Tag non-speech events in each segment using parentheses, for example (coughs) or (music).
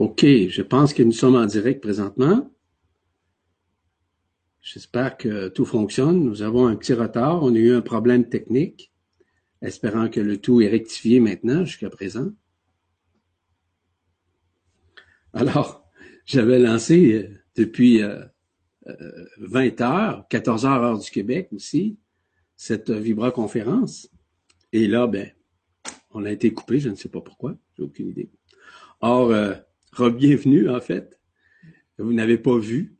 OK, je pense que nous sommes en direct présentement. J'espère que tout fonctionne. Nous avons un petit retard. On a eu un problème technique, espérant que le tout est rectifié maintenant jusqu'à présent. Alors, (laughs) j'avais lancé euh, depuis 20 heures, 14 heures heure du Québec aussi, cette Vibra conférence. Et là, ben, on a été coupé, je ne sais pas pourquoi, j'ai aucune idée. Or, euh, re-bienvenue en fait. Vous n'avez pas vu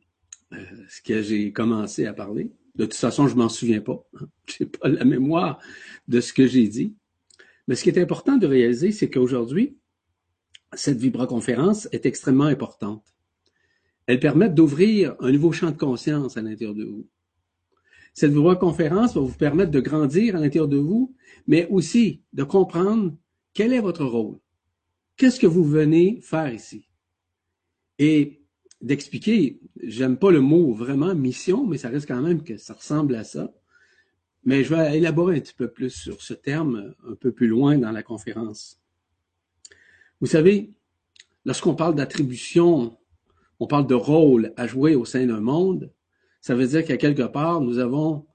euh, ce que j'ai commencé à parler. De toute façon, je m'en souviens pas. (laughs) Je n'ai pas la mémoire de ce que j'ai dit. Mais ce qui est important de réaliser, c'est qu'aujourd'hui, cette vibra-conférence est extrêmement importante. Elle permet d'ouvrir un nouveau champ de conscience à l'intérieur de vous. Cette vibra-conférence va vous permettre de grandir à l'intérieur de vous, mais aussi de comprendre quel est votre rôle. Qu'est-ce que vous venez faire ici? Et d'expliquer, j'aime pas le mot vraiment mission, mais ça reste quand même que ça ressemble à ça. Mais je vais élaborer un petit peu plus sur ce terme un peu plus loin dans la conférence. Vous savez, lorsqu'on parle d'attribution, on parle de rôle à jouer au sein d'un monde, ça veut dire qu'à quelque part, nous avons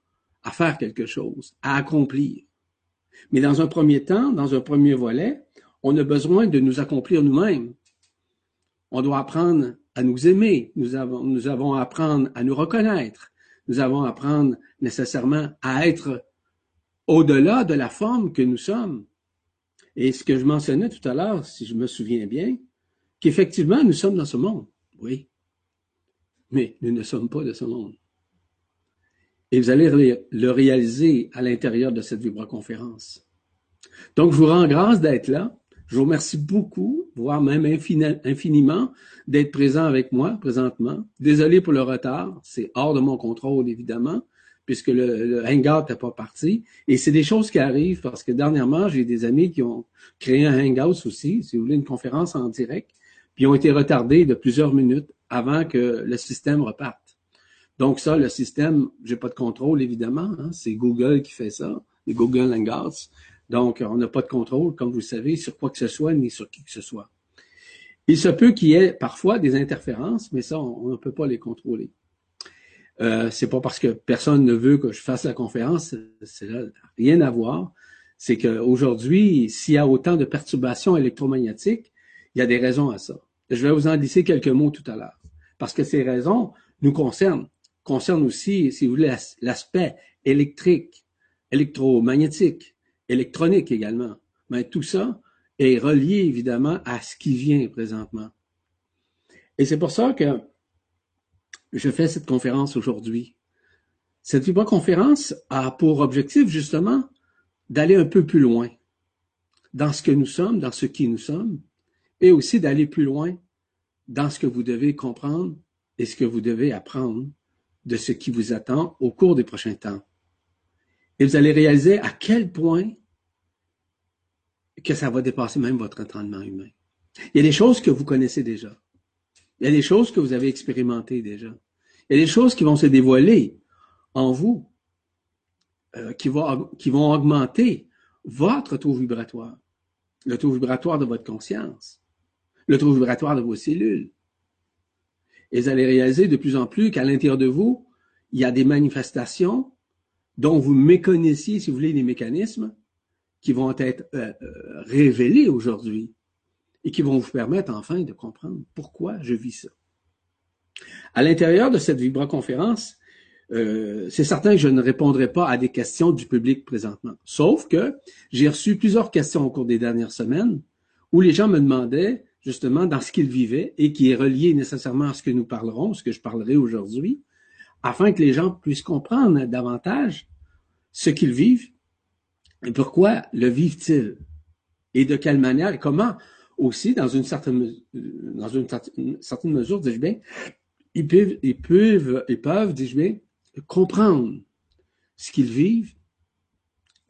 à faire quelque chose, à accomplir. Mais dans un premier temps, dans un premier volet, on a besoin de nous accomplir nous-mêmes. On doit apprendre à nous aimer. Nous avons, nous à apprendre à nous reconnaître. Nous avons à apprendre nécessairement à être au-delà de la forme que nous sommes. Et ce que je mentionnais tout à l'heure, si je me souviens bien, qu'effectivement, nous sommes dans ce monde. Oui. Mais nous ne sommes pas de ce monde. Et vous allez le réaliser à l'intérieur de cette vibra-conférence. Donc, je vous rends grâce d'être là. Je vous remercie beaucoup, voire même infiniment, d'être présent avec moi présentement. Désolé pour le retard. C'est hors de mon contrôle, évidemment, puisque le, Hangout n'est pas parti. Et c'est des choses qui arrivent parce que dernièrement, j'ai des amis qui ont créé un Hangout aussi, si vous voulez, une conférence en direct, puis ont été retardés de plusieurs minutes avant que le système reparte. Donc ça, le système, j'ai pas de contrôle évidemment. Hein, c'est Google qui fait ça, les Google Hangouts. Donc on n'a pas de contrôle, comme vous le savez, sur quoi que ce soit ni sur qui que ce soit. Il se peut qu'il y ait parfois des interférences, mais ça, on ne peut pas les contrôler. Euh, c'est pas parce que personne ne veut que je fasse la conférence, c'est rien à voir. C'est qu'aujourd'hui, s'il y a autant de perturbations électromagnétiques, il y a des raisons à ça. Je vais vous en glisser quelques mots tout à l'heure. Parce que ces raisons nous concernent concerne aussi, si vous voulez, l'aspect électrique, électromagnétique, électronique également. Mais tout ça est relié évidemment à ce qui vient présentement. Et c'est pour ça que je fais cette conférence aujourd'hui. Cette vibra-conférence a pour objectif justement d'aller un peu plus loin dans ce que nous sommes, dans ce qui nous sommes, et aussi d'aller plus loin dans ce que vous devez comprendre et ce que vous devez apprendre de ce qui vous attend au cours des prochains temps. Et vous allez réaliser à quel point que ça va dépasser même votre entraînement humain. Il y a des choses que vous connaissez déjà. Il y a des choses que vous avez expérimentées déjà. Il y a des choses qui vont se dévoiler en vous, euh, qui, vont, qui vont augmenter votre taux vibratoire, le taux vibratoire de votre conscience, le taux vibratoire de vos cellules, et vous allez réaliser de plus en plus qu'à l'intérieur de vous, il y a des manifestations dont vous méconnaissiez, si vous voulez, les mécanismes qui vont être euh, euh, révélés aujourd'hui et qui vont vous permettre enfin de comprendre pourquoi je vis ça. À l'intérieur de cette vibra-conférence, euh, c'est certain que je ne répondrai pas à des questions du public présentement. Sauf que j'ai reçu plusieurs questions au cours des dernières semaines où les gens me demandaient justement dans ce qu'ils vivaient et qui est relié nécessairement à ce que nous parlerons, ce que je parlerai aujourd'hui, afin que les gens puissent comprendre davantage ce qu'ils vivent et pourquoi le vivent-ils et de quelle manière et comment aussi dans une certaine dans une certaine mesure, dis-je bien, ils peuvent ils peuvent ils peuvent, dis-je bien, comprendre ce qu'ils vivent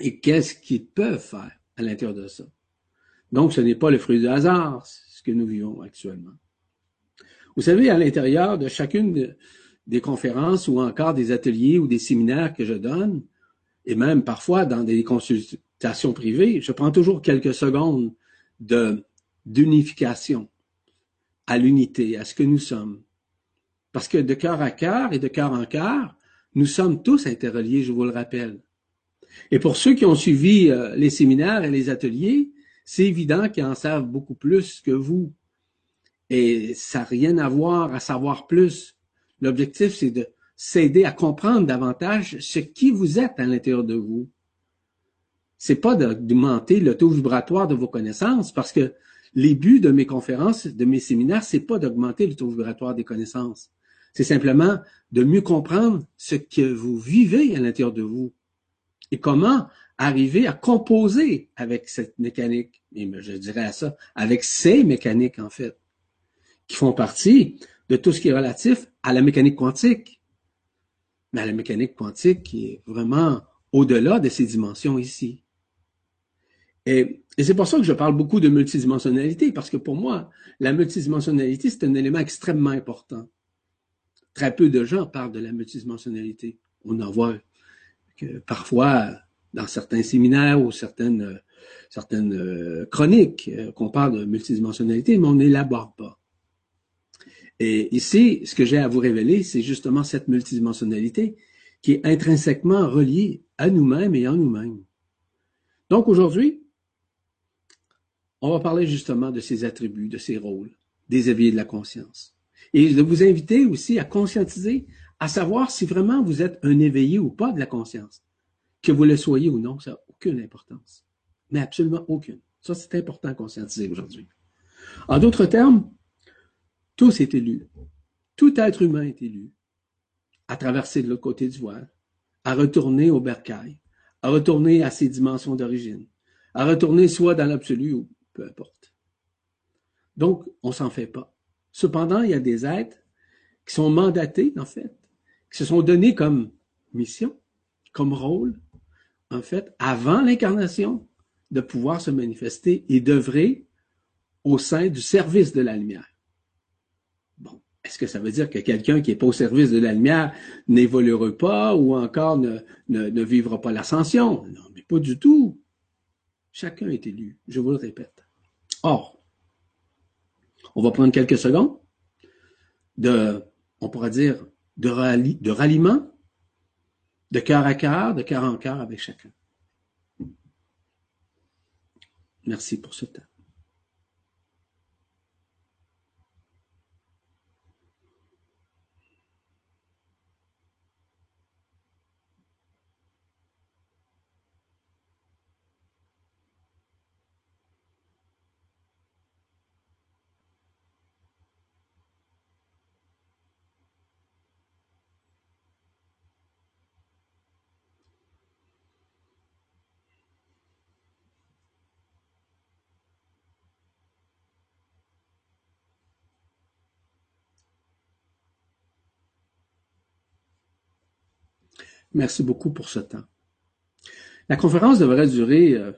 et qu'est-ce qu'ils peuvent faire à l'intérieur de ça. Donc, ce n'est pas le fruit du hasard, que nous vivons actuellement. Vous savez, à l'intérieur de chacune des conférences ou encore des ateliers ou des séminaires que je donne, et même parfois dans des consultations privées, je prends toujours quelques secondes de d'unification. à l'unité, à ce que nous sommes. Parce que de cœur à cœur et de cœur en cœur, nous sommes tous interreliés, je vous le rappelle. Et pour ceux qui ont suivi euh, les séminaires et les ateliers, c'est évident qu'ils en savent beaucoup plus que vous. Et ça n'a rien à voir à savoir plus. L'objectif, c'est de s'aider à comprendre davantage ce qui vous êtes à l'intérieur de vous. C'est pas d'augmenter le taux vibratoire de vos connaissances, parce que les buts de mes conférences, de mes séminaires, c'est pas d'augmenter le taux vibratoire des connaissances. C'est simplement de mieux comprendre ce que vous vivez à l'intérieur de vous et comment arriver à composer avec cette mécanique, et je dirais à ça, avec ces mécaniques en fait, qui font partie de tout ce qui est relatif à la mécanique quantique. Mais à la mécanique quantique qui est vraiment au-delà de ces dimensions ici. Et, c'est pour ça que je parle beaucoup de multidimensionnalité, parce que pour moi, la multidimensionnalité, c'est un élément extrêmement important. Très peu de gens parlent de la multidimensionnalité. On en voit que parfois, dans certains séminaires ou certaines, certaines euh, chroniques, euh, qu'on parle de multidimensionnalité, mais on n'élabore pas. Et ici, ce que j'ai à vous révéler, c'est justement cette multidimensionnalité qui est intrinsèquement reliée à nous-mêmes et en nous-mêmes. Donc aujourd'hui, on va parler justement de ces attributs, de ces rôles, des éveillés de la conscience. Et de vous inviter aussi à conscientiser, à savoir si vraiment vous êtes un éveillé ou pas de la conscience. Que vous le soyez ou non, ça n'a aucune importance. Mais absolument aucune. Ça, c'est important à conscientiser aujourd'hui. En d'autres termes, tous est élu. Tout être humain est élu à traverser de l'autre côté du voile, à retourner au bercail, à retourner à ses dimensions d'origine, à retourner soit dans l'absolu ou peu importe. Donc, on s'en fait pas. Cependant, il y a des êtres qui sont mandatés, en fait, qui se sont donnés comme mission, comme rôle, en fait, avant l'incarnation, de pouvoir se manifester et d'œuvrer au sein du service de la lumière. Est-ce que ça veut dire que quelqu'un qui n'est pas au service de la lumière n'évoluera pas ou encore ne, vivra pas l'ascension? Non, mais pas du tout. Chacun est élu, je vous le répète. Or, on va prendre quelques secondes de, on pourrait dire, de ralliement, de cœur à cœur, de cœur en cœur avec chacun. Merci pour ce temps. Merci beaucoup pour ce temps. La conférence devrait durer, euh,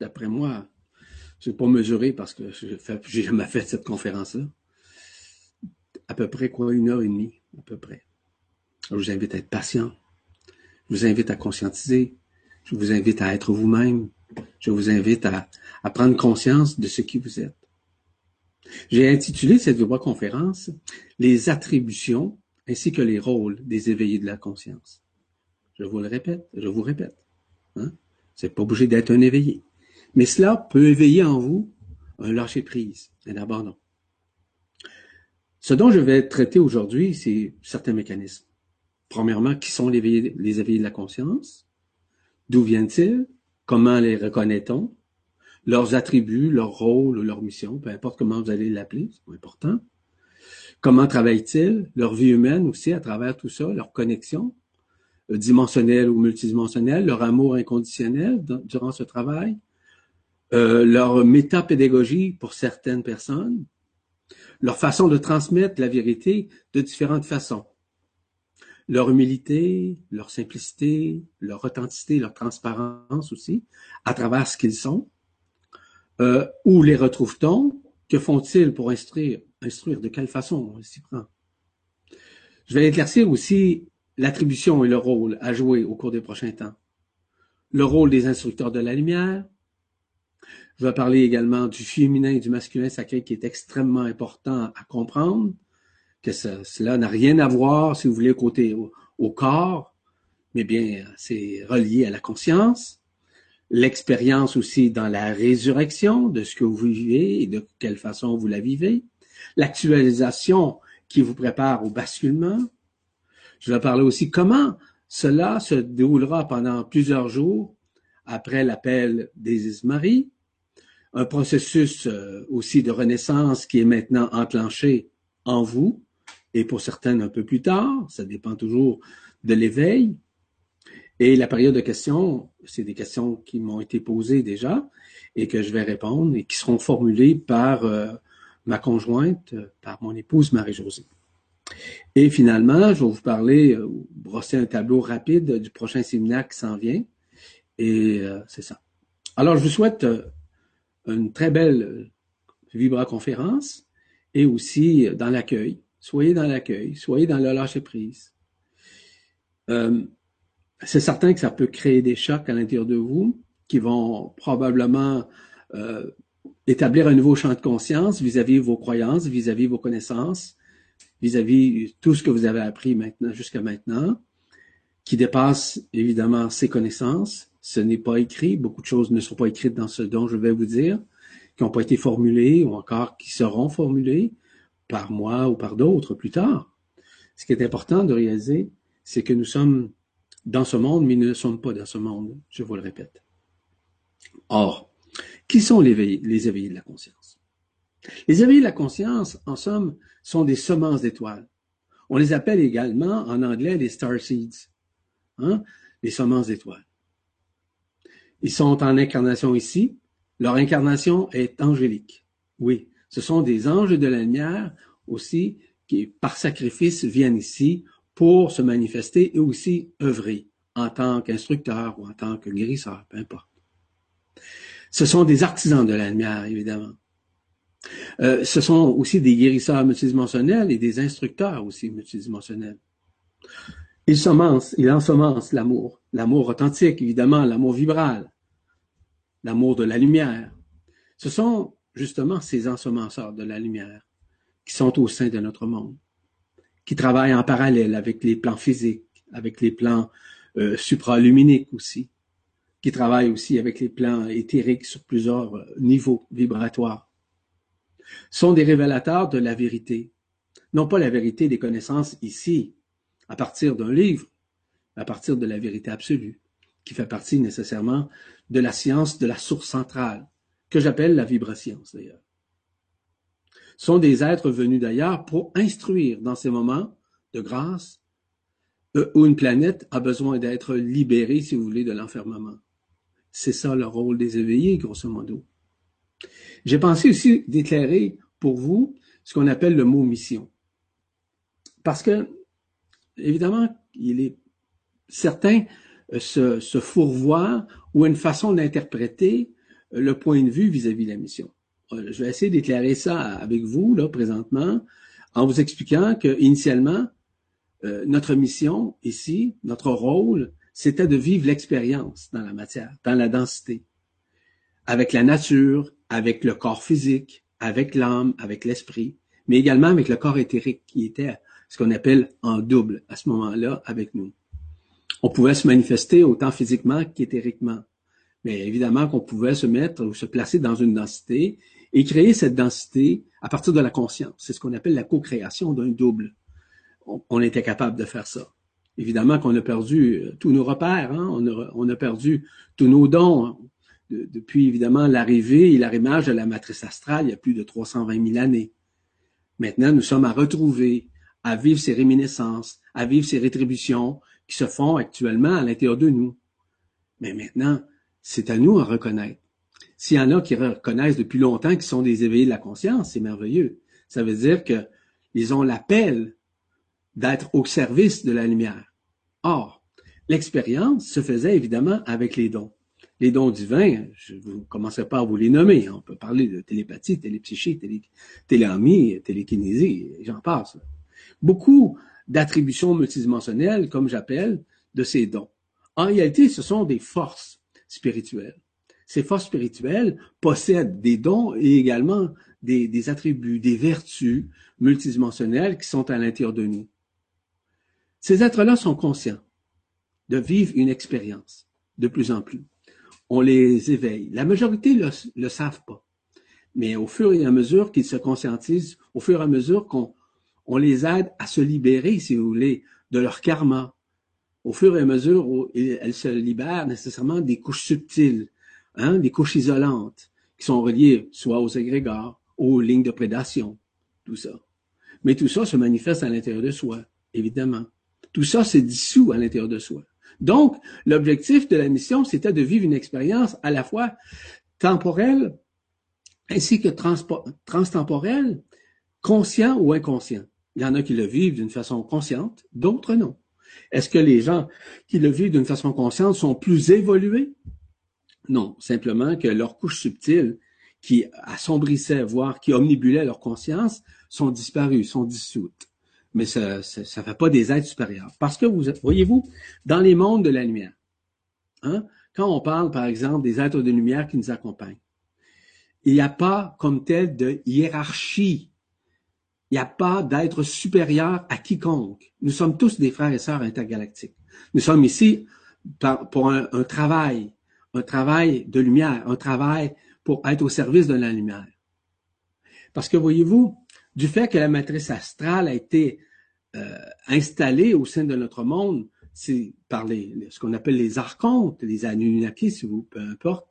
d'après moi, je n'ai pas mesuré parce que je n'ai jamais fait cette conférence-là, à peu près quoi, une heure et demie, à peu près. je vous invite à être patient. Je vous invite à conscientiser. Je vous invite à être vous-même. Je vous invite à, prendre conscience de ce qui vous êtes. J'ai intitulé cette conférence Les attributions ainsi que les rôles des éveillés de la conscience. Je vous le répète, je vous répète. Hein? C'est pas obligé d'être un éveillé. Mais cela peut éveiller en vous un lâcher-prise, un abandon. Ce dont je vais traiter aujourd'hui, c'est certains mécanismes. Premièrement, qui sont les éveillés, les éveillés de la conscience? D'où viennent-ils? Comment les reconnaît-on? Leurs attributs, leur rôle ou leur mission, peu importe comment vous allez l'appeler, c'est important. Comment travaillent-ils? Leur vie humaine aussi à travers tout ça, leur connexion, dimensionnel ou multidimensionnel, leur amour inconditionnel durant ce travail, euh, leur métapédagogie pour certaines personnes, leur façon de transmettre la vérité de différentes façons, leur humilité, leur simplicité, leur authenticité, leur transparence aussi, à travers ce qu'ils sont. Euh, où les retrouve-t-on? Que font-ils pour instruire? Instruire de quelle façon? On s'y prend? Je vais éclaircir aussi l'attribution et le rôle à jouer au cours des prochains temps. Le rôle des instructeurs de la lumière, Je vais parler également du féminin et du masculin sacré qui est extrêmement important à comprendre, que cela n'a rien à voir, si vous voulez, côté au, corps, mais bien c'est relié à la conscience. L'expérience aussi dans la résurrection de ce que vous vivez et de quelle façon vous la vivez. L'actualisation qui vous prépare au basculement. Je vais parler aussi comment cela se déroulera pendant plusieurs jours après l'appel des Marie, un processus euh, aussi de renaissance qui est maintenant enclenché en vous et pour certaines un peu plus tard, ça dépend toujours de l'éveil. Et la période de questions, c'est des questions qui m'ont été posées déjà et que je vais répondre et qui seront formulées par euh, ma conjointe, par mon épouse Marie-Josée. Et finalement, je vais vous parler, euh, brosser un tableau rapide du prochain séminaire qui s'en vient. Et euh, c'est ça. Alors, je vous souhaite euh, une très belle Vibra conférence et aussi dans l'accueil. Soyez dans l'accueil, soyez dans le lâcher prise. c'est certain que ça peut créer des chocs à l'intérieur de vous qui vont probablement établir un nouveau champ de conscience vis-à-vis -vis vos croyances, vis-à-vis -vis vos connaissances, vis-à-vis tout ce que vous avez appris maintenant jusqu'à maintenant, qui dépasse évidemment ses connaissances. Ce n'est pas écrit, beaucoup de choses ne sont pas écrites dans ce dont je vais vous dire, qui n'ont pas été formulées ou encore qui seront formulées par moi ou par d'autres plus tard. Ce qui est important de réaliser, c'est que nous sommes dans ce monde, mais nous ne sommes pas dans ce monde, je vous le répète. Or, qui sont les éveillés de la conscience? Les éveillés de la conscience, en somme, sont des semences d'étoiles. On les appelle également en anglais les star seeds, hein? les semences d'étoiles. Ils sont en incarnation ici. Leur incarnation est angélique. Oui, ce sont des anges de la lumière aussi qui, par sacrifice, viennent ici pour se manifester et aussi œuvrer en tant qu'instructeur ou en tant que guérisseur, peu importe. Ce sont des artisans de la lumière, évidemment. Euh, ce sont aussi des guérisseurs multidimensionnels et des instructeurs aussi multidimensionnels. Ils semencent, ils ensemencent l'amour, l'amour authentique, évidemment, l'amour vibral, l'amour de la lumière. Ce sont justement ces ensemenceurs de la lumière qui sont au sein de notre monde, qui travaillent en parallèle avec les plans physiques, avec les plans euh, supraluminiques aussi, qui travaillent aussi avec les plans éthériques sur plusieurs euh, niveaux vibratoires sont des révélateurs de la vérité. Non pas la vérité des connaissances ici, à partir d'un livre, à partir de la vérité absolue, qui fait partie nécessairement de la science de la source centrale, que j'appelle la vibrascience d'ailleurs. Sont des êtres venus d'ailleurs pour instruire dans ces moments de grâce euh, où une planète a besoin d'être libérée, si vous voulez, de l'enfermement. C'est ça le rôle des éveillés, grosso modo. J'ai pensé aussi d'éclairer pour vous ce qu'on appelle le mot mission. Parce que, évidemment, il est certain euh, se, se fourvoie ou une façon d'interpréter euh, le point de vue vis-à-vis de la mission. Euh, je vais essayer d'éclairer ça avec vous, là, présentement, en vous expliquant que, initialement, notre mission ici, notre rôle, c'était de vivre l'expérience dans la matière, dans la densité, avec la nature, avec le corps physique, avec l'âme, avec l'esprit, mais également avec le corps éthérique qui était ce qu'on appelle en double à ce moment-là avec nous. On pouvait se manifester autant physiquement qu'éthériquement. Mais évidemment qu'on pouvait se mettre ou se placer dans une densité et créer cette densité à partir de la conscience. C'est ce qu'on appelle la co-création d'un double. On, était capable de faire ça. Évidemment qu'on a perdu euh, tous nos repères, hein. on, a, on, a, perdu tous nos dons depuis évidemment l'arrivée et l'arrimage de la matrice astrale il y a plus de 320 000 années. Maintenant, nous sommes à retrouver, à vivre ces réminiscences, à vivre ces rétributions qui se font actuellement à l'intérieur de nous. Mais maintenant, c'est à nous à reconnaître. S'il y en a qui reconnaissent depuis longtemps qu'ils sont des éveillés de la conscience, c'est merveilleux. Ça veut dire qu'ils ont l'appel d'être au service de la lumière. Or, l'expérience se faisait évidemment avec les dons les dons divins, je ne commencerai pas à vous les nommer. On peut parler de télépathie, télépsychie, télé, téléamie, télékinésie, j'en passe. Beaucoup d'attributions multidimensionnelles, comme j'appelle, de ces dons. En réalité, ce sont des forces spirituelles. ces forces spirituelles possèdent des dons et également des, des attributs, des vertus multidimensionnelles qui sont à l'intérieur de nous. Ces êtres-là sont conscients de vivre une expérience de plus en plus. On les éveille. La majorité le, le savent pas. Mais au fur et à mesure qu'ils se conscientisent, au fur et à mesure qu'on on les aide à se libérer, si vous voulez, de leur karma, au fur et à mesure où elles se libèrent nécessairement des couches subtiles, hein, des couches isolantes, qui sont reliées soit aux égrégores, aux lignes de prédation, tout ça. Mais tout ça se manifeste à l'intérieur de soi, évidemment. Tout ça se dissout à l'intérieur de soi. Donc, l'objectif de la mission, c'était de vivre une expérience à la fois temporelle ainsi que transtemporelle, conscient ou inconscient. Il y en a qui le vivent d'une façon consciente, d'autres non. Est-ce que les gens qui le vivent d'une façon consciente sont plus évolués? Non, simplement que leurs couches subtiles qui assombrissaient, voire qui omnibulaient leur conscience, sont disparues, sont dissoutes. Mais ça ne fait pas des êtres supérieurs. Parce que, vous voyez-vous, dans les mondes de la lumière, hein, quand on parle, par exemple, des êtres de lumière qui nous accompagnent, il n'y a pas comme tel de hiérarchie il n'y a pas d'être supérieur à quiconque. Nous sommes tous des frères et sœurs intergalactiques. Nous sommes ici pour un, travail, un travail de lumière, un travail pour être au service de la lumière. Parce que voyez-vous, du fait que la matrice astrale a été euh, installée au sein de notre monde, c'est par les, ce qu'on appelle les archontes, les Anunnaki, si vous, peu importe,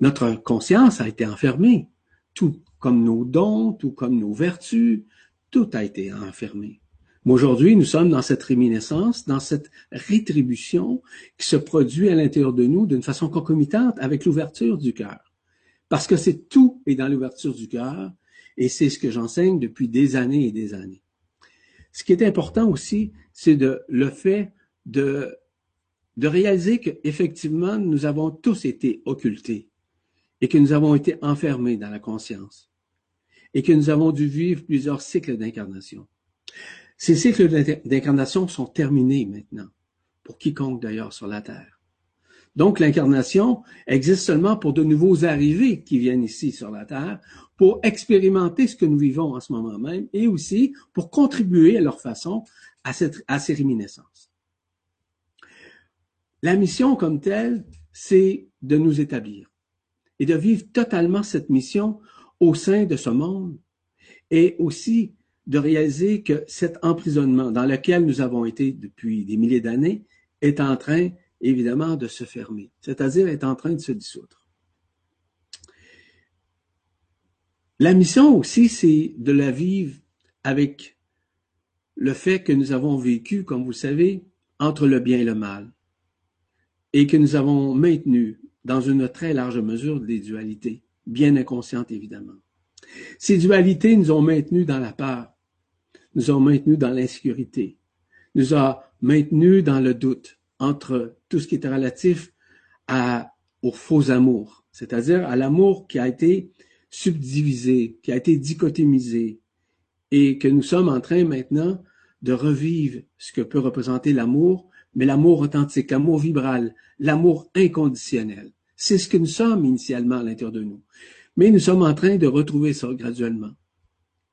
notre conscience a été enfermée, tout comme nos dons, tout comme nos vertus, tout a été enfermé. Mais aujourd'hui, nous sommes dans cette réminiscence, dans cette rétribution qui se produit à l'intérieur de nous d'une façon concomitante avec l'ouverture du cœur. Parce que c'est tout est dans l'ouverture du cœur et c'est ce que j'enseigne depuis des années et des années. Ce qui est important aussi, c'est le fait de, de réaliser qu'effectivement, nous avons tous été occultés et que nous avons été enfermés dans la conscience et que nous avons dû vivre plusieurs cycles d'incarnation. Ces cycles d'incarnation sont terminés maintenant, pour quiconque d'ailleurs sur la Terre. Donc l'incarnation existe seulement pour de nouveaux arrivés qui viennent ici sur la Terre, pour expérimenter ce que nous vivons en ce moment même et aussi pour contribuer à leur façon à, cette, à ces réminiscences. La mission comme telle, c'est de nous établir et de vivre totalement cette mission au sein de ce monde et aussi de réaliser que cet emprisonnement dans lequel nous avons été depuis des milliers d'années est en train, évidemment, de se fermer, c'est-à-dire est en train de se dissoudre. La mission aussi, c'est de la vivre avec le fait que nous avons vécu, comme vous savez, entre le bien et le mal, et que nous avons maintenu, dans une très large mesure, des dualités bien inconsciente évidemment. Ces dualités nous ont maintenus dans la peur, nous ont maintenus dans l'insécurité, nous ont maintenus dans le doute entre tout ce qui était relatif à, aux faux amours, c'est-à-dire à, l'amour qui a été subdivisé, qui a été dichotomisé, et que nous sommes en train maintenant de revivre ce que peut représenter l'amour, mais l'amour authentique, l'amour vibral, l'amour inconditionnel. C'est ce que nous sommes initialement à l'intérieur de nous. Mais nous sommes en train de retrouver ça graduellement.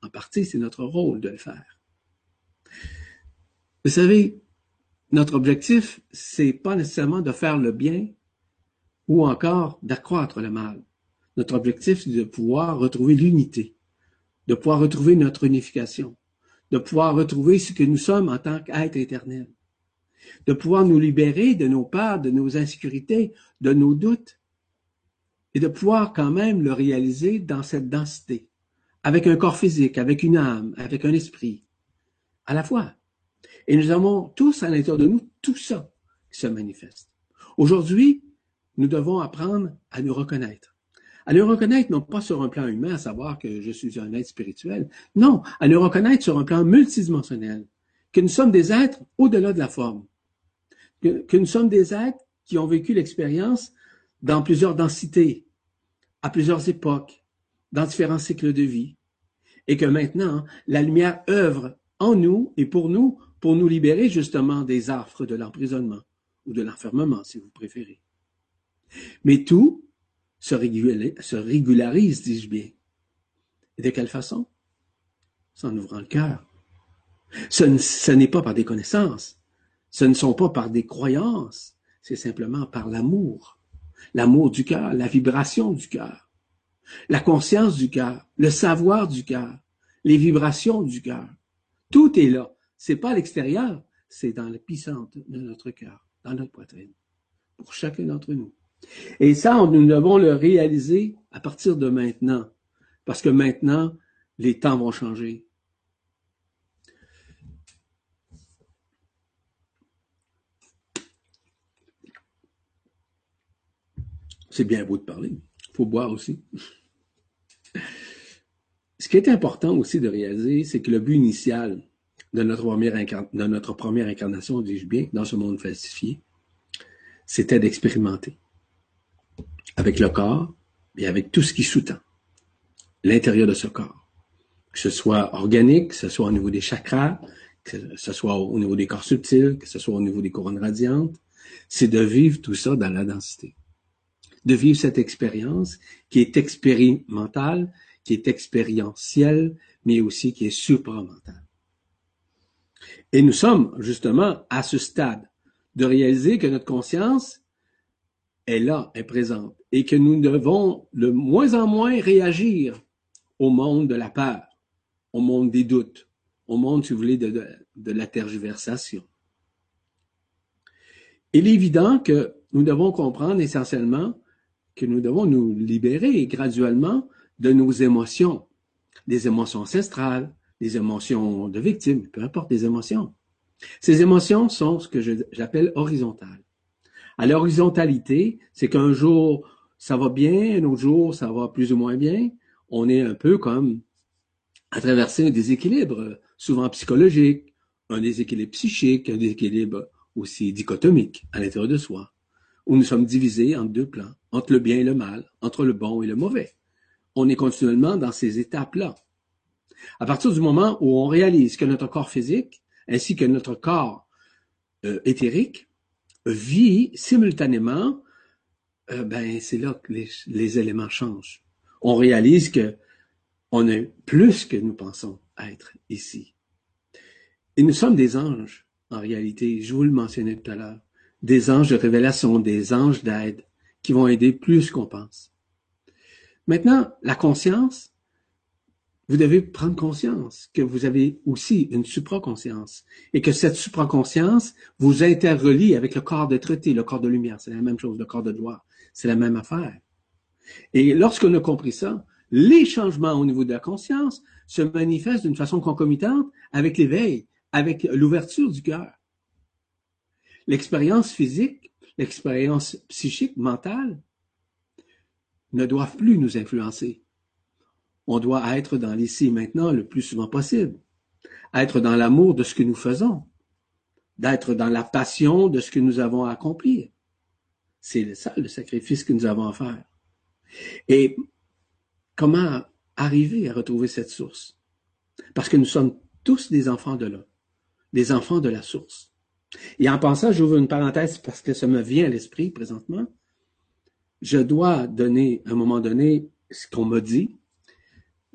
En partie, c'est notre rôle de le faire. Vous savez, notre objectif, c'est pas nécessairement de faire le bien ou encore d'accroître le mal. Notre objectif, c'est de pouvoir retrouver l'unité, de pouvoir retrouver notre unification, de pouvoir retrouver ce que nous sommes en tant qu'être éternel de pouvoir nous libérer de nos peurs, de nos insécurités, de nos doutes, et de pouvoir quand même le réaliser dans cette densité, avec un corps physique, avec une âme, avec un esprit, à la fois. Et nous avons tous à l'intérieur de nous tout ça qui se manifeste. Aujourd'hui, nous devons apprendre à nous reconnaître. À nous reconnaître non pas sur un plan humain, à savoir que je suis un être spirituel, non, à nous reconnaître sur un plan multidimensionnel, que nous sommes des êtres au-delà de la forme, que, nous sommes des êtres qui ont vécu l'expérience dans plusieurs densités, à plusieurs époques, dans différents cycles de vie, et que maintenant, la lumière œuvre en nous et pour nous, pour nous libérer justement des affres de l'emprisonnement ou de l'enfermement, si vous préférez. Mais tout se, régularise, dis-je bien. Et de quelle façon? C'est en ouvrant le cœur. Ce, n'est pas par des connaissances, ce ne sont pas par des croyances, c'est simplement par l'amour. L'amour du cœur, la vibration du cœur, la conscience du cœur, le savoir du cœur, les vibrations du cœur. Tout est là. C'est pas à l'extérieur, c'est dans la puissance de notre cœur, dans notre poitrine, pour chacun d'entre nous. Et ça, nous devons le réaliser à partir de maintenant, parce que maintenant, les temps vont changer. C'est bien beau de parler. Il faut boire aussi. Ce qui est important aussi de réaliser, c'est que le but initial de notre première, de notre première incarnation, dis-je bien, dans ce monde falsifié, c'était d'expérimenter avec le corps et avec tout ce qui sous-tend l'intérieur de ce corps. Que ce soit organique, que ce soit au niveau des chakras, que ce soit au niveau des corps subtils, que ce soit au niveau des couronnes radiantes, c'est de vivre tout ça dans la densité. De vivre cette expérience qui est expérimentale, qui est expérientielle, mais aussi qui est supramentale. Et nous sommes justement à ce stade de réaliser que notre conscience est là, est présente, et que nous devons de moins en moins réagir au monde de la peur, au monde des doutes, au monde, si vous voulez, de, de, la tergiversation. Il est évident que nous devons comprendre essentiellement que nous devons nous libérer graduellement de nos émotions, des émotions ancestrales, des émotions de victime, peu importe les émotions. Ces émotions sont ce que j'appelle horizontales. À l'horizontalité, c'est qu'un jour, ça va bien, un autre jour, ça va plus ou moins bien. On est un peu comme à traverser un déséquilibre, souvent psychologique, un déséquilibre psychique, un déséquilibre aussi dichotomique à l'intérieur de soi, où nous sommes divisés en deux plans, entre le bien et le mal, entre le bon et le mauvais. On est continuellement dans ces étapes-là. À partir du moment où on réalise que notre corps physique, ainsi que notre corps euh, éthérique, vit simultanément, euh, ben c'est là que les, éléments changent. On réalise que on est plus que nous pensons être ici. Et nous sommes des anges, en réalité, je vous le mentionnais tout à l'heure, des anges de révélation, des anges d'aide, qui vont aider plus qu'on pense. Maintenant, la conscience, vous devez prendre conscience que vous avez aussi une supraconscience et que cette supraconscience vous interrelie avec le corps de traité, le corps de lumière. C'est la même chose, le corps de gloire. C'est la même affaire. Et lorsqu'on a compris ça, les changements au niveau de la conscience se manifestent d'une façon concomitante avec l'éveil, avec l'ouverture du cœur. L'expérience physique, l'expérience psychique, mentale, ne doivent plus nous influencer on doit être dans l'ici et maintenant le plus souvent possible. Être dans l'amour de ce que nous faisons. D'être dans la passion de ce que nous avons à accomplir. C'est ça le sacrifice que nous avons à faire. Et comment arriver à retrouver cette source? Parce que nous sommes tous des enfants de là, des enfants de la source. Et en pensant, j'ouvre une parenthèse parce que ça me vient à l'esprit présentement. Je dois donner, à un moment donné, ce qu'on m'a dit,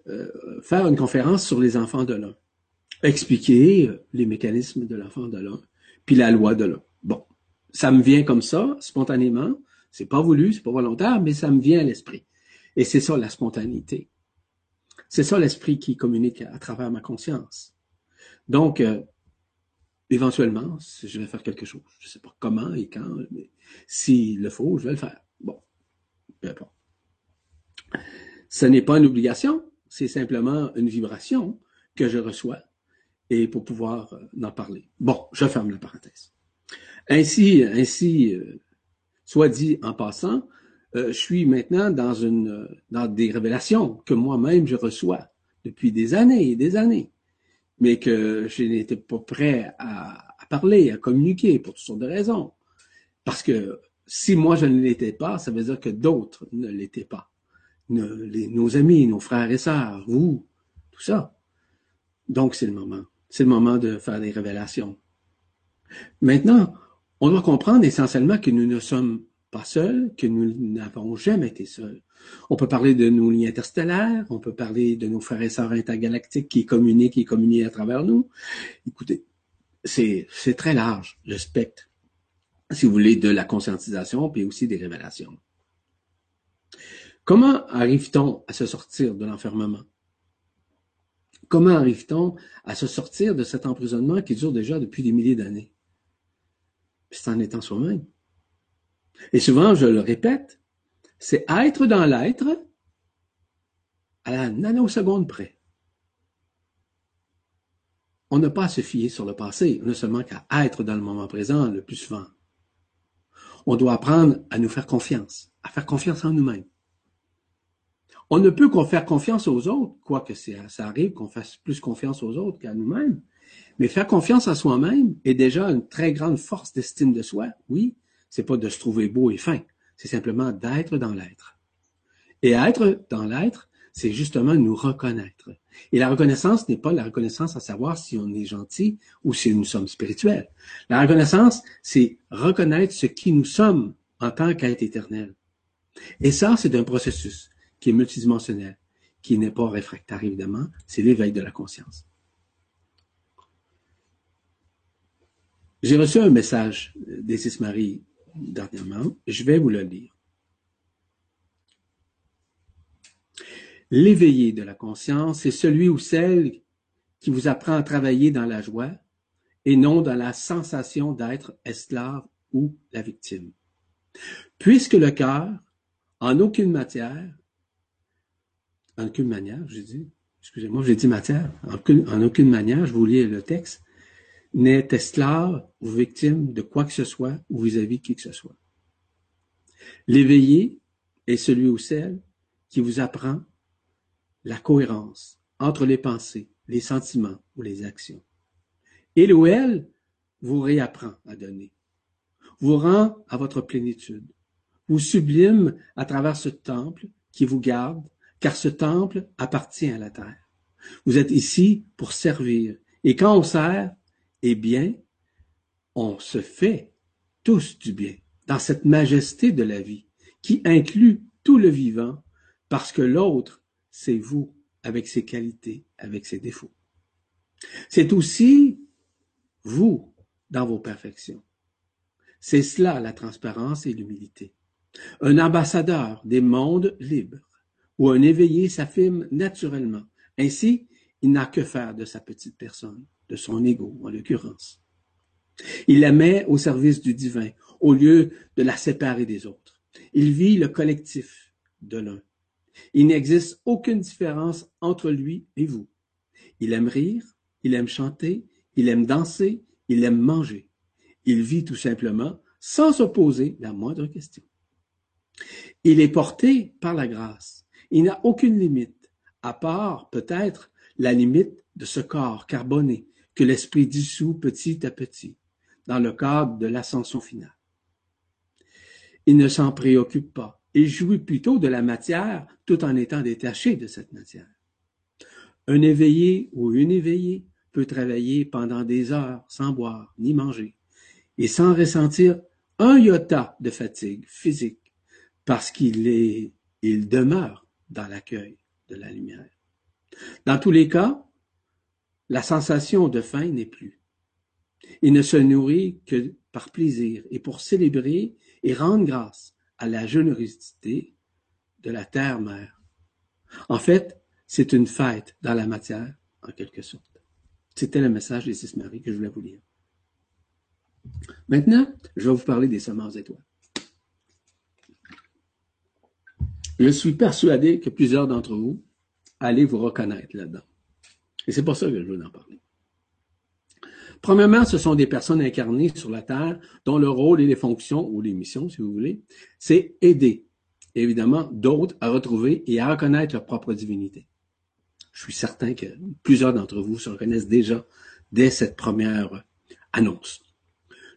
euh, faire une conférence sur les enfants de l'un, expliquer les mécanismes de l'enfant de l'un, puis la loi de l'un. Ça me vient comme ça, spontanément. C'est pas voulu, c'est pas volontaire, mais ça me vient à l'esprit. Et c'est ça la spontanéité. C'est ça l'esprit qui communique à, travers ma conscience. Donc, euh, éventuellement, je vais faire quelque chose. Je sais pas comment et quand, mais s'il le faut, je vais le faire. Bon, peu importe. Ce n'est pas une obligation, c'est simplement une vibration que je reçois et pour pouvoir euh, en parler. Bon, je ferme la parenthèse. Ainsi, ainsi, euh, soit dit en passant, euh, je suis maintenant dans une dans des révélations que moi-même je reçois depuis des années et des années, mais que je n'étais pas prêt à, à, parler, à communiquer pour toutes sortes de raisons. Parce que si moi je ne l'étais pas, ça veut dire que d'autres ne l'étaient pas nos, amis, nos frères et sœurs, vous, tout ça. Donc, c'est le moment. C'est le moment de faire des révélations. Maintenant, on doit comprendre essentiellement que nous ne sommes pas seuls, que nous n'avons jamais été seuls. On peut parler de nos lignes interstellaires, on peut parler de nos frères et sœurs intergalactiques qui communiquent et communient à travers nous. Écoutez, c'est très large, le spectre, si vous voulez, de la conscientisation, puis aussi des révélations. Comment arrive-t-on à se sortir de l'enfermement? Comment arrive-t-on à se sortir de cet emprisonnement qui dure déjà depuis des milliers d'années? C'est en étant soi-même. Et souvent, je le répète, c'est être dans l'être à la nanoseconde près. On n'a pas à se fier sur le passé, on n'a seulement qu'à être dans le moment présent le plus souvent. On doit apprendre à nous faire confiance, à faire confiance en nous-mêmes. On ne peut qu'on faire confiance aux autres, quoique ça arrive qu'on fasse plus confiance aux autres qu'à nous-mêmes. Mais faire confiance à soi-même est déjà une très grande force d'estime de soi. Oui, c'est pas de se trouver beau et fin, c'est simplement d'être dans l'être. Et être dans l'être, c'est justement nous reconnaître. Et la reconnaissance n'est pas la reconnaissance à savoir si on est gentil ou si nous sommes spirituels. La reconnaissance, c'est reconnaître ce qui nous sommes en tant qu'être éternel. Et ça, c'est un processus qui est multidimensionnel, qui n'est pas réfractaire évidemment, c'est l'éveil de la conscience. J'ai reçu un message d'Essis Marie dernièrement, je vais vous le lire. L'éveillé de la conscience est celui ou celle qui vous apprend à travailler dans la joie et non dans la sensation d'être esclave ou la victime. Puisque le cœur, en aucune matière, en aucune manière, j'ai dit, excusez-moi, j'ai dit matière, en aucune, manière, je vous lis le texte, n'est esclave ou victime de quoi que ce soit ou vis-à-vis -vis qui que ce soit. L'éveillé est celui ou celle qui vous apprend la cohérence entre les pensées, les sentiments ou les actions. Il ou elle vous réapprend à donner, vous rend à votre plénitude, vous sublime à travers ce temple qui vous garde car ce temple appartient à la terre. Vous êtes ici pour servir. Et quand on sert, eh bien, on se fait tous du bien dans cette majesté de la vie qui inclut tout le vivant parce que l'autre, c'est vous avec ses qualités, avec ses défauts. C'est aussi vous dans vos perfections. C'est cela la transparence et l'humilité. Un ambassadeur des mondes libres où un éveillé s'affirme naturellement. Ainsi, il n'a que faire de sa petite personne, de son ego en l'occurrence. Il la met au service du divin, au lieu de la séparer des autres. Il vit le collectif de l'un. Il n'existe aucune différence entre lui et vous. Il aime rire, il aime chanter, il aime danser, il aime manger. Il vit tout simplement sans se poser la moindre question. Il est porté par la grâce. Il n'a aucune limite, à part peut-être la limite de ce corps carboné que l'esprit dissout petit à petit dans le cadre de l'ascension finale. Il ne s'en préoccupe pas. Il jouit plutôt de la matière tout en étant détaché de cette matière. Un éveillé ou une éveillée peut travailler pendant des heures sans boire ni manger et sans ressentir un iota de fatigue physique parce qu'il est, il demeure dans l'accueil de la lumière. Dans tous les cas, la sensation de faim n'est plus. Il ne se nourrit que par plaisir et pour célébrer et rendre grâce à la générosité de la terre-mère. En fait, c'est une fête dans la matière, en quelque sorte. C'était le message des six Marie que je voulais vous lire. Maintenant, je vais vous parler des semences étoiles. Je suis persuadé que plusieurs d'entre vous allez vous reconnaître là-dedans. Et c'est pour ça que je veux en parler. Premièrement, ce sont des personnes incarnées sur la Terre dont le rôle et les fonctions, ou les missions, si vous voulez, c'est aider, évidemment, d'autres à retrouver et à reconnaître leur propre divinité. Je suis certain que plusieurs d'entre vous se reconnaissent déjà dès cette première annonce.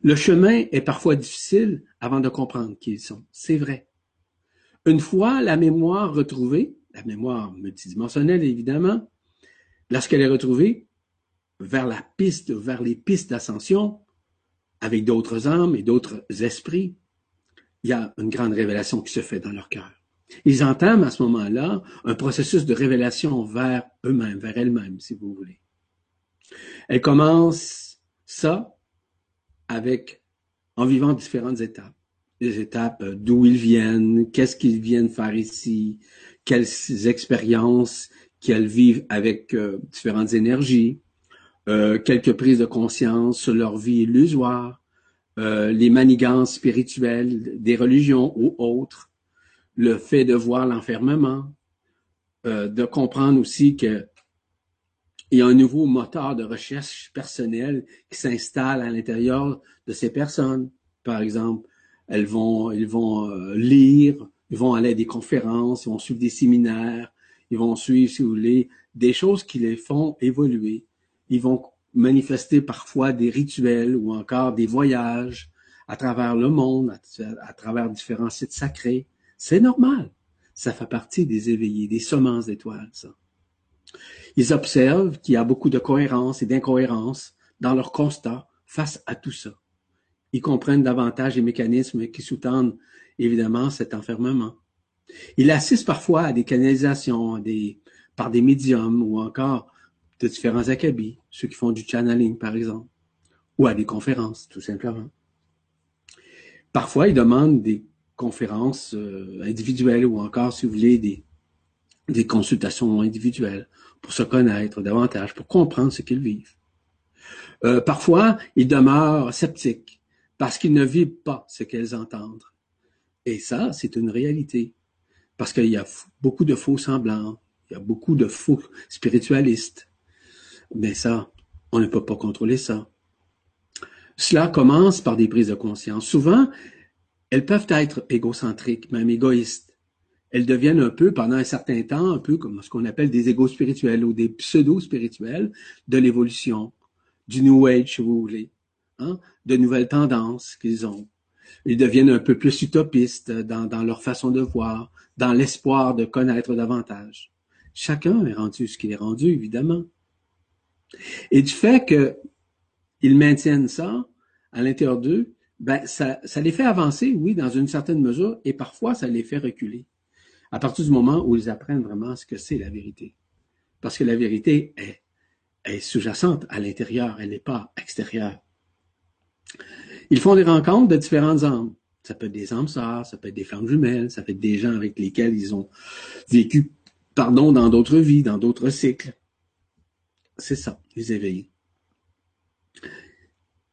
Le chemin est parfois difficile avant de comprendre qui ils sont. C'est vrai. Une fois la mémoire retrouvée, la mémoire multidimensionnelle évidemment, lorsqu'elle est retrouvée vers la piste, vers les pistes d'ascension, avec d'autres âmes et d'autres esprits, il y a une grande révélation qui se fait dans leur cœur. Ils entament à ce moment-là un processus de révélation vers eux-mêmes, vers elles-mêmes, si vous voulez. Elles commencent ça avec, en vivant différentes étapes. Les étapes euh, d'où ils viennent, qu'est-ce qu'ils viennent faire ici, quelles expériences qu'elles vivent avec euh, différentes énergies, euh, quelques prises de conscience sur leur vie illusoire, euh, les manigances spirituelles des religions ou autres, le fait de voir l'enfermement, de comprendre aussi que il y a un nouveau moteur de recherche personnelle qui s'installe à l'intérieur de ces personnes. Par exemple, elles vont, lire, ils vont aller à des conférences, ils vont suivre des séminaires, ils vont suivre, si vous voulez, des choses qui les font évoluer. Ils vont manifester parfois des rituels ou encore des voyages à travers le monde, à, travers différents sites sacrés. C'est normal. Ça fait partie des éveillés, des semences d'étoiles, ça. Ils observent qu'il y a beaucoup de cohérence et d'incohérence dans leur constat face à tout ça. Ils comprennent davantage les mécanismes qui sous-tendent évidemment cet enfermement. Ils assistent parfois à des canalisations par des médiums ou encore de différents acabis, ceux qui font du channeling par exemple, ou à des conférences tout simplement. Parfois, ils demandent des conférences euh, individuelles ou encore, si vous voulez, des, consultations individuelles pour se connaître davantage, pour comprendre ce qu'ils vivent. Euh, parfois, ils demeurent sceptiques parce qu'ils ne vivent pas ce qu'elles entendent. Et ça, c'est une réalité. Parce qu'il y a beaucoup de faux semblants, il y a beaucoup de faux spiritualistes. Mais ça, on ne peut pas contrôler ça. Cela commence par des prises de conscience. Souvent, elles peuvent être égocentriques, même égoïstes. Elles deviennent un peu, pendant un certain temps, un peu comme ce qu'on appelle des égos spirituels ou des pseudo-spirituels de l'évolution, du New Age, si vous voulez, hein, de nouvelles tendances qu'ils ont. Ils deviennent un peu plus utopistes dans, dans leur façon de voir, dans l'espoir de connaître davantage. Chacun est rendu ce qu'il est rendu, évidemment. Et du fait qu'ils maintiennent ça à l'intérieur d'eux, ben ça, les fait avancer, oui, dans une certaine mesure, et parfois ça les fait reculer. À partir du moment où ils apprennent vraiment ce que c'est la vérité. Parce que la vérité est sous-jacente à l'intérieur, elle n'est pas extérieure. Ils font des rencontres de différentes âmes. Ça peut être des âmes sœurs, ça peut être des femmes jumelles, ça peut être des gens avec lesquels ils ont vécu, pardon, dans d'autres vies, dans d'autres cycles. C'est ça, les éveillés.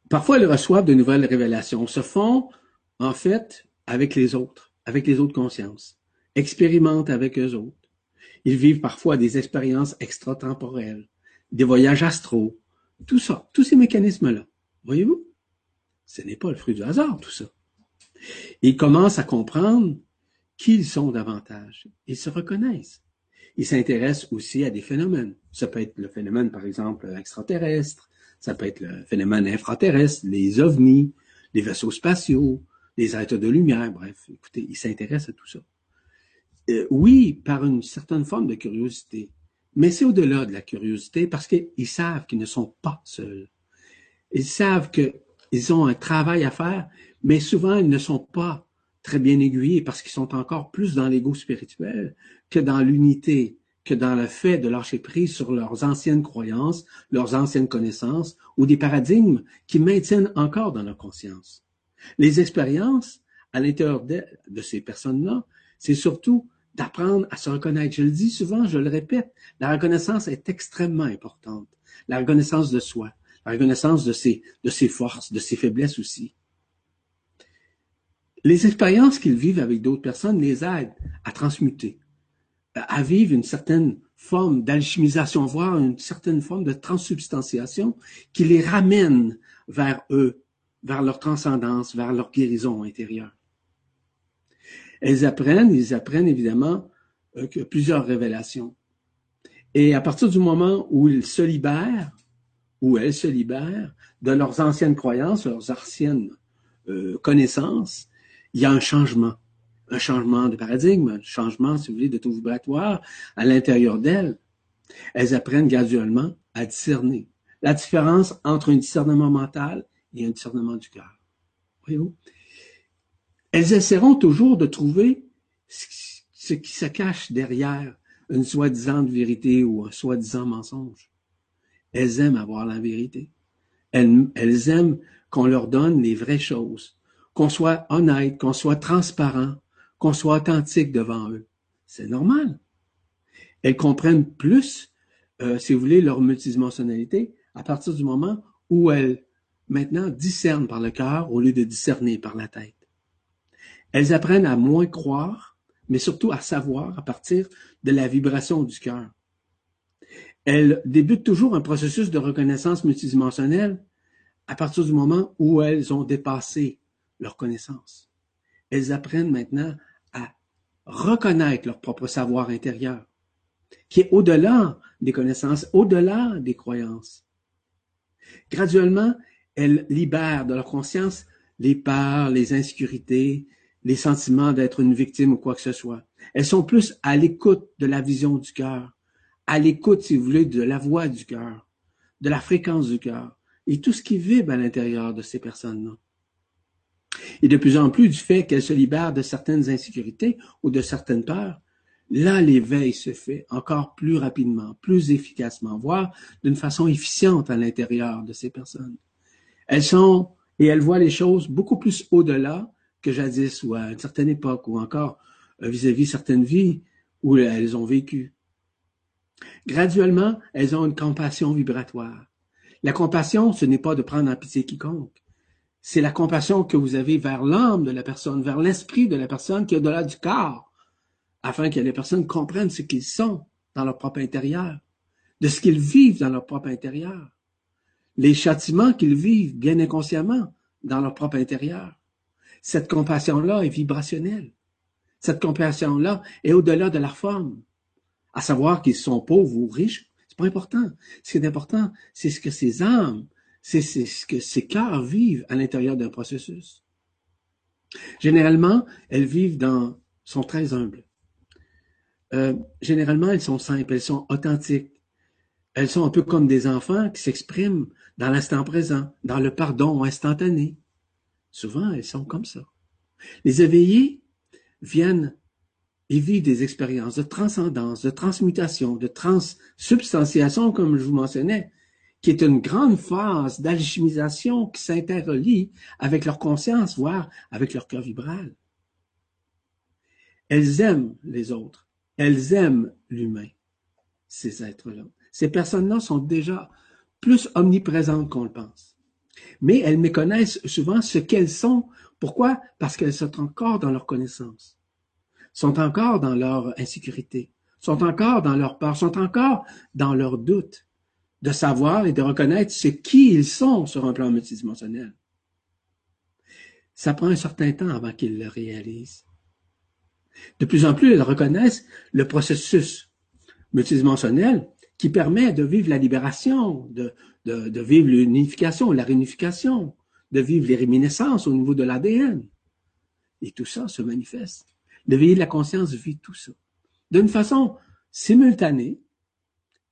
Parfois, ils reçoivent de nouvelles révélations, se font, en fait, avec les autres, avec les autres consciences, expérimentent avec eux autres. Ils vivent parfois des expériences extratemporelles, des voyages astraux, tout ça, tous ces mécanismes-là. Voyez-vous? Ce n'est pas le fruit du hasard, tout ça. Ils commencent à comprendre qui ils sont davantage. Ils se reconnaissent. Ils s'intéressent aussi à des phénomènes. Ça peut être le phénomène, par exemple, extraterrestre, ça peut être le phénomène infraterrestre, les ovnis, les vaisseaux spatiaux, les êtres de lumière, bref, écoutez, ils s'intéressent à tout ça. Euh, oui, par une certaine forme de curiosité, mais c'est au-delà de la curiosité parce qu'ils savent qu'ils ne sont pas seuls. Ils savent qu'ils ont un travail à faire, mais souvent ils ne sont pas très bien aiguillés parce qu'ils sont encore plus dans l'ego spirituel que dans l'unité, que dans le fait de lâcher prise sur leurs anciennes croyances, leurs anciennes connaissances ou des paradigmes qui maintiennent encore dans leur conscience. Les expériences à l'intérieur de ces personnes-là, c'est surtout d'apprendre à se reconnaître. Je le dis souvent, je le répète, la reconnaissance est extrêmement importante. La reconnaissance de soi, la reconnaissance de ses, de ses forces, de ses faiblesses aussi. Les expériences qu'ils vivent avec d'autres personnes les aident à transmuter, à vivre une certaine forme d'alchimisation, voire une certaine forme de transsubstantiation qui les ramène vers eux, vers leur transcendance, vers leur guérison intérieure. Elles apprennent, ils apprennent évidemment euh, que plusieurs révélations. Et à partir du moment où ils se libèrent, où elles se libèrent de leurs anciennes croyances, leurs anciennes euh, connaissances, il y a un changement, un changement de paradigme, un changement, si vous voulez, de taux vibratoire à l'intérieur d'elles. Elles apprennent graduellement à discerner la différence entre un discernement mental et un discernement du cœur. Voyez-vous? Elles essaieront toujours de trouver ce qui se cache derrière une soi-disant vérité ou un soi-disant mensonge. Elles aiment avoir la vérité. Elles, aiment qu'on leur donne les vraies choses, qu'on soit honnête, qu'on soit transparent, qu'on soit authentique devant eux. C'est normal. Elles comprennent plus, euh, si vous voulez, leur multidimensionnalité à partir du moment où elles, maintenant, discernent par le cœur au lieu de discerner par la tête. Elles apprennent à moins croire, mais surtout à savoir à partir de la vibration du cœur. Elles débutent toujours un processus de reconnaissance multidimensionnelle à partir du moment où elles ont dépassé leur connaissance. Elles apprennent maintenant à reconnaître leur propre savoir intérieur, qui est au-delà des connaissances, au-delà des croyances. Graduellement, elles libèrent de leur conscience les peurs, les insécurités, les sentiments d'être une victime ou quoi que ce soit. Elles sont plus à l'écoute de la vision du cœur, à l'écoute, si vous voulez, de la voix du cœur, de la fréquence du cœur et tout ce qui vibre à l'intérieur de ces personnes-là. Et de plus en plus du fait qu'elles se libèrent de certaines insécurités ou de certaines peurs, là l'éveil se fait encore plus rapidement, plus efficacement, voire d'une façon efficiente à l'intérieur de ces personnes. Elles sont et elles voient les choses beaucoup plus au-delà que jadis ou à une certaine époque ou encore vis-à-vis certaines vies où elles ont vécu. Graduellement, elles ont une compassion vibratoire. La compassion, ce n'est pas de prendre en pitié quiconque. C'est la compassion que vous avez vers l'âme de la personne, vers l'esprit de la personne qui est au-delà du corps, afin que les personnes comprennent ce qu'ils sont dans leur propre intérieur, de ce qu'ils vivent dans leur propre intérieur, les châtiments qu'ils vivent bien inconsciemment dans leur propre intérieur. Cette compassion-là est vibrationnelle. Cette compassion-là est au-delà de la forme. À savoir qu'ils sont pauvres ou riches, c'est pas important. Ce qui est important, c'est ce que ces âmes, c'est ce que ces cœurs vivent à l'intérieur d'un processus. Généralement, elles vivent dans, sont très humbles. Euh, généralement, elles sont simples, elles sont authentiques. Elles sont un peu comme des enfants qui s'expriment dans l'instant présent, dans le pardon instantané. Souvent, elles sont comme ça. Les éveillés viennent et vivent des expériences de transcendance, de transmutation, de transsubstantiation, comme je vous mentionnais, qui est une grande phase d'alchimisation qui s'interrelie avec leur conscience, voire avec leur cœur vibral. Elles aiment les autres. Elles aiment l'humain, ces êtres-là. Ces personnes-là sont déjà plus omniprésentes qu'on le pense mais elles méconnaissent souvent ce qu'elles sont. Pourquoi? Parce qu'elles sont encore dans leur connaissance, sont encore dans leur insécurité, sont encore dans leur peur, sont encore dans leur doute de savoir et de reconnaître ce qui ils sont sur un plan multidimensionnel. Ça prend un certain temps avant qu'ils le réalisent. De plus en plus, elles reconnaissent le processus multidimensionnel qui permet de vivre la libération, de, de, vivre l'unification, la réunification, de vivre les réminiscences au niveau de l'ADN. Et tout ça se manifeste. L'éveillé de la conscience vit tout ça. D'une façon simultanée,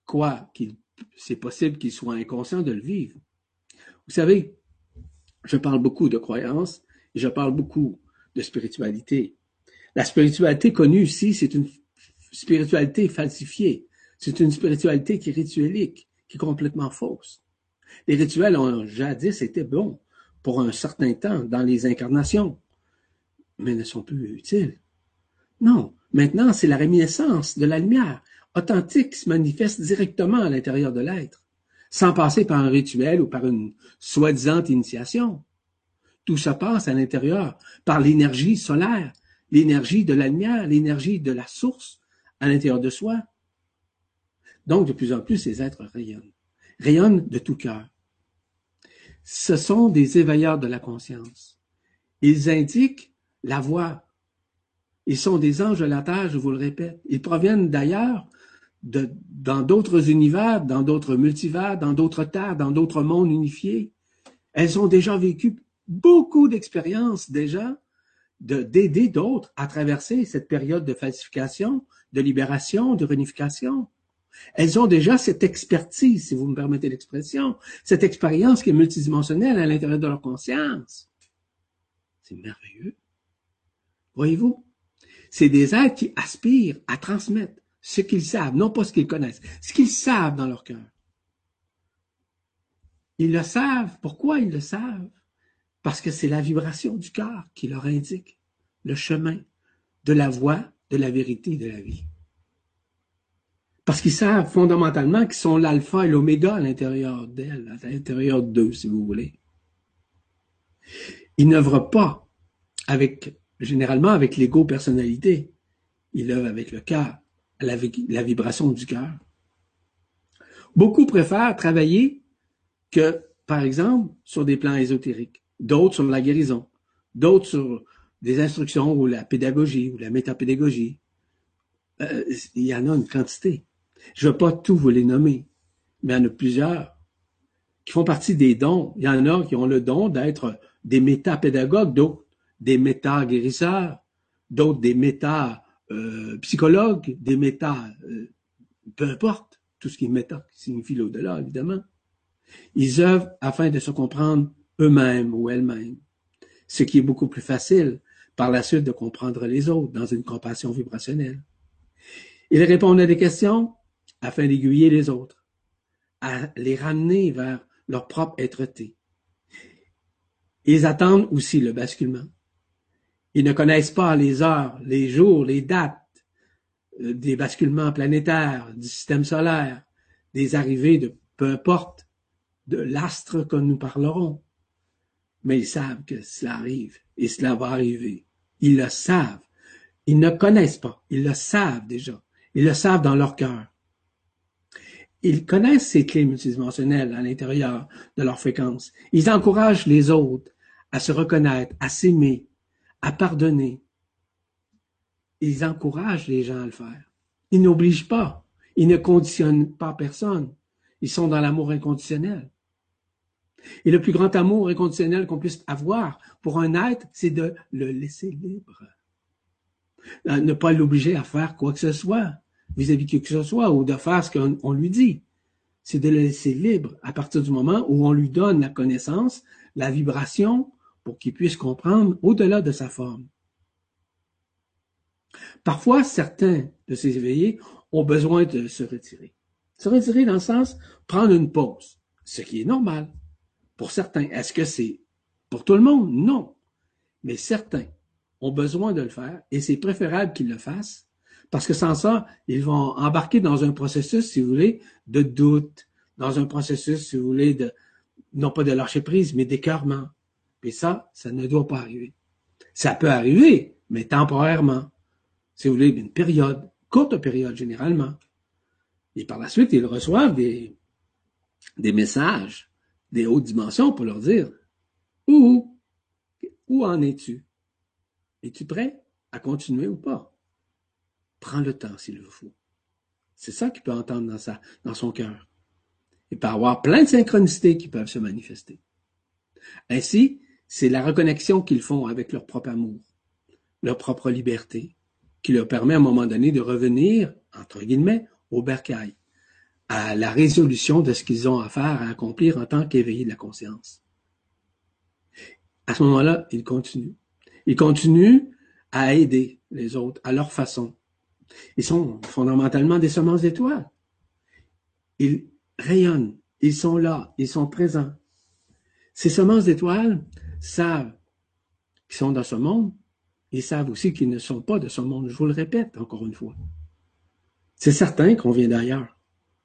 quoi qu'il, c'est possible qu'il soit inconscient de le vivre. Vous savez, je parle beaucoup de croyances et je parle beaucoup de spiritualité. La spiritualité connue ici, c'est une spiritualité falsifiée. C'est une spiritualité qui est rituelique, qui est complètement fausse. Les rituels ont jadis été bons pour un certain temps dans les incarnations, mais ne sont plus utiles. Non, maintenant c'est la réminiscence de la lumière authentique qui se manifeste directement à l'intérieur de l'être, sans passer par un rituel ou par une soi-disant initiation. Tout se passe à l'intérieur par l'énergie solaire, l'énergie de la lumière, l'énergie de la source à l'intérieur de soi. Donc, de plus en plus, ces êtres rayonnent, rayonnent de tout cœur. Ce sont des éveilleurs de la conscience. Ils indiquent la voie. Ils sont des anges de la terre, je vous le répète. Ils proviennent d'ailleurs, de, dans d'autres univers, dans d'autres multivers, dans d'autres terres, dans d'autres mondes unifiés. Elles ont déjà vécu beaucoup d'expériences déjà d'aider d'autres à traverser cette période de falsification, de libération, de réunification. Elles ont déjà cette expertise, si vous me permettez l'expression, cette expérience qui est multidimensionnelle à l'intérieur de leur conscience. C'est merveilleux. Voyez-vous? C'est des êtres qui aspirent à transmettre ce qu'ils savent, non pas ce qu'ils connaissent, ce qu'ils savent dans leur cœur. Ils le savent. Pourquoi ils le savent? Parce que c'est la vibration du cœur qui leur indique le chemin de la voie, de la vérité, de la vie. Parce qu'ils savent fondamentalement qu'ils sont l'alpha et l'oméga à l'intérieur d'elle, à l'intérieur d'eux, si vous voulez. Ils n'œuvrent pas avec, généralement avec l'ego-personnalité. Ils œuvrent avec le cœur, la, vibration du cœur. Beaucoup préfèrent travailler que, par exemple, sur des plans ésotériques, d'autres sur la guérison, d'autres sur des instructions ou la pédagogie ou la métapédagogie. Euh, il y en a une quantité. Je ne vais pas tous vous les nommer, mais il y en a plusieurs qui font partie des dons. Il y en a qui ont le don d'être des métapédagogues, d'autres des méta-guérisseurs, d'autres des méta-psychologues, des méta... Euh, peu importe, tout ce qui est méta signifie l'au-delà, évidemment. Ils œuvrent afin de se comprendre eux-mêmes ou elles-mêmes, ce qui est beaucoup plus facile par la suite de comprendre les autres dans une compassion vibrationnelle. Ils répondent à des questions afin d'aiguiller les autres, à les ramener vers leur propre être-té. Ils attendent aussi le basculement. Ils ne connaissent pas les heures, les jours, les dates euh, des basculements planétaires, du système solaire, des arrivées de peu importe de l'astre que nous parlerons. Mais ils savent que cela arrive et cela va arriver. Ils le savent. Ils ne connaissent pas. Ils le savent déjà. Ils le savent dans leur cœur. Ils connaissent ces clés multidimensionnelles à l'intérieur de leur fréquence. Ils encouragent les autres à se reconnaître, à s'aimer, à pardonner. Ils encouragent les gens à le faire. Ils n'obligent pas. Ils ne conditionnent pas personne. Ils sont dans l'amour inconditionnel. Et le plus grand amour inconditionnel qu'on puisse avoir pour un être, c'est de le laisser libre. Euh, ne pas l'obliger à faire quoi que ce soit vis-à-vis de qui que ce soit ou de faire ce qu'on lui dit. C'est de le laisser libre à partir du moment où on lui donne la connaissance, la vibration pour qu'il puisse comprendre au-delà de sa forme. Parfois, certains de ces éveillés ont besoin de se retirer. Se retirer dans le sens prendre une pause, ce qui est normal pour certains. Est-ce que c'est pour tout le monde? Non. Mais certains ont besoin de le faire et c'est préférable qu'ils le fassent parce que sans ça, ils vont embarquer dans un processus, si vous voulez, de doute, dans un processus, si vous voulez, de, non pas de lâcher prise, mais d'écœurement. Et ça, ça ne doit pas arriver. Ça peut arriver, mais temporairement. Si vous voulez, une période, courte période généralement. Et par la suite, ils reçoivent des, des messages des hautes dimensions pour leur dire Où, où en es-tu? Es-tu prêt à continuer ou pas? Prends le temps s'il le faut. C'est ça qu'il peut entendre dans, sa, dans son cœur. Il peut avoir plein de synchronicités qui peuvent se manifester. Ainsi, c'est la reconnexion qu'ils font avec leur propre amour, leur propre liberté, qui leur permet à un moment donné de revenir, entre guillemets, au bercail, à la résolution de ce qu'ils ont à faire, à accomplir en tant qu'éveillés de la conscience. À ce moment-là, ils continuent. Ils continuent à aider les autres à leur façon. Ils sont fondamentalement des semences d'étoiles. Ils rayonnent, ils sont là, ils sont présents. Ces semences d'étoiles savent qu'ils sont dans ce monde, ils savent aussi qu'ils ne sont pas de ce monde. Je vous le répète encore une fois. C'est certain qu'on vient d'ailleurs.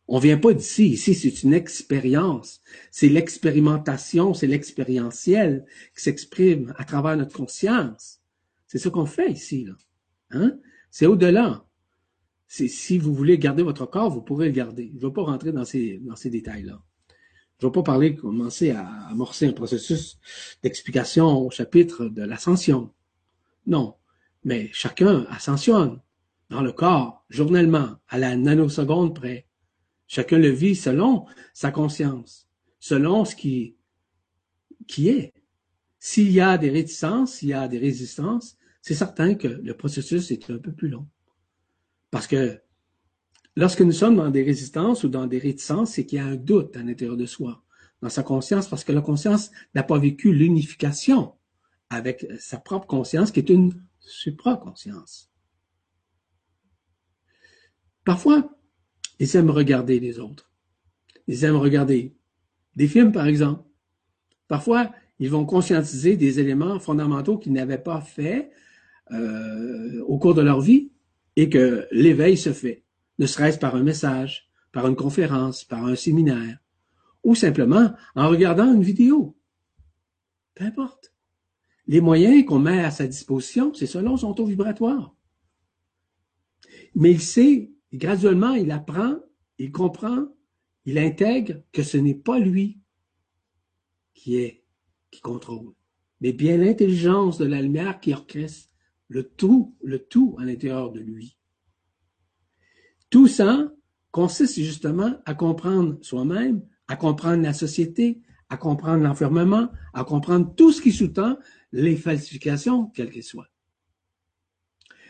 On vient pas d'ici. Ici, c'est une expérience. C'est l'expérimentation, c'est l'expérientiel qui s'exprime à travers notre conscience. C'est ce qu'on fait ici, là. Hein? C'est au-delà. Si vous voulez garder votre corps, vous pourrez le garder. Je ne vais pas rentrer dans ces, dans ces détails-là. Je ne vais pas parler, commencer à amorcer un processus d'explication au chapitre de l'ascension. Non. Mais chacun ascensionne dans le corps, journellement, à la nanoseconde près. Chacun le vit selon sa conscience, selon ce qui, qui est. S'il y a des réticences, s'il y a des résistances, c'est certain que le processus est un peu plus long. Parce que lorsque nous sommes dans des résistances ou dans des réticences, c'est qu'il y a un doute à l'intérieur de soi, dans sa conscience, parce que la conscience n'a pas vécu l'unification avec sa propre conscience, qui est une supraconscience. Parfois, ils aiment regarder les autres. Ils aiment regarder des films, par exemple. Parfois, ils vont conscientiser des éléments fondamentaux qu'ils n'avaient pas fait euh, au cours de leur vie et que l'éveil se fait, ne serait-ce par un message, par une conférence, par un séminaire, ou simplement en regardant une vidéo. Peu importe. Les moyens qu'on met à sa disposition, c'est selon son taux vibratoire. Mais il sait, graduellement, il apprend, il comprend, il intègre que ce n'est pas lui qui est, qui contrôle, mais bien l'intelligence de la lumière qui orchestre le tout, le tout à l'intérieur de lui. Tout ça consiste justement à comprendre soi-même, à comprendre la société, à comprendre l'enfermement, à comprendre tout ce qui sous-tend les falsifications, quelles qu'elles soient.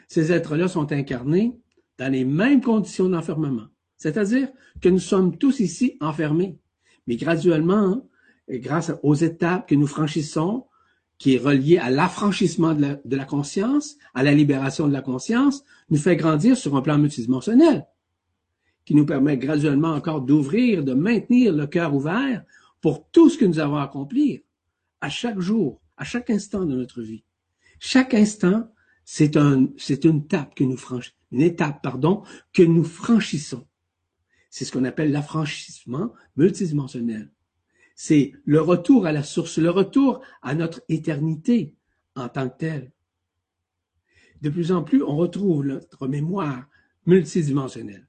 Ces êtres-là sont incarnés dans les mêmes conditions d'enfermement, c'est-à-dire que nous sommes tous ici enfermés, mais graduellement, et grâce aux étapes que nous franchissons, qui est relié à l'affranchissement de, la, conscience, à la libération de la conscience, nous fait grandir sur un plan multidimensionnel, qui nous permet graduellement encore d'ouvrir, de maintenir le cœur ouvert pour tout ce que nous avons à accomplir à chaque jour, à chaque instant de notre vie. Chaque instant, c'est un, c'est une étape que nous franchissons, une étape, que nous franchissons. C'est ce qu'on appelle l'affranchissement multidimensionnel. C'est le retour à la source, le retour à notre éternité en tant que telle. De plus en plus, on retrouve notre mémoire multidimensionnelle.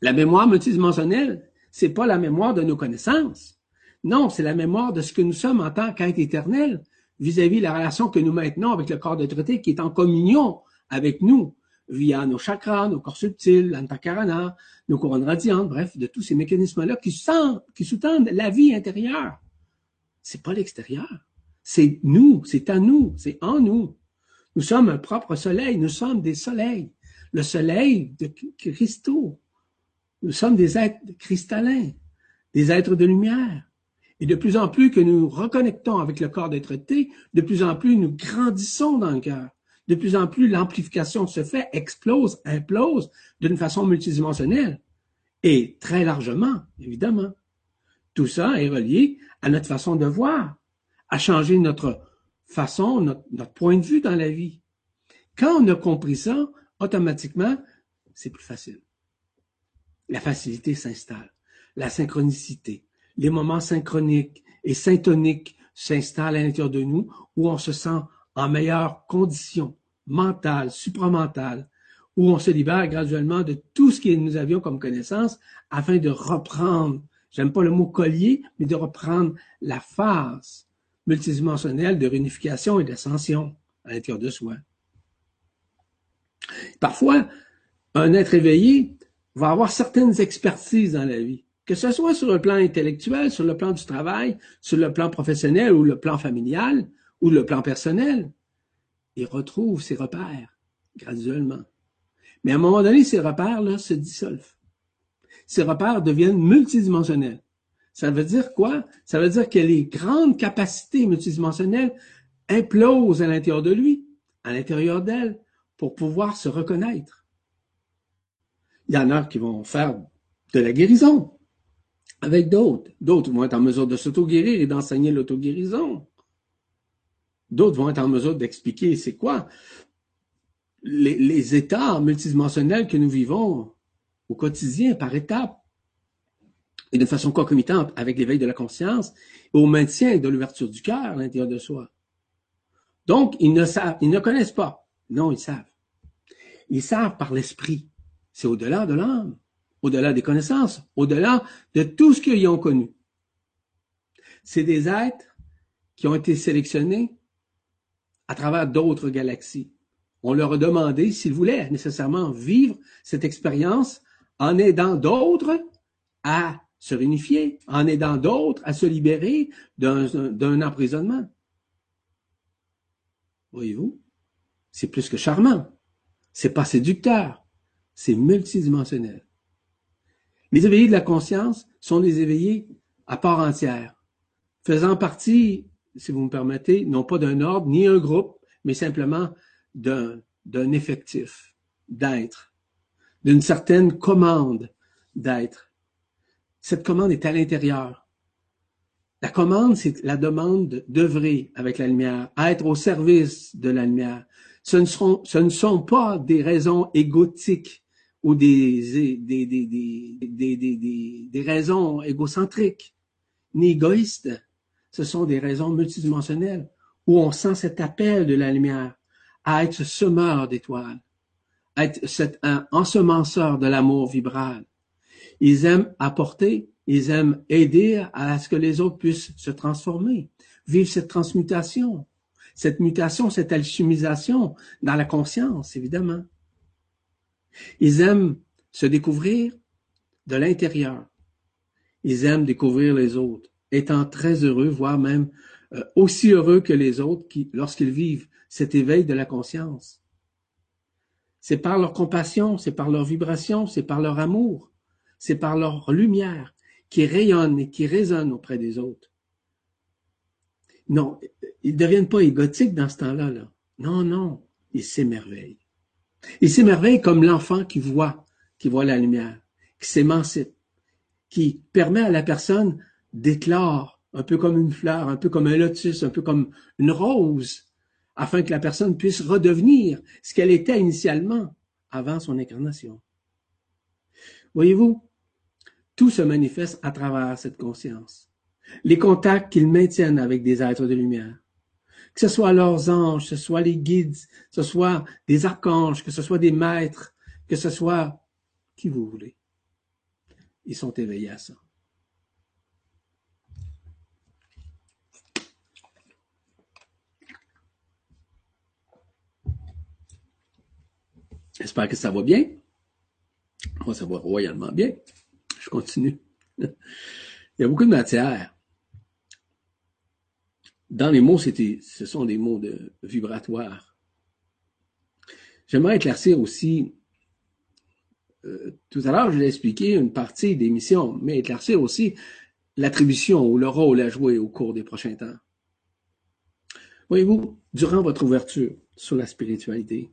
La mémoire multidimensionnelle, c'est pas la mémoire de nos connaissances. Non, c'est la mémoire de ce que nous sommes en tant qu'être éternel vis-à-vis la relation que nous maintenons avec le corps de traité qui est en communion avec nous via nos chakras, nos corps subtils, l'antakarana, nos couronnes radiantes, bref, de tous ces mécanismes-là qui, qui sous-tendent la vie intérieure. C'est pas l'extérieur. C'est nous, c'est à nous, c'est en nous. Nous sommes un propre soleil, nous sommes des soleils. Le soleil de Christo. Nous sommes des êtres cristallins, des êtres de lumière. Et de plus en plus que nous reconnectons avec le corps d'être T, de plus en plus nous grandissons dans le cœur de plus en plus, l'amplification se fait, explose, implose d'une façon multidimensionnelle. Et très largement, évidemment. Tout ça est relié à notre façon de voir, à changer notre façon, notre, point de vue dans la vie. Quand on a compris ça, automatiquement, c'est plus facile. La facilité s'installe. La synchronicité, les moments synchroniques et syntoniques s'installent à l'intérieur de nous où on se sent en meilleure condition mentale, supramentale, où on se libère graduellement de tout ce que nous avions comme connaissance afin de reprendre, j'aime pas le mot collier, mais de reprendre la phase multidimensionnelle de réunification et d'ascension à l'intérieur de soi. Parfois, un être éveillé va avoir certaines expertises dans la vie, que ce soit sur le plan intellectuel, sur le plan du travail, sur le plan professionnel ou le plan familial, ou le plan personnel, il retrouve ses repères graduellement. Mais à un moment donné, ces repères-là se dissolvent. Ces repères deviennent multidimensionnels. Ça veut dire quoi? Ça veut dire que les grandes capacités multidimensionnelles implosent à l'intérieur de lui, à l'intérieur d'elle, pour pouvoir se reconnaître. Il y en a qui vont faire de la guérison avec d'autres. D'autres vont être en mesure de s'auto-guérir et d'enseigner l'auto-guérison. D'autres vont être en mesure d'expliquer c'est quoi les, états multidimensionnels que nous vivons au quotidien, par étapes, et de façon concomitante avec l'éveil de la conscience, au maintien de l'ouverture du cœur à l'intérieur de soi. Donc, ils ne savent, ils ne connaissent pas. Non, ils savent. Ils savent par l'esprit. C'est au-delà de l'âme, au-delà des connaissances, au-delà de tout ce qu'ils ont connu. C'est des êtres qui ont été sélectionnés à travers d'autres galaxies. On leur a demandé s'ils voulaient nécessairement vivre cette expérience en aidant d'autres à se réunifier, en aidant d'autres à se libérer d'un emprisonnement. Voyez-vous, c'est plus que charmant. C'est pas séducteur. C'est multidimensionnel. Les éveillés de la conscience sont des éveillés à part entière, faisant partie si vous me permettez, non pas d'un ordre ni un groupe, mais simplement d'un effectif d'être, d'une certaine commande d'être. Cette commande est à l'intérieur. La commande, c'est la demande d'œuvrer avec la lumière, être au service de la lumière. Ce ne, sont, ce ne sont pas des raisons égotiques ou des, des, des, des, des raisons égocentriques, ni égoïstes. Ce sont des raisons multidimensionnelles où on sent cet appel de la lumière à être ce semeur d'étoiles, à être cet ensemenceur de l'amour vibral. Ils aiment apporter, ils aiment aider à ce que les autres puissent se transformer, vivre cette transmutation, cette mutation, cette alchimisation dans la conscience, évidemment. Ils aiment se découvrir de l'intérieur. Ils aiment découvrir les autres, étant très heureux, voire même euh, aussi heureux que les autres qui, lorsqu'ils vivent cet éveil de la conscience. C'est par leur compassion, c'est par leur vibration, c'est par leur amour, c'est par leur lumière qui rayonne et qui résonne auprès des autres. Non, ils ne deviennent pas égotiques dans ce temps-là. Là. Non, non, ils s'émerveillent. Ils s'émerveillent comme l'enfant qui voit, qui voit la lumière, qui s'émancipe, qui permet à la personne d'éclore un peu comme une fleur, un peu comme un lotus, un peu comme une rose, afin que la personne puisse redevenir ce qu'elle était initialement avant son incarnation. Voyez-vous, tout se manifeste à travers cette conscience. Les contacts qu'ils maintiennent avec des êtres de lumière, que ce soit leurs anges, que ce soit les guides, que ce soit des archanges, que ce soit des maîtres, que ce soit qui vous voulez. Ils sont éveillés à ça. J'espère que ça va bien. Ça va royalement bien. Je continue. (laughs) Il y a beaucoup de matière. Dans les mots, ce sont des mots de vibratoires. J'aimerais éclaircir aussi, euh, tout à l'heure, je l'ai expliqué une partie des missions, mais éclaircir aussi l'attribution ou le rôle à jouer au cours des prochains temps. Voyez-vous, durant votre ouverture sur la spiritualité,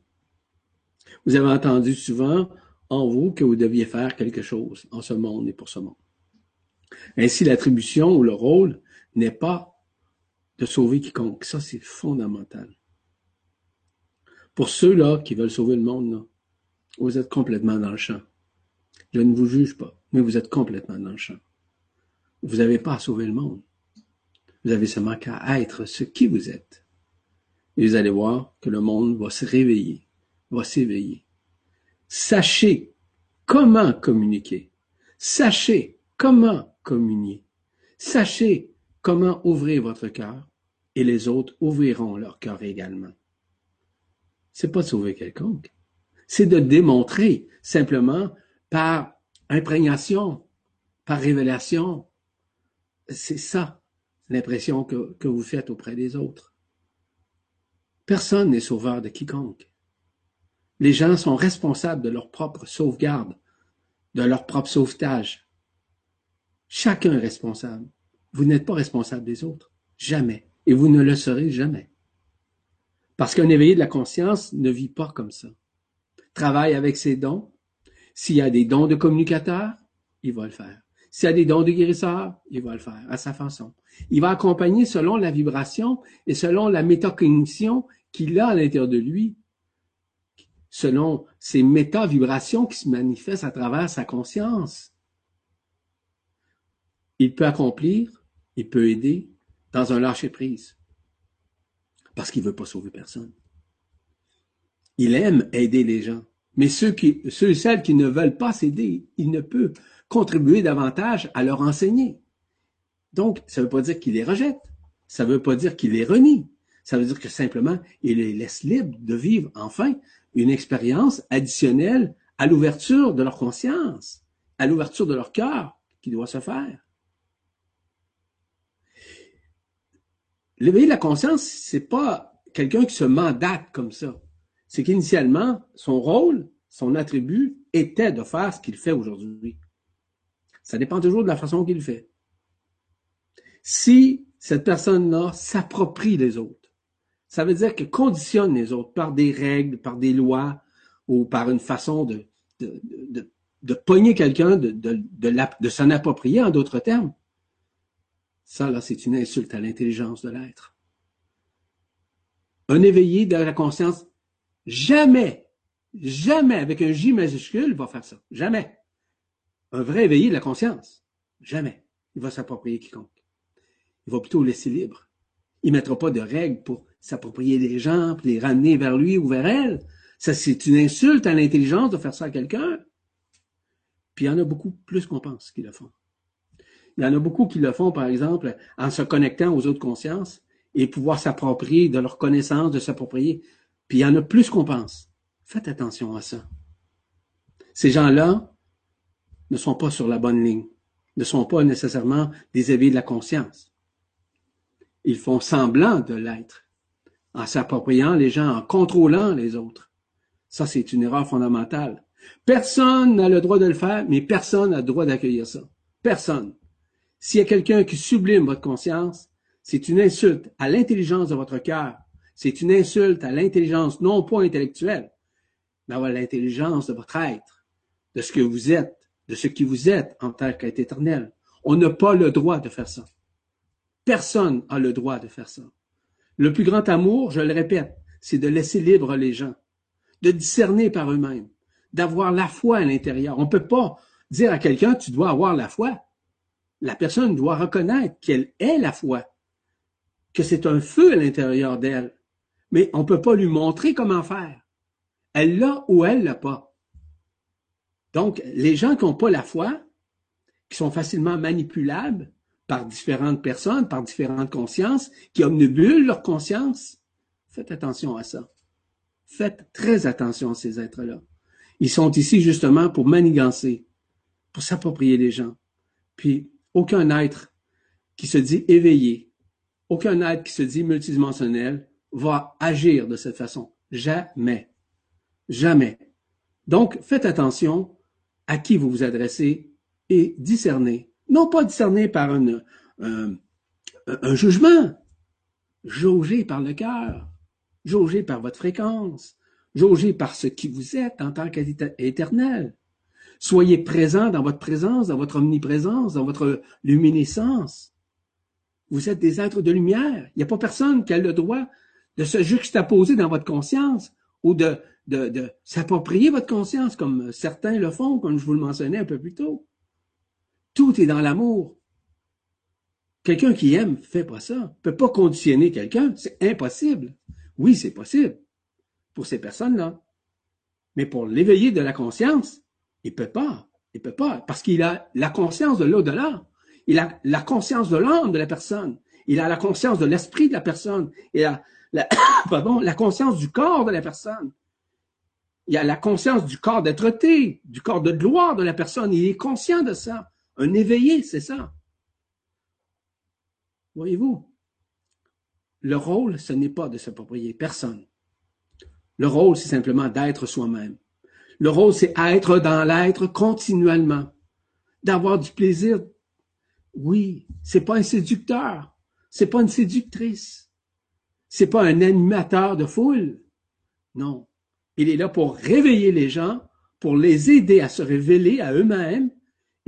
vous avez entendu souvent en vous que vous deviez faire quelque chose en ce monde et pour ce monde. Ainsi, l'attribution ou le rôle n'est pas de sauver quiconque. Ça, c'est fondamental. Pour ceux-là qui veulent sauver le monde, vous êtes complètement dans le champ. Je ne vous juge pas, mais vous êtes complètement dans le champ. Vous n'avez pas à sauver le monde. Vous avez seulement qu'à être ce qui vous êtes. Et vous allez voir que le monde va se réveiller va s'éveiller. Sachez comment communiquer. Sachez comment communier. Sachez comment ouvrir votre cœur et les autres ouvriront leur cœur également. C'est pas de sauver quelconque. C'est de démontrer simplement par imprégnation, par révélation. C'est ça l'impression que, que vous faites auprès des autres. Personne n'est sauveur de quiconque. Les gens sont responsables de leur propre sauvegarde, de leur propre sauvetage. Chacun est responsable. Vous n'êtes pas responsable des autres. Jamais. Et vous ne le serez jamais. Parce qu'un éveillé de la conscience ne vit pas comme ça. Travaille avec ses dons. S'il y a des dons de communicateur, il va le faire. S'il y a des dons de guérisseur, il va le faire à sa façon. Il va accompagner selon la vibration et selon la métacognition qu'il a à l'intérieur de lui selon ces méta-vibrations qui se manifestent à travers sa conscience. Il peut accomplir, il peut aider dans un lâcher-prise parce qu'il veut pas sauver personne. Il aime aider les gens. Mais ceux, qui, ceux et celles qui ne veulent pas s'aider, il ne peut contribuer davantage à leur enseigner. Donc, ça ne veut pas dire qu'il les rejette. Ça ne veut pas dire qu'il les renie. Ça veut dire que simplement, il les laisse libres de vivre enfin une expérience additionnelle à l'ouverture de leur conscience, à l'ouverture de leur cœur qui doit se faire. L'éveil de la conscience, c'est pas quelqu'un qui se mandate comme ça. C'est qu'initialement, son rôle, son attribut était de faire ce qu'il fait aujourd'hui. Ça dépend toujours de la façon qu'il fait. Si cette personne-là s'approprie les autres, Ça veut dire qu'elle conditionne les autres par des règles, par des lois ou par une façon de, de, de, de pogner quelqu'un, de, de, s'en approprier en d'autres termes. Ça, là, c'est une insulte à l'intelligence de l'être. Un éveillé de la conscience, jamais, jamais, avec un J majuscule, va faire ça. Jamais. Un vrai éveillé de la conscience, jamais. Il va s'approprier quiconque. Il va plutôt laisser libre. Il mettra pas de règles pour s'approprier des gens, pour les ramener vers lui ou vers elle. Ça, c'est une insulte à l'intelligence de faire ça à quelqu'un. Puis il y en a beaucoup plus qu'on pense qui le font. Il y en a beaucoup qui le font, par exemple, en se connectant aux autres consciences et pouvoir s'approprier de leur connaissance, de s'approprier. Puis il y en a plus qu'on pense. Faites attention à ça. Ces gens-là ne sont pas sur la bonne ligne, ne sont pas nécessairement des éveillés de la conscience. Ils font semblant de l'être, en s'appropriant les gens, en contrôlant les autres. Ça, c'est une erreur fondamentale. Personne n'a le droit de le faire, mais personne n'a le droit d'accueillir ça. Personne. S'il y a quelqu'un qui sublime votre conscience, c'est une insulte à l'intelligence de votre cœur. C'est une insulte à l'intelligence non pas intellectuelle, mais à l'intelligence de votre être, de ce que vous êtes, de ce qui vous êtes en tant qu'être éternel. On n'a pas le droit de faire ça. Personne n'a le droit de faire ça. Le plus grand amour, je le répète, c'est de laisser libre les gens, de discerner par eux-mêmes, d'avoir la foi à l'intérieur. On ne peut pas dire à quelqu'un, tu dois avoir la foi. La personne doit reconnaître qu'elle est la foi, que c'est un feu à l'intérieur d'elle. Mais on ne peut pas lui montrer comment faire. Elle l'a ou elle l'a pas. Donc, les gens qui n'ont pas la foi, qui sont facilement manipulables par différentes personnes, par différentes consciences, qui omnibulent leur conscience, faites attention à ça. Faites très attention à ces êtres-là. Ils sont ici justement pour manigancer, pour s'approprier les gens. Puis, aucun être qui se dit éveillé, aucun être qui se dit multidimensionnel va agir de cette façon. Jamais. Jamais. Donc, faites attention à qui vous vous adressez et discernez. Non pas discerner par un, un jugement, jaugez par le cœur, jaugez par votre fréquence, jaugez par ce qui vous êtes en tant qu'éternel. Soyez présent dans votre présence, dans votre omniprésence, dans votre luminescence. Vous êtes des êtres de lumière. Il n'y a pas personne qui a le droit de se juxtaposer dans votre conscience ou de s'approprier votre conscience comme certains le font, comme je vous le mentionnais un peu plus tôt. Tout est dans l'amour. Quelqu'un qui aime fait pas ça. Ne peut pas conditionner quelqu'un. C'est impossible. Oui, c'est possible pour ces personnes-là. Mais pour l'éveiller de la conscience, il peut pas. Il peut pas. Parce qu'il a la conscience de l'au-delà. Il a la conscience de l'âme de la personne. Il a la conscience de l'esprit de la personne. Il a la, (coughs) la conscience du corps de la personne. Il a la conscience du corps d'être du corps de gloire de la personne. Il est conscient de ça. Un éveillé, c'est ça. Voyez-vous, le rôle, ce n'est pas de s'approprier personne. Le rôle, c'est simplement d'être soi-même. Le rôle, c'est être dans l'être continuellement, d'avoir du plaisir. Oui, c'est pas un séducteur, c'est pas une séductrice, c'est pas un animateur de foule. Non, il est là pour réveiller les gens, pour les aider à se révéler à eux-mêmes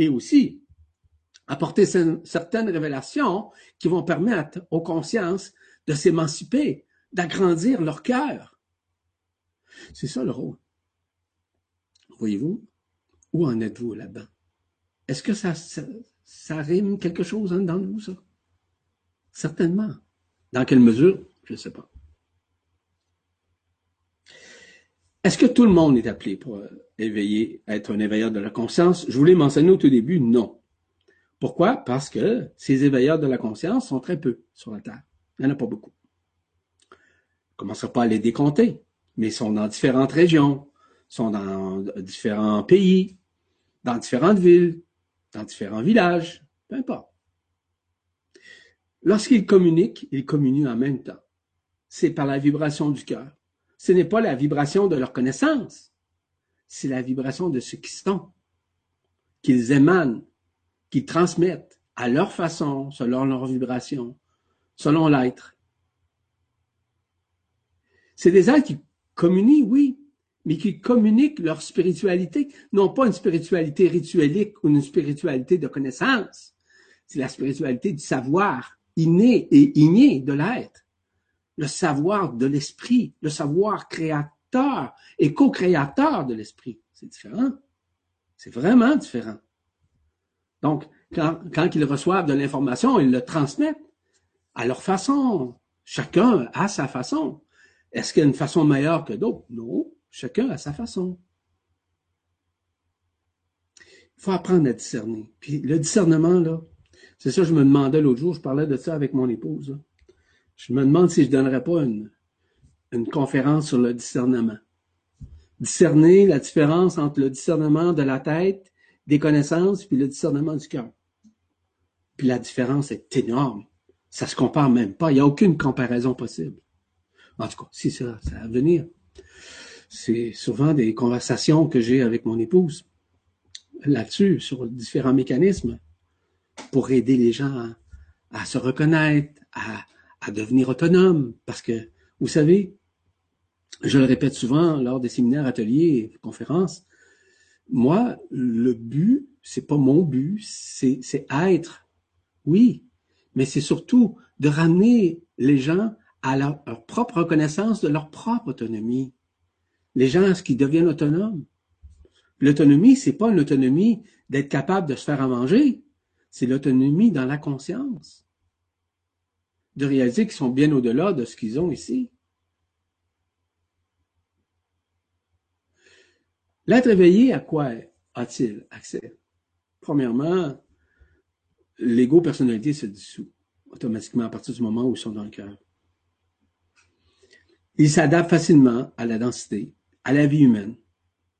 et aussi apporter certaines révélations qui vont permettre aux consciences de s'émanciper, d'agrandir leur cœur. C'est ça le rôle. Voyez-vous? Où en êtes-vous là-dedans? Est-ce que ça, ça, rime quelque chose dans vous, ça? Certainement. Dans quelle mesure? Je ne sais pas. Est-ce que tout le monde est appelé pour euh, éveiller, être un éveilleur de la conscience? Je voulais mentionner au tout début, non. Pourquoi? Parce que ces éveilleurs de la conscience sont très peu sur la Terre. Il n'y en a pas beaucoup. On ne commencera pas à les décompter, mais ils sont dans différentes régions, sont dans différents pays, dans différentes villes, dans différents villages, peu importe. Lorsqu'ils communiquent, ils communient en même temps. C'est par la vibration du cœur. Ce n'est pas la vibration de leur connaissance, c'est la vibration de ce qu'ils sont, qu'ils émanent, qu'ils transmettent à leur façon, selon leur vibration, selon l'être. C'est des êtres qui communient, oui, mais qui communiquent leur spiritualité, non pas une spiritualité rituelique ou une spiritualité de connaissance. C'est la spiritualité du savoir inné et igné de l'être, le savoir de l'esprit, le savoir créateur et co-créateur de l'esprit. C'est différent. C'est vraiment différent. Donc, quand, ils reçoivent de l'information, ils le transmettent à leur façon. Chacun a sa façon. Est-ce qu'il y a une façon meilleure que d'autres? Non. Chacun a sa façon. Il faut apprendre à discerner. Puis le discernement, là, c'est ça que je me demandais l'autre jour, je parlais de ça avec mon épouse. Je me demande si je ne donnerais pas une, une conférence sur le discernement. Discerner la différence entre le discernement de la tête, des connaissances, puis le discernement du cœur. Puis la différence est énorme. Ça se compare même pas. Il n'y a aucune comparaison possible. En tout cas, si ça, ça va venir c'est souvent des conversations que j'ai avec mon épouse là-dessus, sur différents mécanismes pour aider les gens à, se reconnaître, à, à, devenir autonomes. Parce que, vous savez, je le répète souvent lors des séminaires, ateliers, conférences, moi, le but, c'est pas mon but, c'est, c'est être. Oui, mais c'est surtout de ramener les gens à leur, propre reconnaissance de leur propre autonomie les gens qui deviennent autonomes? L'autonomie, c'est pas une autonomie d'être capable de se faire à manger, c'est l'autonomie dans la conscience. De réaliser qu'ils sont bien au-delà de ce qu'ils ont ici. L'être éveillé, à quoi a-t-il accès? Premièrement, l'ego-personnalité se dissout automatiquement à partir du moment où ils sont dans le cœur. Ils s'adaptent facilement à la densité, à la vie humaine,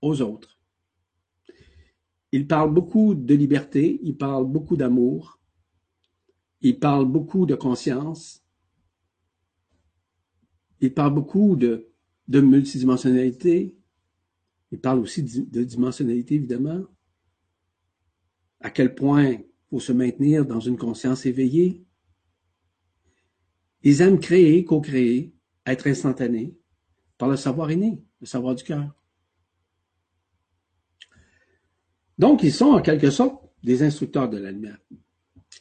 aux autres. Il parle beaucoup de liberté, il parle beaucoup d'amour, il parle beaucoup de conscience, il parle beaucoup de, multidimensionnalité, il parle aussi de dimensionnalité, évidemment. À quel point il faut se maintenir dans une conscience éveillée. Ils aiment créer, co-créer, être instantanés par le savoir inné le savoir du cœur. Donc, ils sont en quelque sorte des instructeurs de la lumière.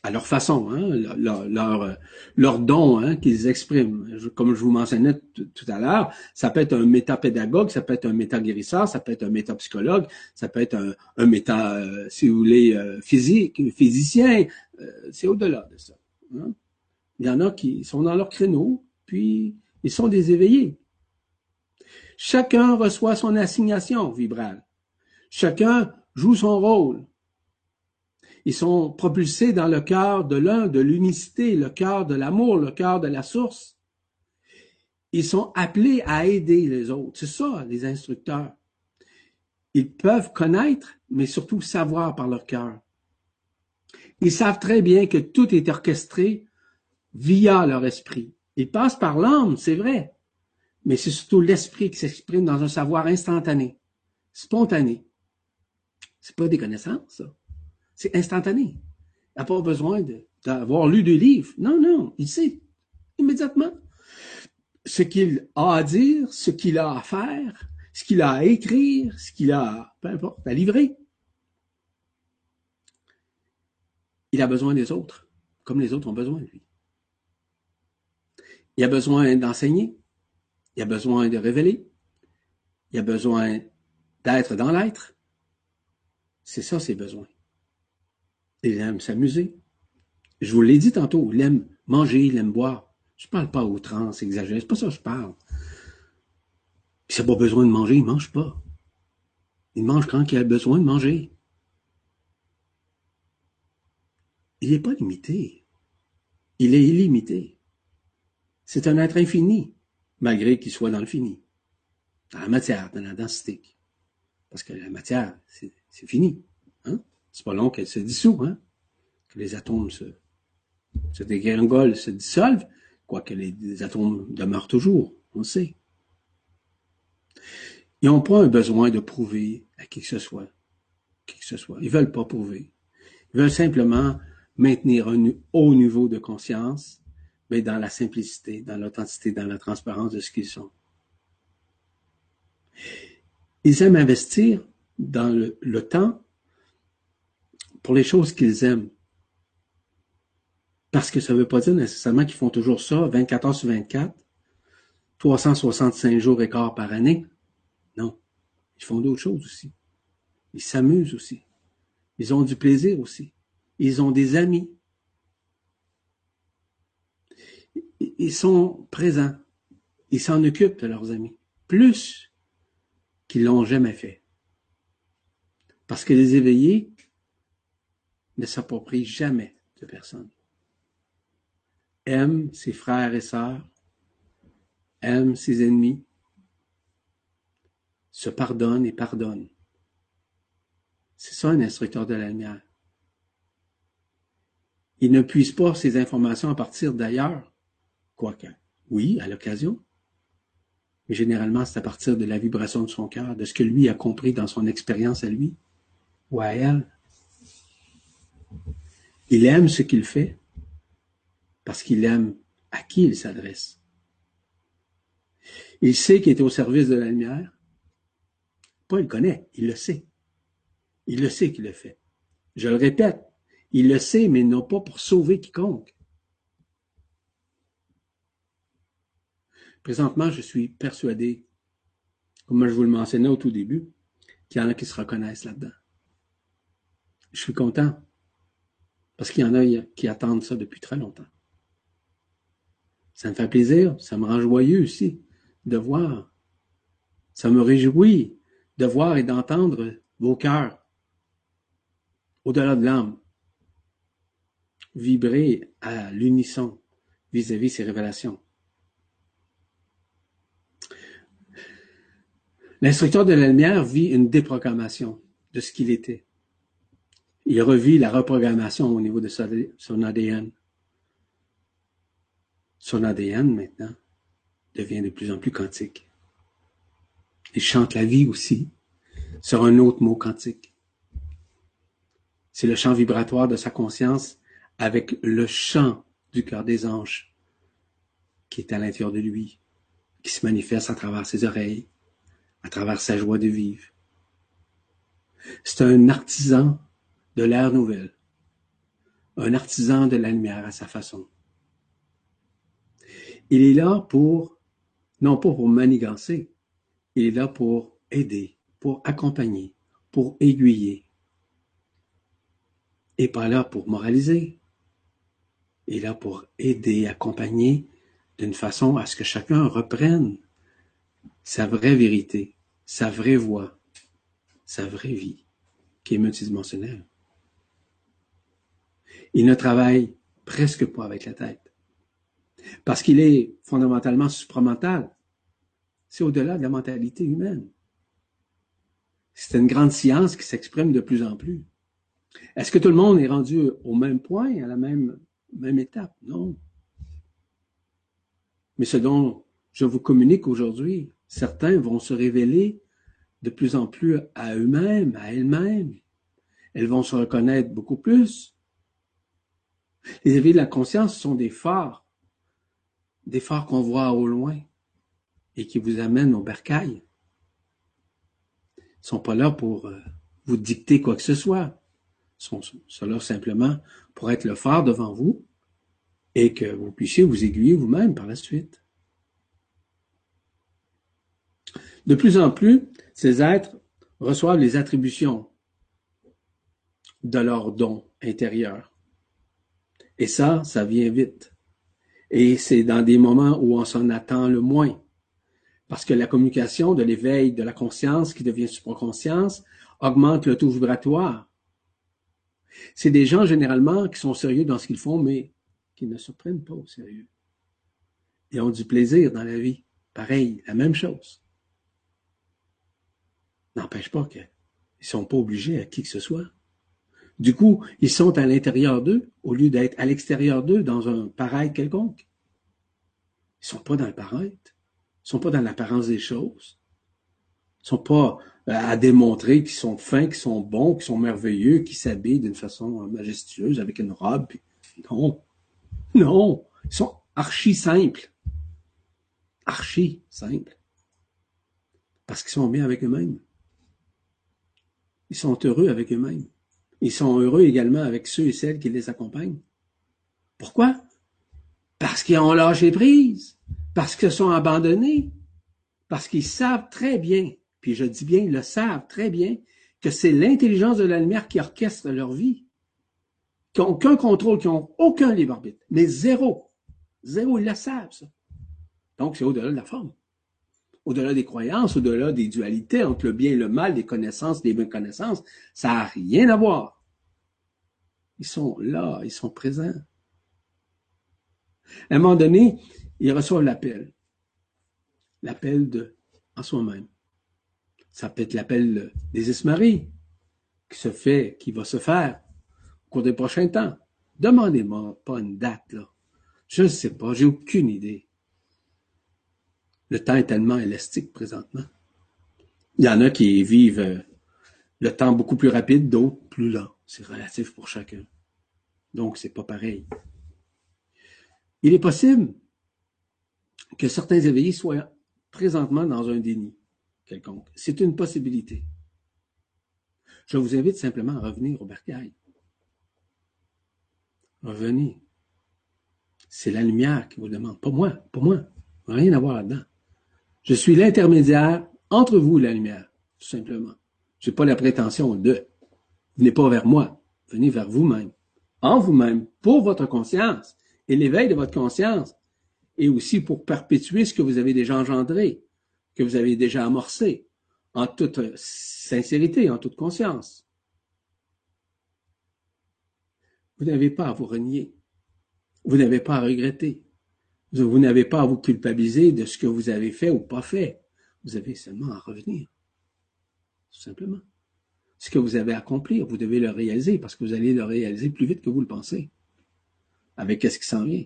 À leur façon, hein, leur, leur, leur don hein, qu'ils expriment. Comme je vous mentionnais tout à l'heure, ça peut être un métapédagogue, ça peut être un métaguérisseur, ça peut être un métapsychologue, ça peut être un, un méta, euh, si vous voulez, euh, physique, physicien. Euh, c'est au-delà de ça. Hein. Il y en a qui sont dans leur créneau, puis ils sont des éveillés. Chacun reçoit son assignation vibrale. Chacun joue son rôle. Ils sont propulsés dans le cœur de l'un, de l'unicité, le cœur de l'amour, le cœur de la source. Ils sont appelés à aider les autres. C'est ça, les instructeurs. Ils peuvent connaître, mais surtout savoir par leur cœur. Ils savent très bien que tout est orchestré via leur esprit. Ils passent par l'âme, c'est vrai, mais c'est surtout l'esprit qui s'exprime dans un savoir instantané, spontané. C'est pas des connaissances, ça. C'est instantané. Il n'a pas besoin d'avoir lu des livres. Non, non, il sait immédiatement ce qu'il a à dire, ce qu'il a à faire, ce qu'il a à écrire, ce qu'il a, peu importe, à livrer. Il a besoin des autres, comme les autres ont besoin de lui. Il a besoin d'enseigner, il a besoin de révéler. Il a besoin d'être dans l'être. C'est ça ses besoins. Il aime s'amuser. Je vous l'ai dit tantôt, il aime manger, il aime boire. Je ne parle pas au trans exagéré, c'est pas ça que je parle. S'il n'a pas besoin de manger, il ne mange pas. Il mange quand il a besoin de manger. Il n'est pas limité. Il est illimité. C'est un être infini malgré qu'il soit dans le fini, dans la matière, dans la densité. Parce que la matière, c'est fini. C'est pas long qu'elle se dissout, hein? que les atomes se, se dégringolent, se dissolvent, quoique les, les atomes demeurent toujours, on le sait. Ils n'ont pas un besoin de prouver à qui que ce soit. Qui que ce soit. Ils veulent pas prouver. Ils veulent simplement maintenir un haut niveau de conscience mais dans la simplicité, dans l'authenticité, dans la transparence de ce qu'ils sont. Ils aiment investir dans le temps pour les choses qu'ils aiment. Parce que ça ne veut pas dire nécessairement qu'ils font toujours ça 24 heures sur 24, 365 jours et quart par année. Non. Ils font d'autres choses aussi. Ils s'amusent aussi. Ils ont du plaisir aussi. Ils ont des amis. Ils sont présents. Ils s'en occupent de leurs amis. Plus qu'ils l'ont jamais fait. Parce que les éveillés ne s'approprient jamais de personne. Aiment ses frères et sœurs, aiment ses ennemis, se pardonne et pardonne. C'est ça un instructeur de la lumière. Il ne puise pas ses informations à partir d'ailleurs, quoique, oui, à l'occasion, mais généralement c'est à partir de la vibration de son cœur, de ce que lui a compris dans son expérience à lui ou à elle. Il aime ce qu'il fait parce qu'il aime à qui il s'adresse. Il sait qu'il est au service de la lumière. Pas il connaît, il le sait. Il le sait qu'il le fait. Je le répète, il le sait, mais non pas pour sauver quiconque. Présentement, je suis persuadé, comme je vous le mentionnais au tout début, qu'il y en a qui se reconnaissent là-dedans. Je suis content parce qu'il y en a qui attendent ça depuis très longtemps. Ça me fait plaisir, ça me rend joyeux aussi de voir. Ça me réjouit de voir et d'entendre vos cœurs au-delà de l'âme vibrer à l'unisson vis-à-vis ces révélations. L'instructeur de la lumière vit une déprogrammation de ce qu'il était. Il revit la reprogrammation au niveau de son ADN. Son ADN, maintenant, devient de plus en plus quantique. Il chante la vie aussi sur un autre mot quantique. C'est le chant vibratoire de sa conscience avec le chant du cœur des anges qui est à l'intérieur de lui, qui se manifeste à travers ses oreilles, à travers sa joie de vivre. C'est un artisan de l'ère nouvelle, un artisan de la lumière à sa façon. Il est là pour, non pas pour manigancer, il est là pour aider, pour accompagner, pour aiguiller. Et pas là pour moraliser. Il est là pour aider, accompagner d'une façon à ce que chacun reprenne sa vraie vérité, sa vraie voix, sa vraie vie, qui est multidimensionnelle. Il ne travaille presque pas avec la tête. Parce qu'il est fondamentalement supramental. C'est au-delà de la mentalité humaine. C'est une grande science qui s'exprime de plus en plus. Est-ce que tout le monde est rendu au même point, à la même, même étape? Non. Mais ce dont je vous communique aujourd'hui, certains vont se révéler de plus en plus à eux-mêmes, à elles-mêmes. Elles vont se reconnaître beaucoup plus. Les éveils de la conscience sont des phares, des phares qu'on voit au loin et qui vous amènent au bercail. Ils sont pas là pour euh, vous dicter quoi que ce soit. Ils sont, là simplement pour être le phare devant vous et que vous puissiez vous aiguiller vous-même par la suite. De plus en plus, ces êtres reçoivent les attributions de leurs dons intérieurs. Et ça, ça vient vite. Et c'est dans des moments où on s'en attend le moins. Parce que la communication de l'éveil de la conscience qui devient supraconscience augmente le taux vibratoire. C'est des gens généralement qui sont sérieux dans ce qu'ils font, mais qui ne se prennent pas au sérieux. Et ont du plaisir dans la vie. Pareil, la même chose. N'empêche pas qu'ils ne sont pas obligés à qui que ce soit. Du coup, ils sont à l'intérieur d'eux au lieu d'être à l'extérieur d'eux dans un pareil quelconque. Ils sont pas dans le paraître. Ils sont pas dans l'apparence des choses. Ils sont pas euh, à démontrer qu'ils sont fins, qu'ils sont bons, qu'ils sont merveilleux, qu'ils s'habillent d'une façon majestueuse avec une robe. Non. Non. Ils sont archi simples. Archi simples. Parce qu'ils sont bien avec eux-mêmes. Ils sont heureux avec eux-mêmes. Ils sont heureux également avec ceux et celles qui les accompagnent. Pourquoi? Parce qu'ils ont lâché prise, parce qu'ils sont abandonnés, parce qu'ils savent très bien, puis je dis bien, ils le savent très bien, que c'est l'intelligence de la lumière qui orchestre leur vie, qui n'ont aucun contrôle, qui n'ont aucun libre arbitre, mais zéro. Zéro, ils le savent, ça. Donc, c'est au-delà de la forme. Au-delà des croyances, au-delà des dualités entre le bien et le mal, des connaissances, des bonnes connaissances, ça n'a rien à voir. Ils sont là, ils sont présents. À un moment donné, ils reçoivent l'appel. L'appel de en soi-même. Ça peut être l'appel des esmaris qui se fait, qui va se faire au cours des prochains temps. Demandez-moi pas une date, là. Je ne sais pas, j'ai aucune idée. Le temps est tellement élastique présentement. Il y en a qui vivent euh, le temps beaucoup plus rapide, d'autres plus lent. C'est relatif pour chacun. Donc, c'est pas pareil. Il est possible que certains éveillés soient présentement dans un déni quelconque. C'est une possibilité. Je vous invite simplement à revenir au bercail. Revenez. C'est la lumière qui vous demande. Pas moi, pas moi. Rien à voir là-dedans. Je suis l'intermédiaire entre vous et la lumière, tout simplement. Je n'ai pas la prétention de. Venez pas vers moi. Venez vers vous-même. En vous-même, pour votre conscience et l'éveil de votre conscience. Et aussi pour perpétuer ce que vous avez déjà engendré, que vous avez déjà amorcé, en toute sincérité, en toute conscience. Vous n'avez pas à vous renier. Vous n'avez pas à regretter. Vous n'avez pas à vous culpabiliser de ce que vous avez fait ou pas fait. Vous avez seulement à revenir. Tout simplement. Ce que vous avez accompli, vous devez le réaliser parce que vous allez le réaliser plus vite que vous le pensez. Avec ce qui s'en vient?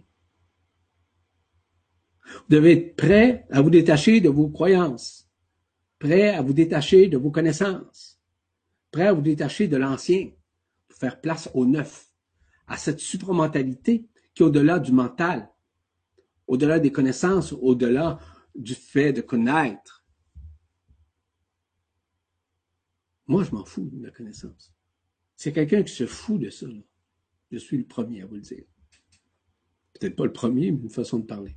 Vous devez être prêt à vous détacher de vos croyances, prêt à vous détacher de vos connaissances, prêt à vous détacher de l'ancien, pour faire place au neuf, à cette supramentalité qui est au-delà du mental, au-delà des connaissances, au-delà du fait de connaître. Moi, je m'en fous de la connaissance. C'est quelqu'un qui se fout de ça. Je suis le premier à vous le dire. Peut-être pas le premier, mais une façon de parler.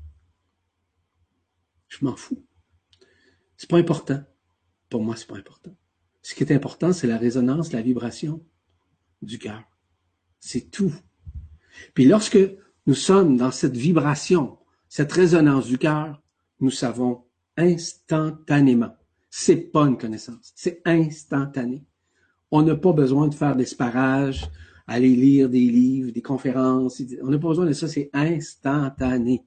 Je m'en fous. C'est pas important. Pour moi, c'est pas important. Ce qui est important, c'est la résonance, la vibration du cœur. C'est tout. Puis lorsque nous sommes dans cette vibration, cette résonance du cœur, nous savons instantanément. C'est pas une connaissance. C'est instantané. On n'a pas besoin de faire des sparages, aller lire des livres, des conférences. On n'a pas besoin de ça. C'est instantané.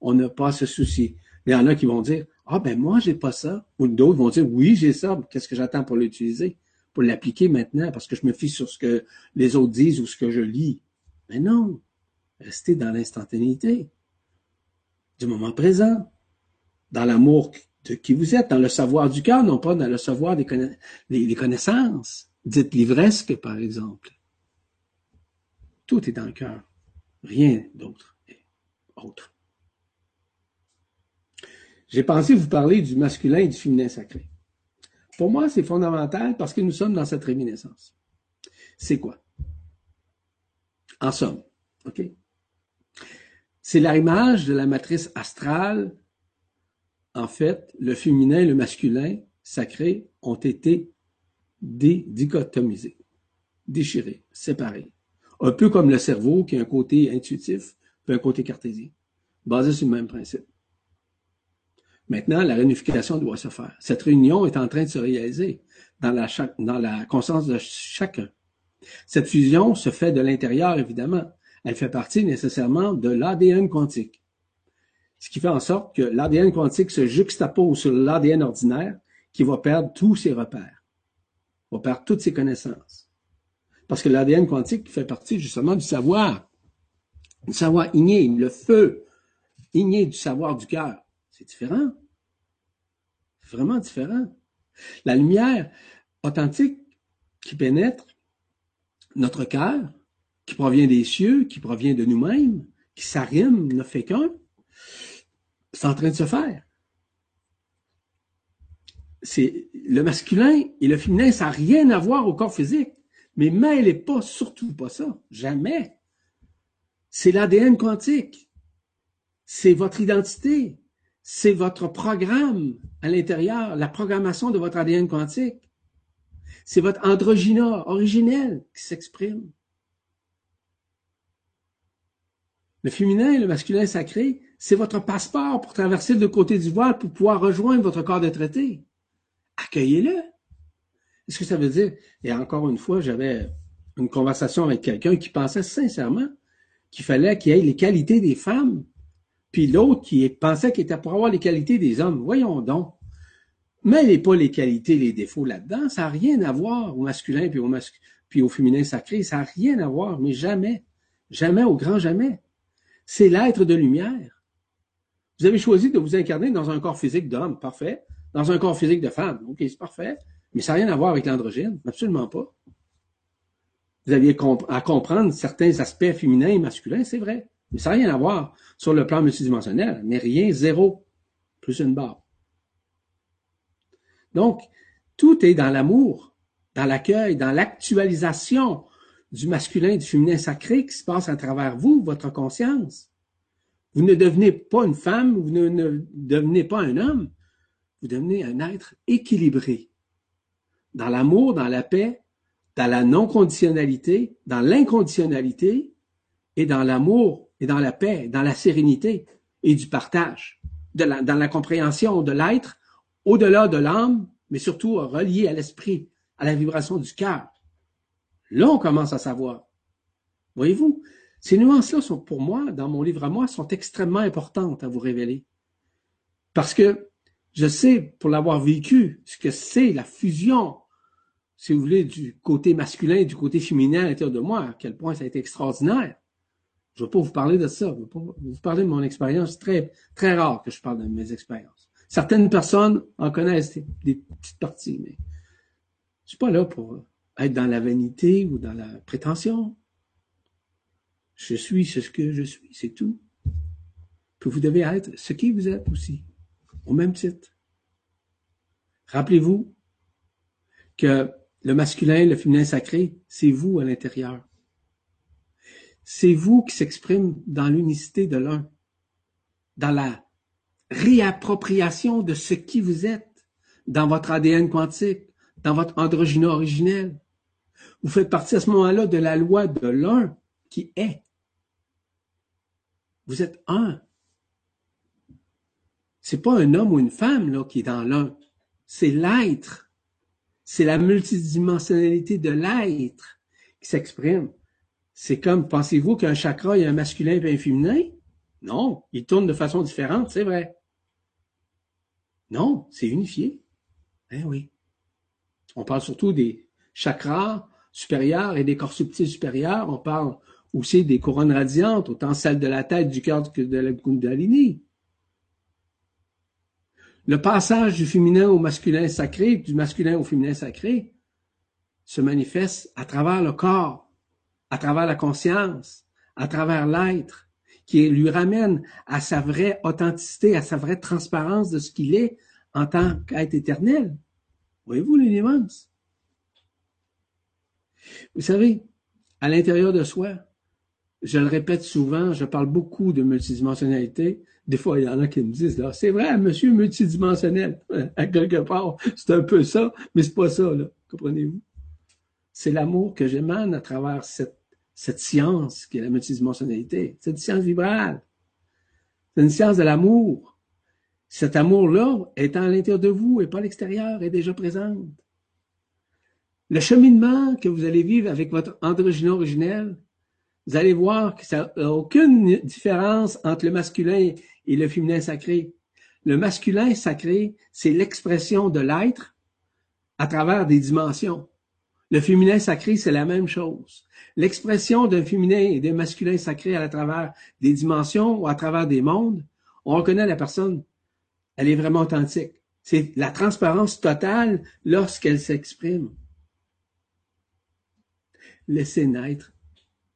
On n'a pas à se soucier. Il y en a qui vont dire, ah ben moi, j'ai pas ça. Ou d'autres vont dire, oui, j'ai ça. Qu'est-ce que j'attends pour l'utiliser? Pour l'appliquer maintenant parce que je me fie sur ce que les autres disent ou ce que je lis. Mais non. Restez dans l'instantanéité. Du moment présent. Dans l'amour de qui vous êtes, dans le savoir du cœur, non pas dans le savoir des, connaissances. Dites livresque, par exemple. Tout est dans le cœur. Rien d'autre autre. J'ai pensé vous parler du masculin et du féminin sacré. Pour moi, c'est fondamental parce que nous sommes dans cette réminiscence. C'est quoi? En somme, OK? C'est l'image de la matrice astrale. En fait, le féminin et le masculin sacré ont été dichotomisés, déchirés, séparés. Un peu comme le cerveau qui a un côté intuitif et un côté cartésien, basé sur le même principe. Maintenant, la réunification doit se faire. Cette réunion est en train de se réaliser dans la conscience de chacun. Cette fusion se fait de l'intérieur, évidemment. Elle fait partie nécessairement de l'ADN quantique. Ce qui fait en sorte que l'ADN quantique se juxtapose sur l'ADN ordinaire qui va perdre tous ses repères, va perdre toutes ses connaissances. Parce que l'ADN quantique fait partie justement du savoir, du savoir igné, le feu igné du savoir du cœur. C'est différent vraiment différent. La lumière authentique qui pénètre notre cœur, qui provient des cieux, qui provient de nous-mêmes, qui s'arrime, ne fait qu'un, c'est en train de se faire. c'est le masculin et le féminin, ça n'a rien à voir au corps physique. Mais mêlez pas, surtout pas ça. Jamais. C'est l'ADN quantique. C'est votre identité. C'est votre programme à l'intérieur, la programmation de votre ADN quantique. C'est votre androgyna originel qui s'exprime. Le féminin et le masculin sacré, c'est votre passeport pour traverser le côté du voile pour pouvoir rejoindre votre corps de traité. Accueillez-le. Est-ce que ça veut dire, et encore une fois, j'avais une conversation avec quelqu'un qui pensait sincèrement qu'il fallait qu'il ait les qualités des femmes, puis l'autre qui pensait qu'il était pour avoir les qualités des hommes. Voyons donc. Mêlez pas les qualités, les défauts là-dedans. Ça n'a rien à voir au masculin puis au, au féminin sacré. Ça n'a rien à voir, mais jamais. Jamais, au grand jamais. C'est l'être de lumière. Vous avez choisi de vous incarner dans un corps physique d'homme. Parfait dans un corps physique de femme. OK, c'est parfait. Mais ça n'a rien à voir avec l'androgyne. Absolument pas. Vous aviez à comprendre certains aspects féminins et masculins, c'est vrai. Mais ça n'a rien à voir sur le plan multidimensionnel. Mais rien, zéro. Plus une barre. Donc, tout est dans l'amour, dans l'accueil, dans l'actualisation du masculin et du féminin sacré qui se passe à travers vous, votre conscience. Vous ne devenez pas une femme, vous ne devenez pas un homme, vous devenez un être équilibré dans l'amour, dans la paix, dans la non-conditionnalité, dans l'inconditionnalité et dans l'amour et dans la paix, dans la sérénité et du partage, dans la compréhension de l'être au-delà de l'âme, mais surtout relié à l'esprit, à la vibration du cœur. Là, on commence à savoir. Voyez-vous, ces nuances-là sont pour moi, dans mon livre à moi, sont extrêmement importantes à vous révéler. Parce que je sais, pour l'avoir vécu, ce que c'est la fusion, si vous voulez, du côté masculin et du côté féminin à l'intérieur de moi, à quel point ça a été extraordinaire. Je ne vais pas vous parler de ça, je vais pas vous parler de mon expérience. très, très rare que je parle de mes expériences. Certaines personnes en connaissent des, petites parties, mais je suis pas là pour être dans la vanité ou dans la prétention. Je suis ce que je suis, c'est tout. Que vous devez être ce qui vous êtes aussi au même titre. Rappelez-vous que le masculin, le féminin sacré, c'est vous à l'intérieur. C'est vous qui s'exprime dans l'unicité de l'un, dans la réappropriation de ce qui vous êtes, dans votre ADN quantique, dans votre androgyne originel. Vous faites partie à ce moment-là de la loi de l'un qui est. Vous êtes un. C'est pas un homme ou une femme là, qui est dans l'un. C'est l'être. C'est la multidimensionnalité de l'être qui s'exprime. C'est comme, pensez-vous qu'un chakra, il y a un masculin et un féminin? Non, il tourne de façon différente, c'est vrai. Non, c'est unifié. Eh oui. On parle surtout des chakras supérieurs et des corps subtils supérieurs. On parle aussi des couronnes radiantes, autant celles de la tête, du cœur que de la Kundalini. Le passage du féminin au masculin sacré, du masculin au féminin sacré, se manifeste à travers le corps, à travers la conscience, à travers l'être, qui lui ramène à sa vraie authenticité, à sa vraie transparence de ce qu'il est en tant qu'être éternel. Voyez-vous les Vous savez, à l'intérieur de soi, je le répète souvent, je parle beaucoup de multidimensionnalité. Des fois, il y en a qui me disent, là, c'est vrai, monsieur multidimensionnel. (laughs) À quelque part, c'est un peu ça, mais c'est pas ça, là. Comprenez-vous? C'est l'amour que j'émane à travers cette, science qui est la multidimensionnalité. C'est une science vibrale. C'est une science de l'amour. Cet amour-là, étant à l'intérieur de vous et pas à l'extérieur, est déjà présente. Le cheminement que vous allez vivre avec votre androgyne originel, vous allez voir que ça n'a aucune différence entre le masculin et le féminin sacré. Le masculin sacré, c'est l'expression de l'être à travers des dimensions. Le féminin sacré, c'est la même chose. L'expression d'un féminin et d'un masculin sacré à travers des dimensions ou à travers des mondes, on reconnaît la personne. Elle est vraiment authentique. C'est la transparence totale lorsqu'elle s'exprime. Laissez naître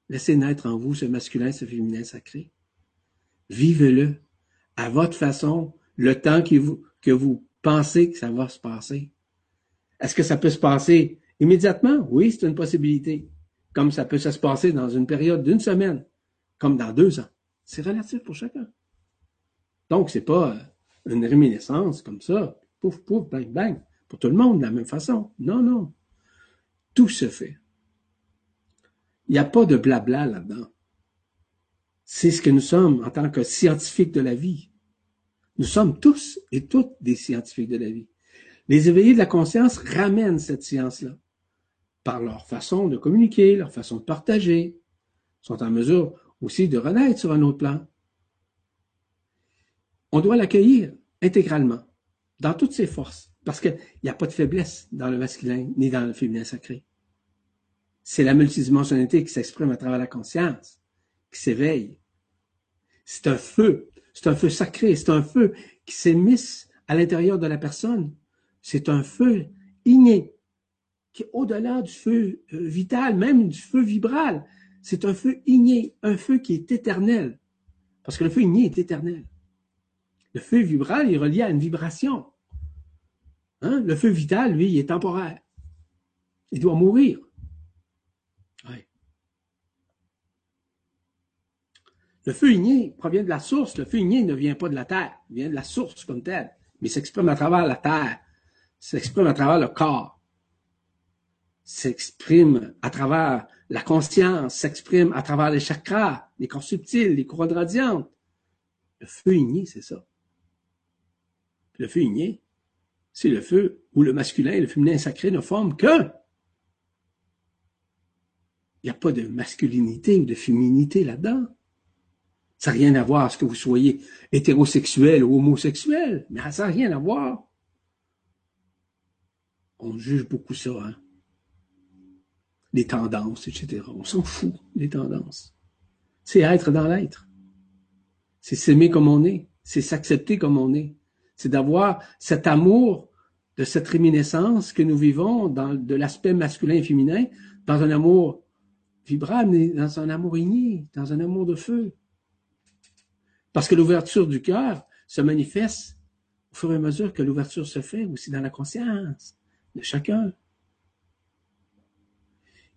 Laissez naître en vous ce masculin, ce féminin sacré. Vivez-le à votre façon, le temps que vous, penser que ça va se passer. Est-ce que ça peut se passer immédiatement? Oui, c'est une possibilité. Comme ça peut se passer dans une période d'une semaine, comme dans deux ans. C'est relatif pour chacun. Donc, c'est pas euh, une réminiscence comme ça, pouf, pouf, bang, bang, pour tout le monde de la même façon. Non, non. Tout se fait. Il n'y a pas de blabla là-dedans. C'est ce que nous sommes en tant que scientifiques de la vie. Nous sommes tous et toutes des scientifiques de la vie. Les éveillés de la conscience ramènent cette science-là par leur façon de communiquer, leur façon de partager, sont en mesure aussi de renaître sur un autre plan. On doit l'accueillir intégralement, dans toutes ses forces, parce qu'il n'y a pas de faiblesse dans le masculin ni dans le féminin sacré. C'est la multidimensionnalité qui s'exprime à travers la conscience, qui s'éveille. C'est un feu, c'est un feu sacré, c'est un feu qui s'émisse à l'intérieur de la personne. C'est un feu inné, qui est au-delà du feu euh, vital, même du feu vibral. C'est un feu igné, un feu qui est éternel. Parce que le feu igné est éternel. Le feu vibral est relié à une vibration. Hein? Le feu vital, lui, il est temporaire. Il doit mourir. Le feu igné provient de la source. Le feu igné ne vient pas de la terre. Il vient de la source comme telle. Mais s'exprime à travers la terre. S'exprime à travers le corps. S'exprime à travers la conscience. S'exprime à travers les chakras, les corps subtils, les couronnes radiantes. Le feu igné, c'est ça. Le feu igné, c'est le feu où le masculin et le féminin sacré ne forment que. Il n'y a pas de masculinité ou de féminité là-dedans. Ça n'a rien à voir à ce que vous soyez hétérosexuel ou homosexuel, mais ça n'a rien à voir. On juge beaucoup ça, hein? Les tendances, etc. On s'en fout, les tendances. C'est être dans l'être. C'est s'aimer comme on est. C'est s'accepter comme on est. C'est d'avoir cet amour de cette réminiscence que nous vivons dans de l'aspect masculin et féminin, dans un amour vibrable, dans un amour igné, dans un amour de feu. Parce que l'ouverture du cœur se manifeste au fur et à mesure que l'ouverture se fait aussi dans la conscience de chacun.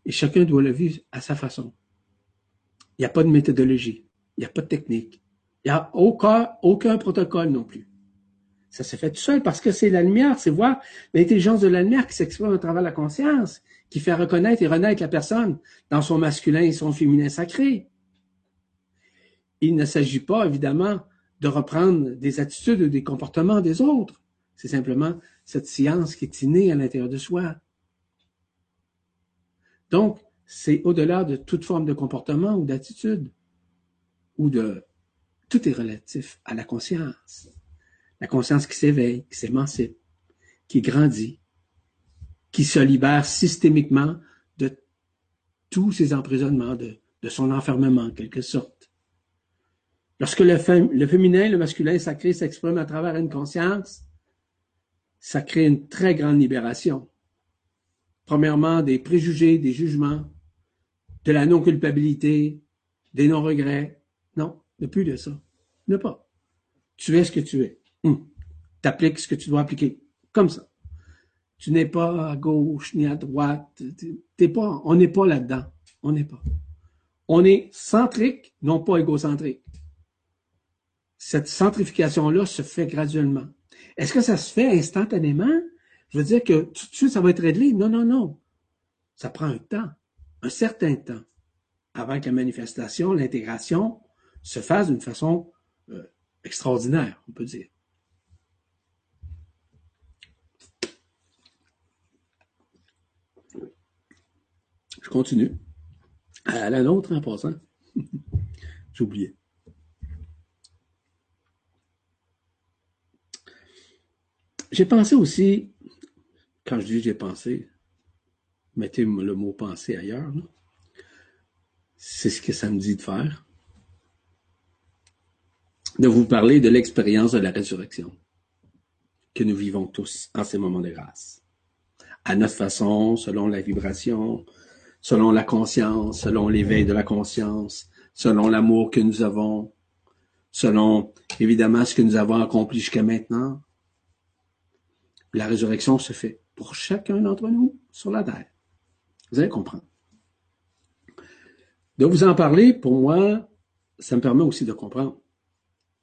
Et chacun doit le vivre à sa façon. Il n'y a pas de méthodologie, il n'y a pas de technique, il n'y a aucun, aucun protocole non plus. Ça se fait tout seul parce que c'est la lumière, c'est voir l'intelligence de la lumière qui s'exprime à travers la conscience, qui fait reconnaître et renaître la personne dans son masculin et son féminin sacré il ne s'agit pas, évidemment, de reprendre des attitudes ou des comportements des autres. C'est simplement cette science qui est innée à l'intérieur de soi. Donc, c'est au-delà de toute forme de comportement ou d'attitude, ou de... Tout est relatif à la conscience. La conscience qui s'éveille, qui s'émancipe, qui grandit, qui se libère systémiquement de tous ses emprisonnements, de, son enfermement en quelque sorte. Lorsque le, féminin, le masculin sacré s'exprime à travers une conscience, ça crée une très grande libération. Premièrement, des préjugés, des jugements, de la non-culpabilité, des non-regrets. Non, ne plus de ça. Ne pas. Tu es ce que tu es. Hum. T'appliques ce que tu dois appliquer. Comme ça. Tu n'es pas à gauche ni à droite. T'es pas, on n'est pas là-dedans. On n'est pas. On est centrique, non pas égocentrique cette centrification-là se fait graduellement. Est-ce que ça se fait instantanément? Je veux dire que tout de suite, ça va être réglé? Non, non, non. Ça prend un temps, un certain temps, avant que la manifestation, l'intégration se fasse d'une façon euh, extraordinaire, on peut dire. Je continue. À la nôtre, en passant. (laughs) J'ai oublié. J'ai pensé aussi, quand je dis j'ai pensé, mettez le mot penser ailleurs, c'est ce que ça me dit de faire, de vous parler de l'expérience de la résurrection que nous vivons tous en ces moments de grâce. À notre façon, selon la vibration, selon la conscience, selon l'éveil de la conscience, selon l'amour que nous avons, selon évidemment ce que nous avons accompli jusqu'à maintenant, La résurrection se fait pour chacun d'entre nous sur la terre. Vous allez comprendre. De vous en parler, pour moi, ça me permet aussi de comprendre.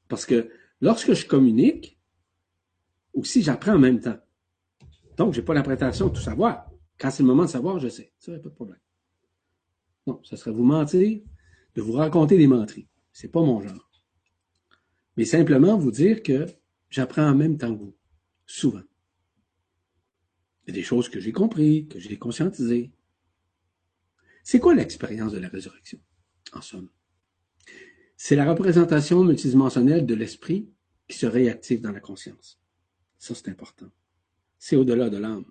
Parce que lorsque je communique, aussi j'apprends en même temps. Donc, je n'ai pas la prétention de tout savoir. Quand c'est le moment de savoir, je sais. Ça, n'y a pas de problème. Non, ça serait vous mentir, de vous raconter des menteries. C'est pas mon genre. Mais simplement vous dire que j'apprends en même temps que vous. Souvent. Des choses que j'ai compris, que j'ai conscientisées. C'est quoi l'expérience de la résurrection, en somme? C'est la représentation multidimensionnelle de l'esprit qui se réactive dans la conscience. Ça, c'est important. C'est au-delà de l'âme.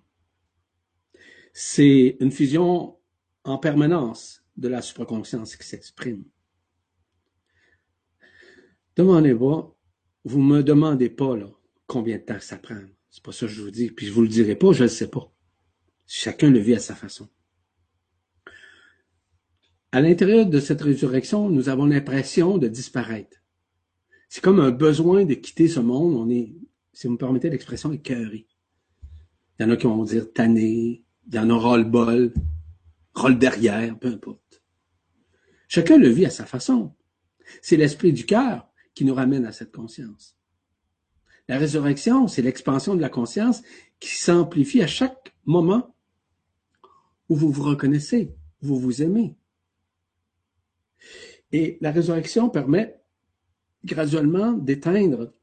C'est une fusion en permanence de la supraconscience qui s'exprime. Demandez-moi, vous me demandez pas là, combien de temps ça prend. C'est pas ça que je vous dis. Puis je vous le dirai pas, je le sais pas. Chacun le vit à sa façon. À l'intérieur de cette résurrection, nous avons l'impression de disparaître. C'est comme un besoin de quitter ce monde. On est, si vous me permettez l'expression, écœuré. Il y en a qui vont dire tanné, il y en a ras-le-bol, ras derrière, peu importe. Chacun le vit à sa façon. C'est l'esprit du cœur qui nous ramène à cette conscience. La résurrection, c'est l'expansion de la conscience qui s'amplifie à chaque moment où vous vous reconnaissez, où vous vous aimez. Et la résurrection permet graduellement d'éteindre,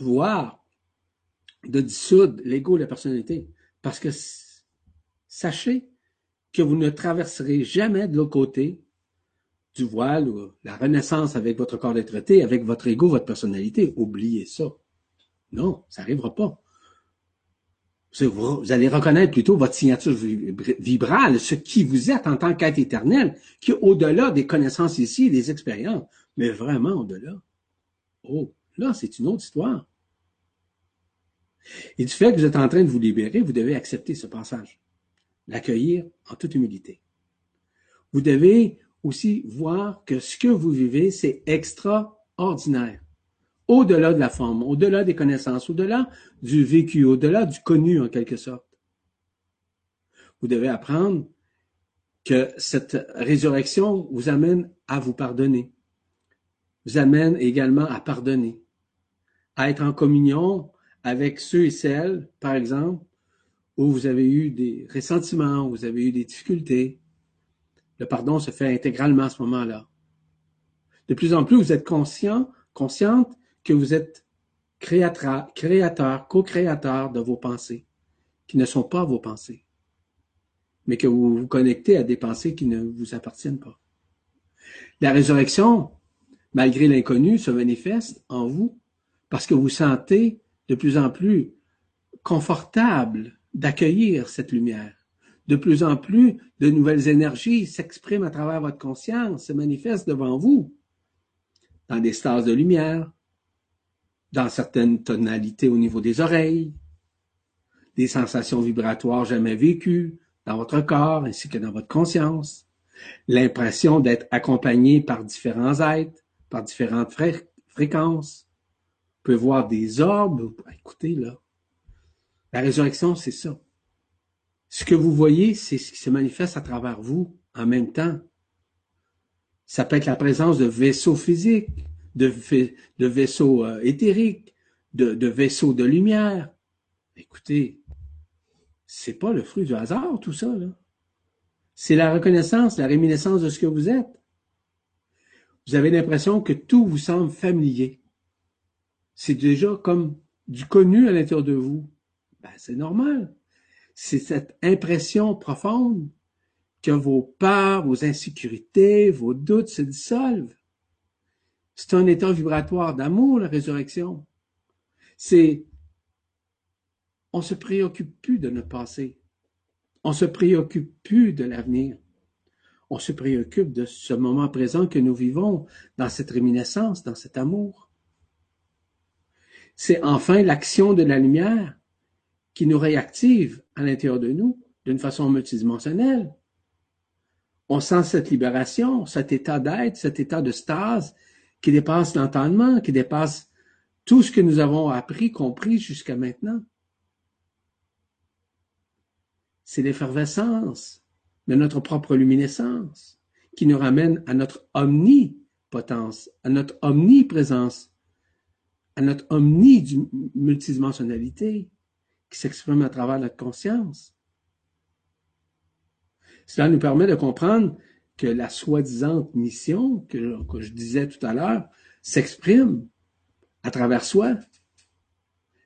voire de dissoudre l'ego de la personnalité. Parce que sachez que vous ne traverserez jamais de l'autre côté du voile ou la renaissance avec votre corps d'être avec votre ego, votre personnalité. Oubliez ça. Non, ça n'arrivera pas. Vous allez reconnaître plutôt votre signature vibrale, ce qui vous êtes en tant qu'être éternel, qui est au-delà des connaissances ici, des expériences, mais vraiment au-delà. Oh, là, c'est une autre histoire. Et du fait que vous êtes en train de vous libérer, vous devez accepter ce passage, l'accueillir en toute humilité. Vous devez aussi voir que ce que vous vivez, c'est extraordinaire au-delà de la forme, au-delà des connaissances, au-delà du vécu, au-delà du connu en quelque sorte. Vous devez apprendre que cette résurrection vous amène à vous pardonner, vous amène également à pardonner, à être en communion avec ceux et celles, par exemple, où vous avez eu des ressentiments, où vous avez eu des difficultés. Le pardon se fait intégralement à ce moment-là. De plus en plus, vous êtes conscient, consciente que vous êtes créateur, créateur co-créateur de vos pensées, qui ne sont pas vos pensées, mais que vous vous connectez à des pensées qui ne vous appartiennent pas. La résurrection, malgré l'inconnu, se manifeste en vous parce que vous sentez de plus en plus confortable d'accueillir cette lumière. De plus en plus de nouvelles énergies s'expriment à travers votre conscience, se manifestent devant vous, dans des stages de lumière, dans certaines tonalités au niveau des oreilles, des sensations vibratoires jamais vécues dans votre corps ainsi que dans votre conscience, l'impression d'être accompagné par différents êtres, par différentes fréquences. Vous pouvez voir des orbes. Écoutez, là. La résurrection, c'est ça. Ce que vous voyez, c'est ce qui se manifeste à travers vous en même temps. Ça peut être la présence de vaisseaux physiques, de, vaisseaux euh, éthériques, de, vaisseaux de lumière. Écoutez, c'est pas le fruit du hasard, tout ça. C'est la reconnaissance, la réminiscence de ce que vous êtes. Vous avez l'impression que tout vous semble familier. C'est déjà comme du connu à l'intérieur de vous. Ben, c'est normal. C'est cette impression profonde que vos peurs, vos insécurités, vos doutes se dissolvent. C'est un état vibratoire d'amour, la résurrection. C'est, on se préoccupe plus de notre passé. On se préoccupe plus de l'avenir. On se préoccupe de ce moment présent que nous vivons dans cette réminiscence, dans cet amour. C'est enfin l'action de la lumière qui nous réactive à l'intérieur de nous d'une façon multidimensionnelle. On sent cette libération, cet état d'être, cet état de stase qui dépasse l'entendement, qui dépasse tout ce que nous avons appris, compris jusqu'à maintenant. c'est l'effervescence de notre propre luminescence qui nous ramène à notre omnipotence, à notre omniprésence, à notre omni-multidimensionnalité qui s'exprime à travers notre conscience. Cela nous permet de comprendre que la soi-disant mission que, je disais tout à l'heure s'exprime à travers soi.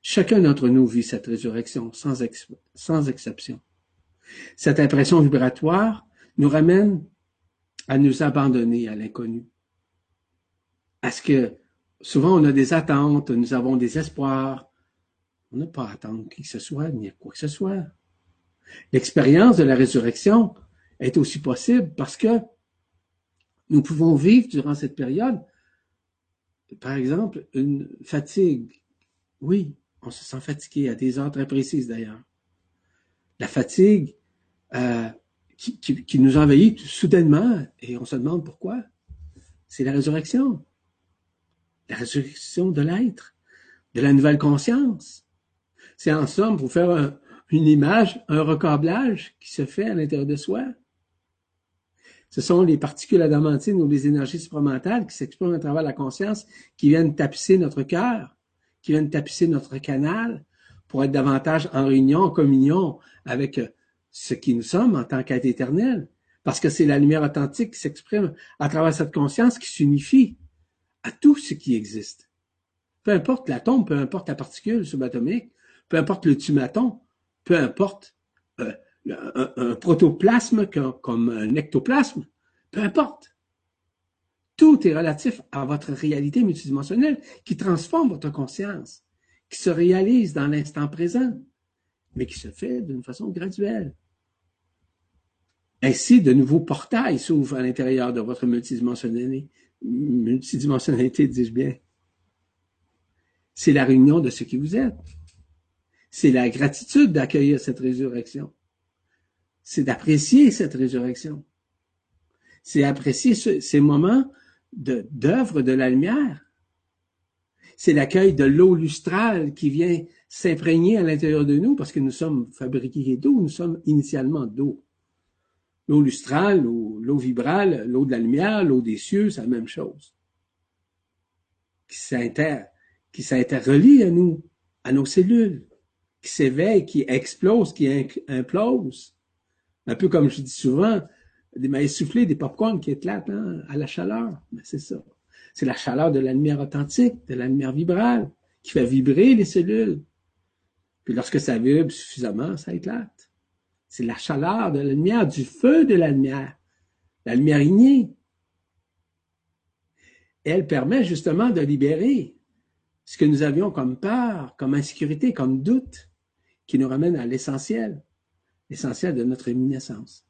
Chacun d'entre nous vit cette résurrection sans, sans exception. Cette impression vibratoire nous ramène à nous abandonner à l'inconnu. À ce que souvent on a des attentes, nous avons des espoirs. On n'a pas à attendre qui que ce soit, ni à quoi que ce soit. L'expérience de la résurrection est aussi possible parce que nous pouvons vivre durant cette période, par exemple, une fatigue. Oui, on se sent fatigué à des heures très précises d'ailleurs. La fatigue euh, qui, nous envahit soudainement et on se demande pourquoi. C'est la résurrection. La résurrection de l'être, de la nouvelle conscience. C'est en somme, pour faire un, une image, un recablage qui se fait à l'intérieur de soi. Ce sont les particules adamantines ou les énergies supramentales qui s'expriment à travers la conscience, qui viennent tapisser notre cœur, qui viennent tapisser notre canal pour être davantage en réunion, en communion avec ce qui nous sommes en tant qu'être éternel. Parce que c'est la lumière authentique qui s'exprime à travers cette conscience qui s'unifie à tout ce qui existe. Peu importe l'atome, peu importe la particule subatomique, peu importe le tumaton, peu importe euh, un, protoplasme comme un ectoplasme, peu importe. Tout est relatif à votre réalité multidimensionnelle qui transforme votre conscience, qui se réalise dans l'instant présent, mais qui se fait d'une façon graduelle. Ainsi, de nouveaux portails s'ouvrent à l'intérieur de votre multidimensionnalité, multidimensionnalité, dis-je bien. C'est la réunion de ce qui vous êtes. C'est la gratitude d'accueillir cette résurrection. C'est d'apprécier cette résurrection. C'est apprécier ce, ces moments d'œuvre de, de la lumière. C'est l'accueil de l'eau lustrale qui vient s'imprégner à l'intérieur de nous parce que nous sommes fabriqués d'eau, nous sommes initialement d'eau. L'eau lustrale, l'eau vibrale, l'eau de la lumière, l'eau des cieux, c'est la même chose. Qui s'interrelie à nous, à nos cellules, qui s'éveille, qui explose, qui implose. Un peu comme je dis souvent, des mailles soufflées, des popcorns qui éclatent hein, à la chaleur. Mais c'est ça. C'est la chaleur de la lumière authentique, de la lumière vibrale, qui fait vibrer les cellules. Puis lorsque ça vibre suffisamment, ça éclate. C'est la chaleur de la lumière, du feu de la lumière, la lumière innée. Elle permet justement de libérer ce que nous avions comme peur, comme insécurité, comme doute, qui nous ramène à l'essentiel, l'essentiel de notre éminescence.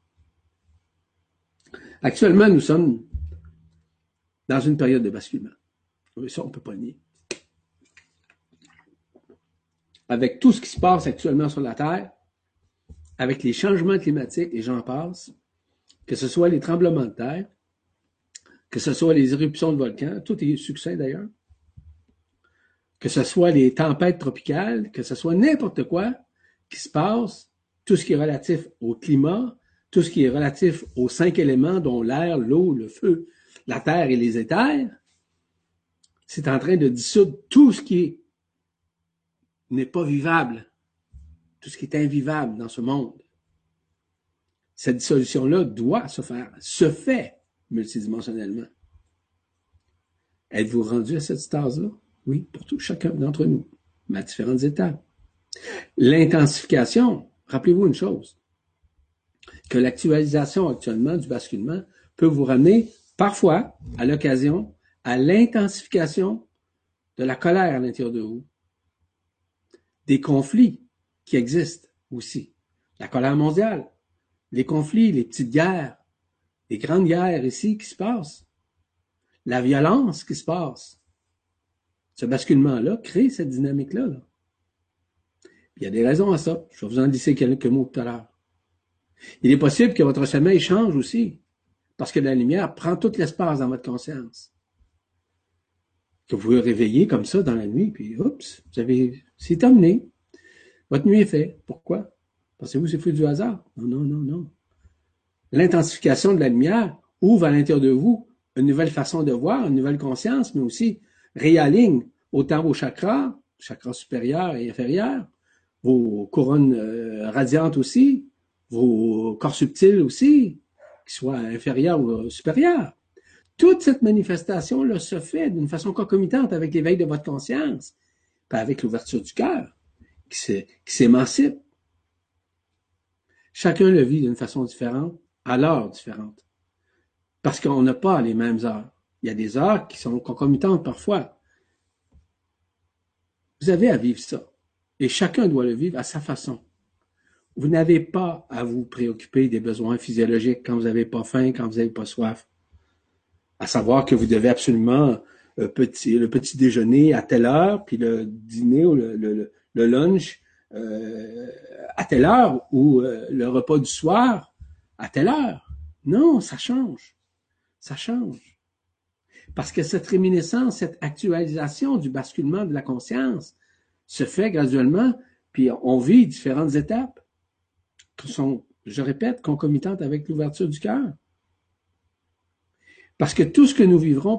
Actuellement, nous sommes dans une période de basculement. Ça, on ne peut pas nier. Avec tout ce qui se passe actuellement sur la Terre, avec les changements climatiques, et j'en passe, que ce soit les tremblements de terre, que ce soit les éruptions de volcans, tout est succès d'ailleurs, que ce soit les tempêtes tropicales, que ce soit n'importe quoi qui se passe, tout ce qui est relatif au climat, tout ce qui est relatif aux cinq éléments dont l'air, l'eau, le feu, la terre et les éthers, c'est en train de dissoudre tout ce qui n'est pas vivable tout ce qui est invivable dans ce monde. Cette dissolution-là doit se faire, se fait multidimensionnellement. Êtes-vous rendu à cette stase-là? Oui, pour tout chacun d'entre nous, mais à différentes étapes. L'intensification, rappelez-vous une chose, que l'actualisation actuellement du basculement peut vous ramener parfois, à l'occasion, à l'intensification de la colère à l'intérieur de vous, des conflits qui existent aussi. La colère mondiale, les conflits, les petites guerres, les grandes guerres ici qui se passent, la violence qui se passe. Ce basculement-là crée cette dynamique-là. Là. Il y a des raisons à ça. Je vais vous en dire quelques mots tout à l'heure. Il est possible que votre sommeil change aussi, parce que la lumière prend tout l'espace dans votre conscience. Que vous vous réveillez comme ça dans la nuit, puis oups, vous avez, c'est terminé. Votre nuit est faite. Pourquoi? Pensez-vous que c'est fruit du hasard? Non, non, non, non. L'intensification de la lumière ouvre à l'intérieur de vous une nouvelle façon de voir, une nouvelle conscience, mais aussi réaligne autant vos chakras, chakras supérieurs et inférieurs, vos couronnes euh, radiantes aussi, vos corps subtils aussi, qu'ils soient inférieurs ou supérieurs. Toute cette manifestation-là se fait d'une façon concomitante avec l'éveil de votre conscience, pas avec l'ouverture du cœur, qui s'émancipe. Chacun le vit d'une façon différente, à l'heure différente. Parce qu'on n'a pas les mêmes heures. Il y a des heures qui sont concomitantes parfois. Vous avez à vivre ça. Et chacun doit le vivre à sa façon. Vous n'avez pas à vous préoccuper des besoins physiologiques quand vous n'avez pas faim, quand vous n'avez pas soif. À savoir que vous devez absolument le euh, petit, le petit déjeuner à telle heure, puis le dîner ou le lunch euh, à telle heure, ou euh, le repas du soir à telle heure. Non, ça change. Ça change. Parce que cette réminiscence, cette actualisation du basculement de la conscience se fait graduellement, puis on vit différentes étapes qui sont, je répète, concomitantes avec l'ouverture du cœur. Parce que tout ce que nous vivrons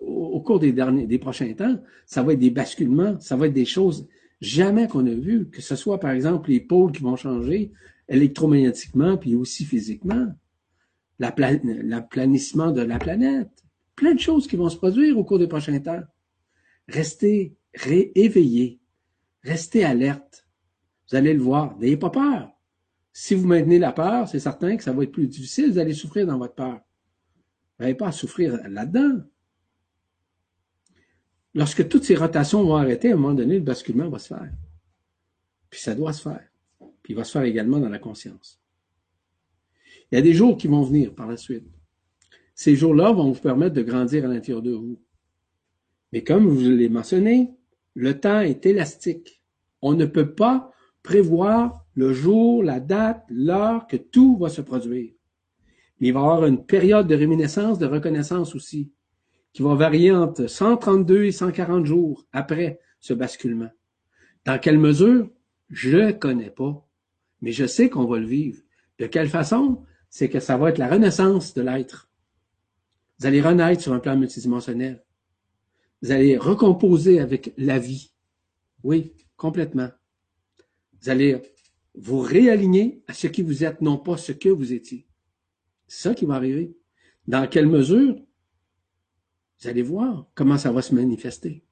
au cours des derniers, des prochains temps, ça va être des basculements, ça va être des choses jamais qu'on a vues, que ce soit par exemple les pôles qui vont changer électromagnétiquement puis aussi physiquement l'aplanissement de la planète, plein de choses qui vont se produire au cours des prochains temps. Restez rééveillés, restez alerte. Vous allez le voir, n'ayez pas peur. Si vous maintenez la peur, c'est certain que ça va être plus difficile, vous allez souffrir dans votre peur. Vous n'avez pas à souffrir là-dedans. Lorsque toutes ces rotations vont arrêter, à un moment donné, le basculement va se faire. Puis ça doit se faire. Puis il va se faire également dans la conscience. Il y a des jours qui vont venir par la suite. Ces jours-là vont vous permettre de grandir à l'intérieur de vous. Mais comme vous l'avez mentionné, le temps est élastique. On ne peut pas prévoir le jour, la date, l'heure que tout va se produire. il va y avoir une période de réminiscence, de reconnaissance aussi, qui va varier entre 132 et 140 jours après ce basculement. Dans quelle mesure? Je ne connais pas, mais je sais qu'on va le vivre. De quelle façon? c'est que ça va être la renaissance de l'être. Vous allez renaître sur un plan multidimensionnel. Vous allez recomposer avec la vie. Oui, complètement. Vous allez vous réaligner à ce qui vous êtes, non pas ce que vous étiez. C'est ça qui va arriver. Dans quelle mesure? Vous allez voir comment ça va se manifester.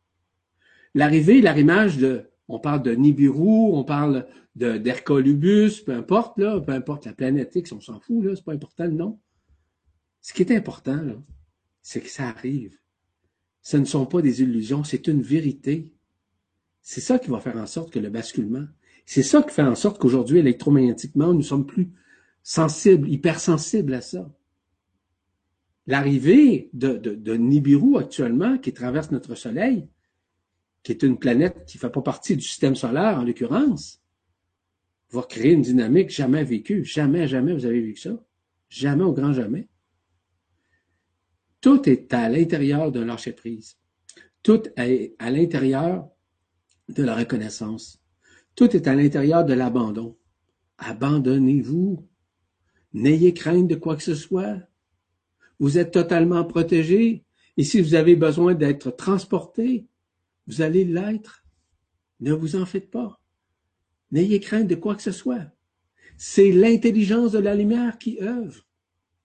L'arrivée, l'arrimage de on parle de Nibiru, on parle d'Hercolubus, peu importe, là, peu importe la planète X, on s'en fout, là, c'est pas important le. Ce qui est important, là, c'est que ça arrive. Ce ne sont pas des illusions, c'est une vérité. C'est ça qui va faire en sorte que le basculement, c'est ça qui fait en sorte qu'aujourd'hui, électromagnétiquement, nous sommes plus sensibles, hypersensibles à ça. L'arrivée de, de, Nibiru actuellement, qui traverse notre Soleil, qui est une planète qui ne fait pas partie du système solaire, en l'occurrence, va créer une dynamique jamais vécue. Jamais, jamais vous avez vécu ça. Jamais au grand jamais. Tout est à l'intérieur d'un lâcher-prise. Tout est à l'intérieur de la reconnaissance. Tout est à l'intérieur de l'abandon. Abandonnez-vous. N'ayez crainte de quoi que ce soit. Vous êtes totalement protégé. Et si vous avez besoin d'être transporté, vous allez l'être. Ne vous en faites pas. N'ayez crainte de quoi que ce soit. C'est l'intelligence de la lumière qui œuvre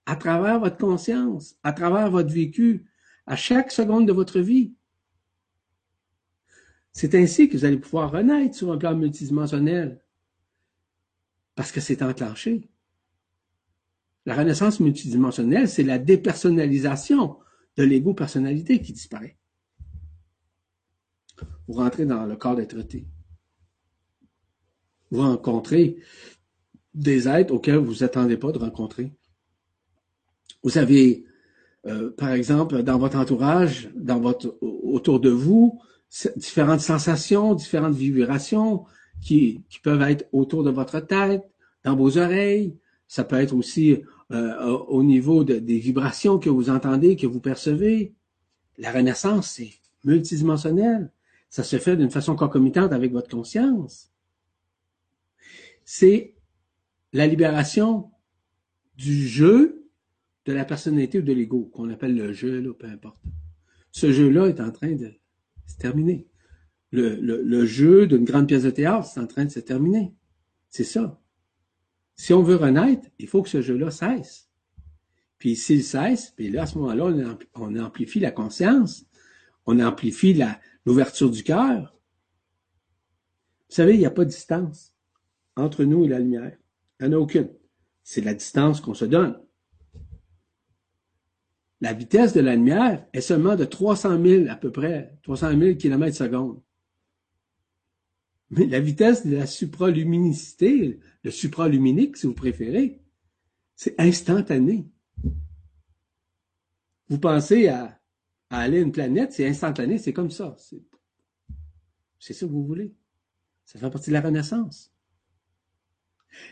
à travers votre conscience, à travers votre vécu, à chaque seconde de votre vie. C'est ainsi que vous allez pouvoir renaître sur un plan multidimensionnel, parce que c'est enclenché. La renaissance multidimensionnelle, c'est la dépersonnalisation de l'ego-personnalité qui disparaît vous rentrez dans le corps d'être été. Vous rencontrez des êtres auxquels vous vous attendez pas de rencontrer. Vous avez, euh, par exemple, dans votre entourage, dans votre autour de vous, différentes sensations, différentes vibrations qui, qui peuvent être autour de votre tête, dans vos oreilles. Ça peut être aussi euh, au niveau de, des vibrations que vous entendez, que vous percevez. La renaissance, c'est multidimensionnel. Ça se fait d'une façon concomitante avec votre conscience. c'est la libération du jeu de la personnalité ou de l'ego, qu'on appelle le jeu, peu importe. Ce jeu-là est en train de se terminer. Le, le jeu d'une grande pièce de théâtre, c'est en train de se terminer. C'est ça. Si on veut renaître, il faut que ce jeu-là cesse. Puis s'il cesse, puis là, à ce moment-là, on, amplifie la conscience, on amplifie l'ouverture du cœur. Vous savez, il n'y a pas de distance entre nous et la lumière. Il n'y en a aucune. C'est la distance qu'on se donne. La vitesse de la lumière est seulement de 300 000 à peu près, 300 000 km secondes. Mais la vitesse de la supraluminicité, le supraluminique, si vous préférez, c'est instantané. Vous pensez à, aller à une planète, c'est instantané, c'est comme ça. C'est ça que vous voulez. Ça fait partie de la renaissance.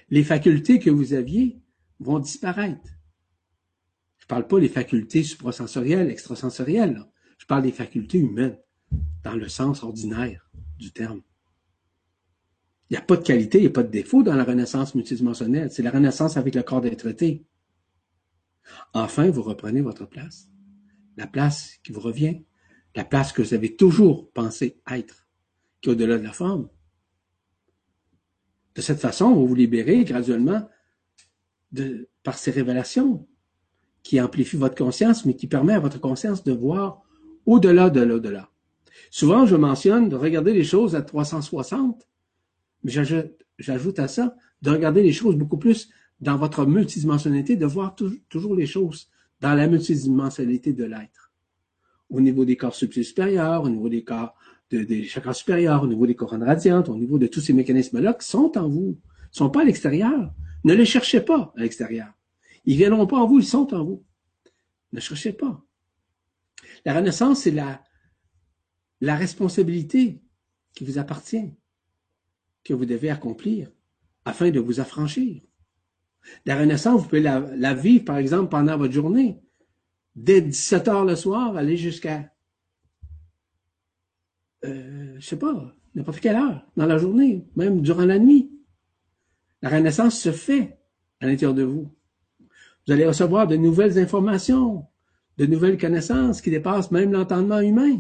Les facultés que vous aviez vont disparaître. Je parle pas des facultés suprasensorielles, extrasensorielles. Je parle des facultés humaines, dans le sens ordinaire du terme. Il n'y a pas de qualité, il n'y a pas de défaut dans la renaissance multidimensionnelle. C'est la renaissance avec le corps d'être Enfin, vous reprenez votre place. La place qui vous revient. La place que vous avez toujours pensé être, qui est au-delà de la forme. De cette façon, vous vous libérez graduellement de, par ces révélations qui amplifient votre conscience, mais qui permet à votre conscience de voir au-delà de l'au-delà. Souvent, je mentionne de regarder les choses à 360 mais j'ajoute à ça de regarder les choses beaucoup plus dans votre multidimensionnalité, de voir toujours les choses dans la multidimensionnalité de l'être. Au niveau des corps subtils supérieurs, au niveau des corps des chakras supérieurs, au niveau des couronnes radiantes, au niveau de tous ces mécanismes-là qui sont en vous, ne sont pas à l'extérieur. Ne les cherchez pas à l'extérieur. Ils viendront pas en vous, ils sont en vous. Ne cherchez pas. La renaissance, c'est la, la responsabilité qui vous appartient que vous devez accomplir afin de vous affranchir. La renaissance, vous pouvez la, vivre, par exemple, pendant votre journée. Dès 17 heures le soir, aller jusqu'à, euh, je sais pas, n'importe quelle heure dans la journée, même durant la nuit. La renaissance se fait à l'intérieur de vous. Vous allez recevoir de nouvelles informations, de nouvelles connaissances qui dépassent même l'entendement humain.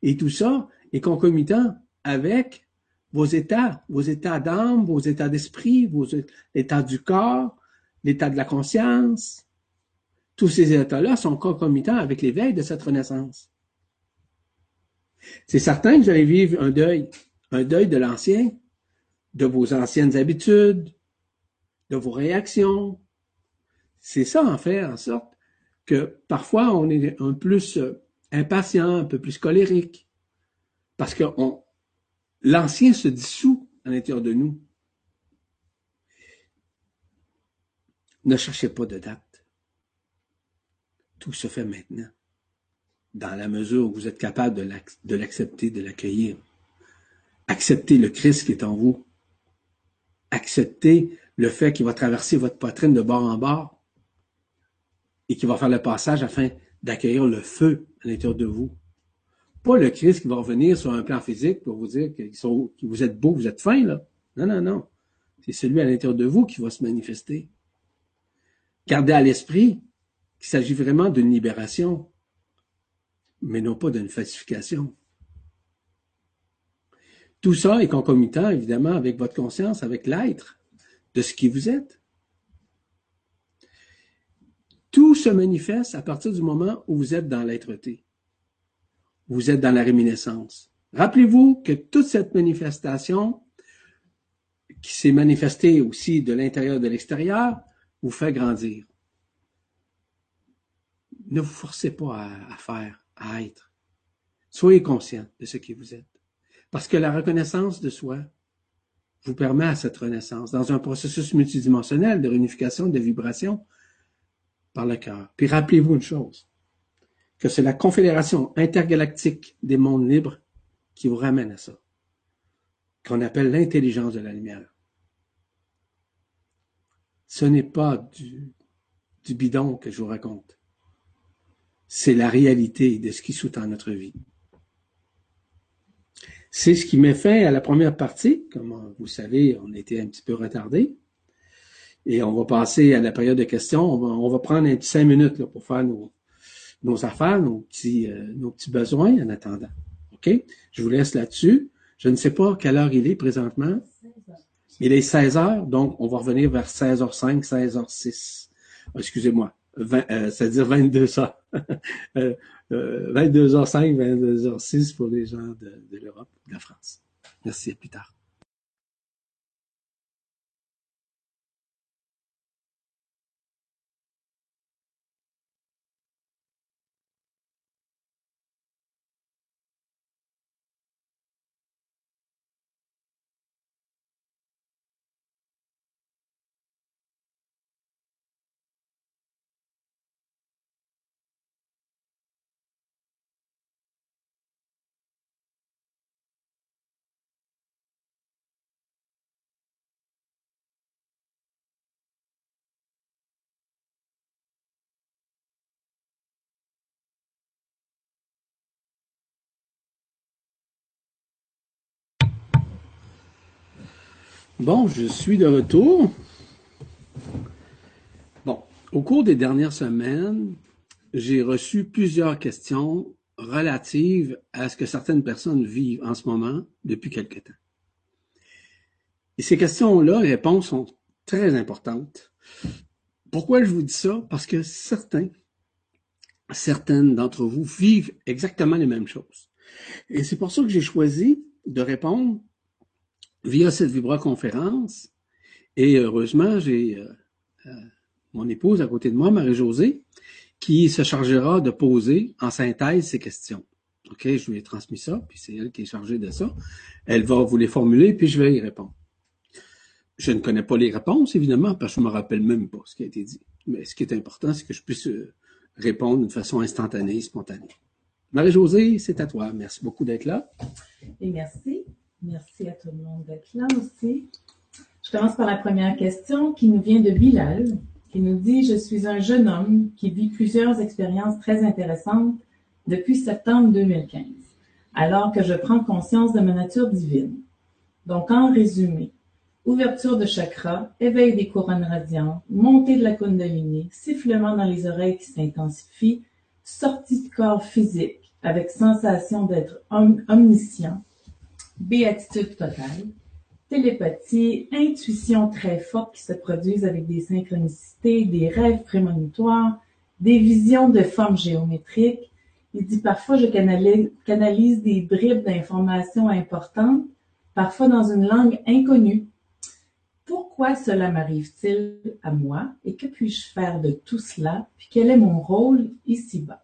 Et tout ça est concomitant avec vos états, vos états d'âme, vos états d'esprit, vos états du corps, l'état de la conscience. Tous ces états-là sont concomitants avec l'éveil de cette renaissance. C'est certain que vous allez vivre un deuil, un deuil de l'ancien, de vos anciennes habitudes, de vos réactions. C'est ça, en fait, en sorte que parfois on est un plus euh, impatient, un peu plus colérique, parce qu'on L'ancien se dissout à l'intérieur de nous. Ne cherchez pas de date. Tout se fait maintenant, dans la mesure où vous êtes capable de l'accepter, de l'accueillir. Acceptez le Christ qui est en vous. Acceptez le fait qu'il va traverser votre poitrine de bord en bord et qu'il va faire le passage afin d'accueillir le feu à l'intérieur de vous pas le Christ qui va revenir sur un plan physique pour vous dire que vous êtes beau, vous êtes fin, là. Non, non, non. C'est celui à l'intérieur de vous qui va se manifester. Gardez à l'esprit qu'il s'agit vraiment d'une libération, mais non pas d'une falsification. Tout ça est concomitant, évidemment, avec votre conscience, avec l'être de ce qui vous êtes. Tout se manifeste à partir du moment où vous êtes dans l'être-té vous êtes dans la réminiscence. Rappelez-vous que toute cette manifestation, qui s'est manifestée aussi de l'intérieur et de l'extérieur, vous fait grandir. Ne vous forcez pas à, faire, à être. Soyez conscient de ce qui vous êtes. Parce que la reconnaissance de soi vous permet à cette renaissance dans un processus multidimensionnel de réunification, de vibration par le cœur. Puis rappelez-vous une chose que c'est la Confédération intergalactique des mondes libres qui vous ramène à ça, qu'on appelle l'intelligence de la lumière. Ce n'est pas du, bidon que je vous raconte. C'est la réalité de ce qui sous-tend notre vie. C'est ce qui met fin à la première partie. Comme vous savez, on était un petit peu retardé. Et on va passer à la période de questions. On va, prendre un petit cinq minutes là, pour faire nos, nos affaires, nos petits, euh, nos petits besoins en attendant. OK? Je vous laisse là-dessus. Je ne sais pas quelle heure il est présentement. Il est 16 heures, donc on va revenir vers 16h05, 16h06. Excusez-moi, euh, c'est-à-dire 22 heures. (laughs) 22h05, 22h06 pour les gens de, de l'Europe, de la France. Merci, à plus tard. Bon, je suis de retour. Bon, au cours des dernières semaines, j'ai reçu plusieurs questions relatives à ce que certaines personnes vivent en ce moment depuis quelque temps. Et ces questions-là, les réponses sont très importantes. Pourquoi je vous dis ça? Parce que certains, certaines d'entre vous vivent exactement les mêmes choses. Et c'est pour ça que j'ai choisi de répondre via cette vibra-conférence. Et heureusement, j'ai euh, euh, mon épouse à côté de moi, Marie-Josée, qui se chargera de poser en synthèse ces questions. OK, je lui ai transmis ça, puis c'est elle qui est chargée de ça. Elle va vous les formuler, puis je vais y répondre. Je ne connais pas les réponses, évidemment, parce que je me rappelle même pas ce qui a été dit. Mais ce qui est important, c'est que je puisse euh, répondre d'une façon instantanée, spontanée. Marie-Josée, c'est à toi. Merci beaucoup d'être là. Et merci. Merci à tout le monde d'être là aussi. Je commence par la première question qui nous vient de Bilal, qui nous dit Je suis un jeune homme qui vit plusieurs expériences très intéressantes depuis septembre 2015, alors que je prends conscience de ma nature divine. Donc, en résumé, ouverture de chakra, éveil des couronnes radiantes, montée de la Kundalini, sifflement dans les oreilles qui s'intensifie, sortie de corps physique avec sensation d'être omniscient, béatitude totale, télépathie, intuition très forte qui se produisent avec des synchronicités, des rêves prémonitoires, des visions de formes géométriques. Il dit parfois je canalise, canalise des bribes d'informations importantes, parfois dans une langue inconnue. Pourquoi cela m'arrive-t-il à moi et que puis-je faire de tout cela? Puis quel est mon rôle ici-bas?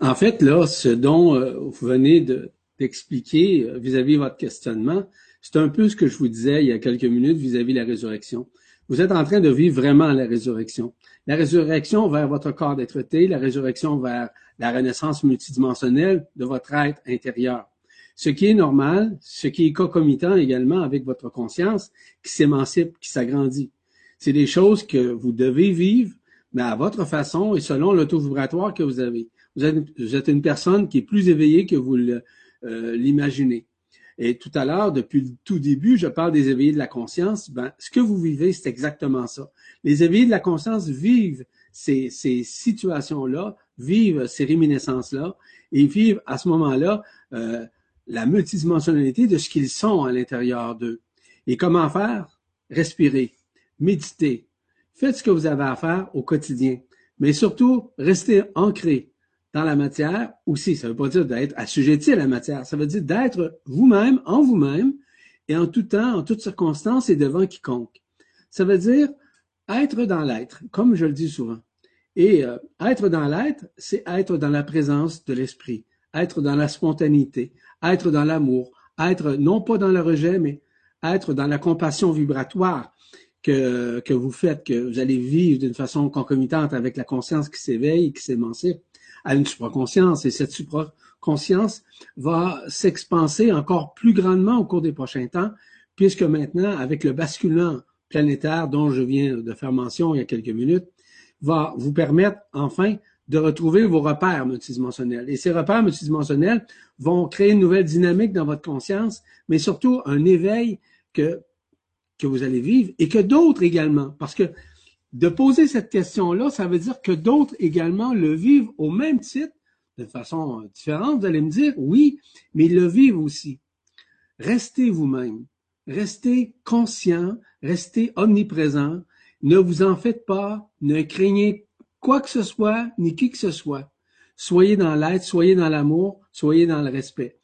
En fait, là, ce dont euh, vous venez de, d'expliquer euh, vis-à-vis votre questionnement, c'est un peu ce que je vous disais il y a quelques minutes vis-à-vis de la résurrection. Vous êtes en train de vivre vraiment la résurrection. La résurrection vers votre corps d'être la résurrection vers la renaissance multidimensionnelle de votre être intérieur. Ce qui est normal, ce qui est concomitant également avec votre conscience qui s'émancipe, qui s'agrandit. C'est des choses que vous devez vivre, mais à votre façon et selon l'auto vibratoire que vous avez. Vous êtes, vous êtes, une personne qui est plus éveillée que vous le, euh, l'imaginer. Et tout à l'heure, depuis le tout début, je parle des éveillés de la conscience. Ben, ce que vous vivez, c'est exactement ça. Les éveillés de la conscience vivent ces, situations-là, vivent ces réminiscences-là, et vivent à ce moment-là euh, la multidimensionnalité de ce qu'ils sont à l'intérieur d'eux. Et comment faire? Respirer, méditer. Faites ce que vous avez à faire au quotidien. Mais surtout, restez ancré dans la matière aussi. Ça ne veut pas dire d'être assujetti à la matière. Ça veut dire d'être vous-même, en vous-même, et en tout temps, en toutes circonstances et devant quiconque. Ça veut dire être dans l'être, comme je le dis souvent. Et euh, être dans l'être, c'est être dans la présence de l'esprit, être dans la spontanéité, être dans l'amour, être non pas dans le rejet, mais être dans la compassion vibratoire que, que vous faites, que vous allez vivre d'une façon concomitante avec la conscience qui s'éveille, qui s'émancipe à une supraconscience. Et cette supraconscience va s'expanser encore plus grandement au cours des prochains temps, puisque maintenant, avec le basculement planétaire dont je viens de faire mention il y a quelques minutes, va vous permettre enfin de retrouver vos repères multidimensionnels. Et ces repères multidimensionnels vont créer une nouvelle dynamique dans votre conscience, mais surtout un éveil que, que vous allez vivre et que d'autres également. Parce que de poser cette question-là, ça veut dire que d'autres également le vivent au même titre, de façon différente, vous allez me dire, oui, mais ils le vivent aussi. Restez vous-même, restez conscient, restez omniprésent, ne vous en faites pas, ne craignez quoi que ce soit, ni qui que ce soit. Soyez dans l'aide, soyez dans l'amour, soyez dans le respect.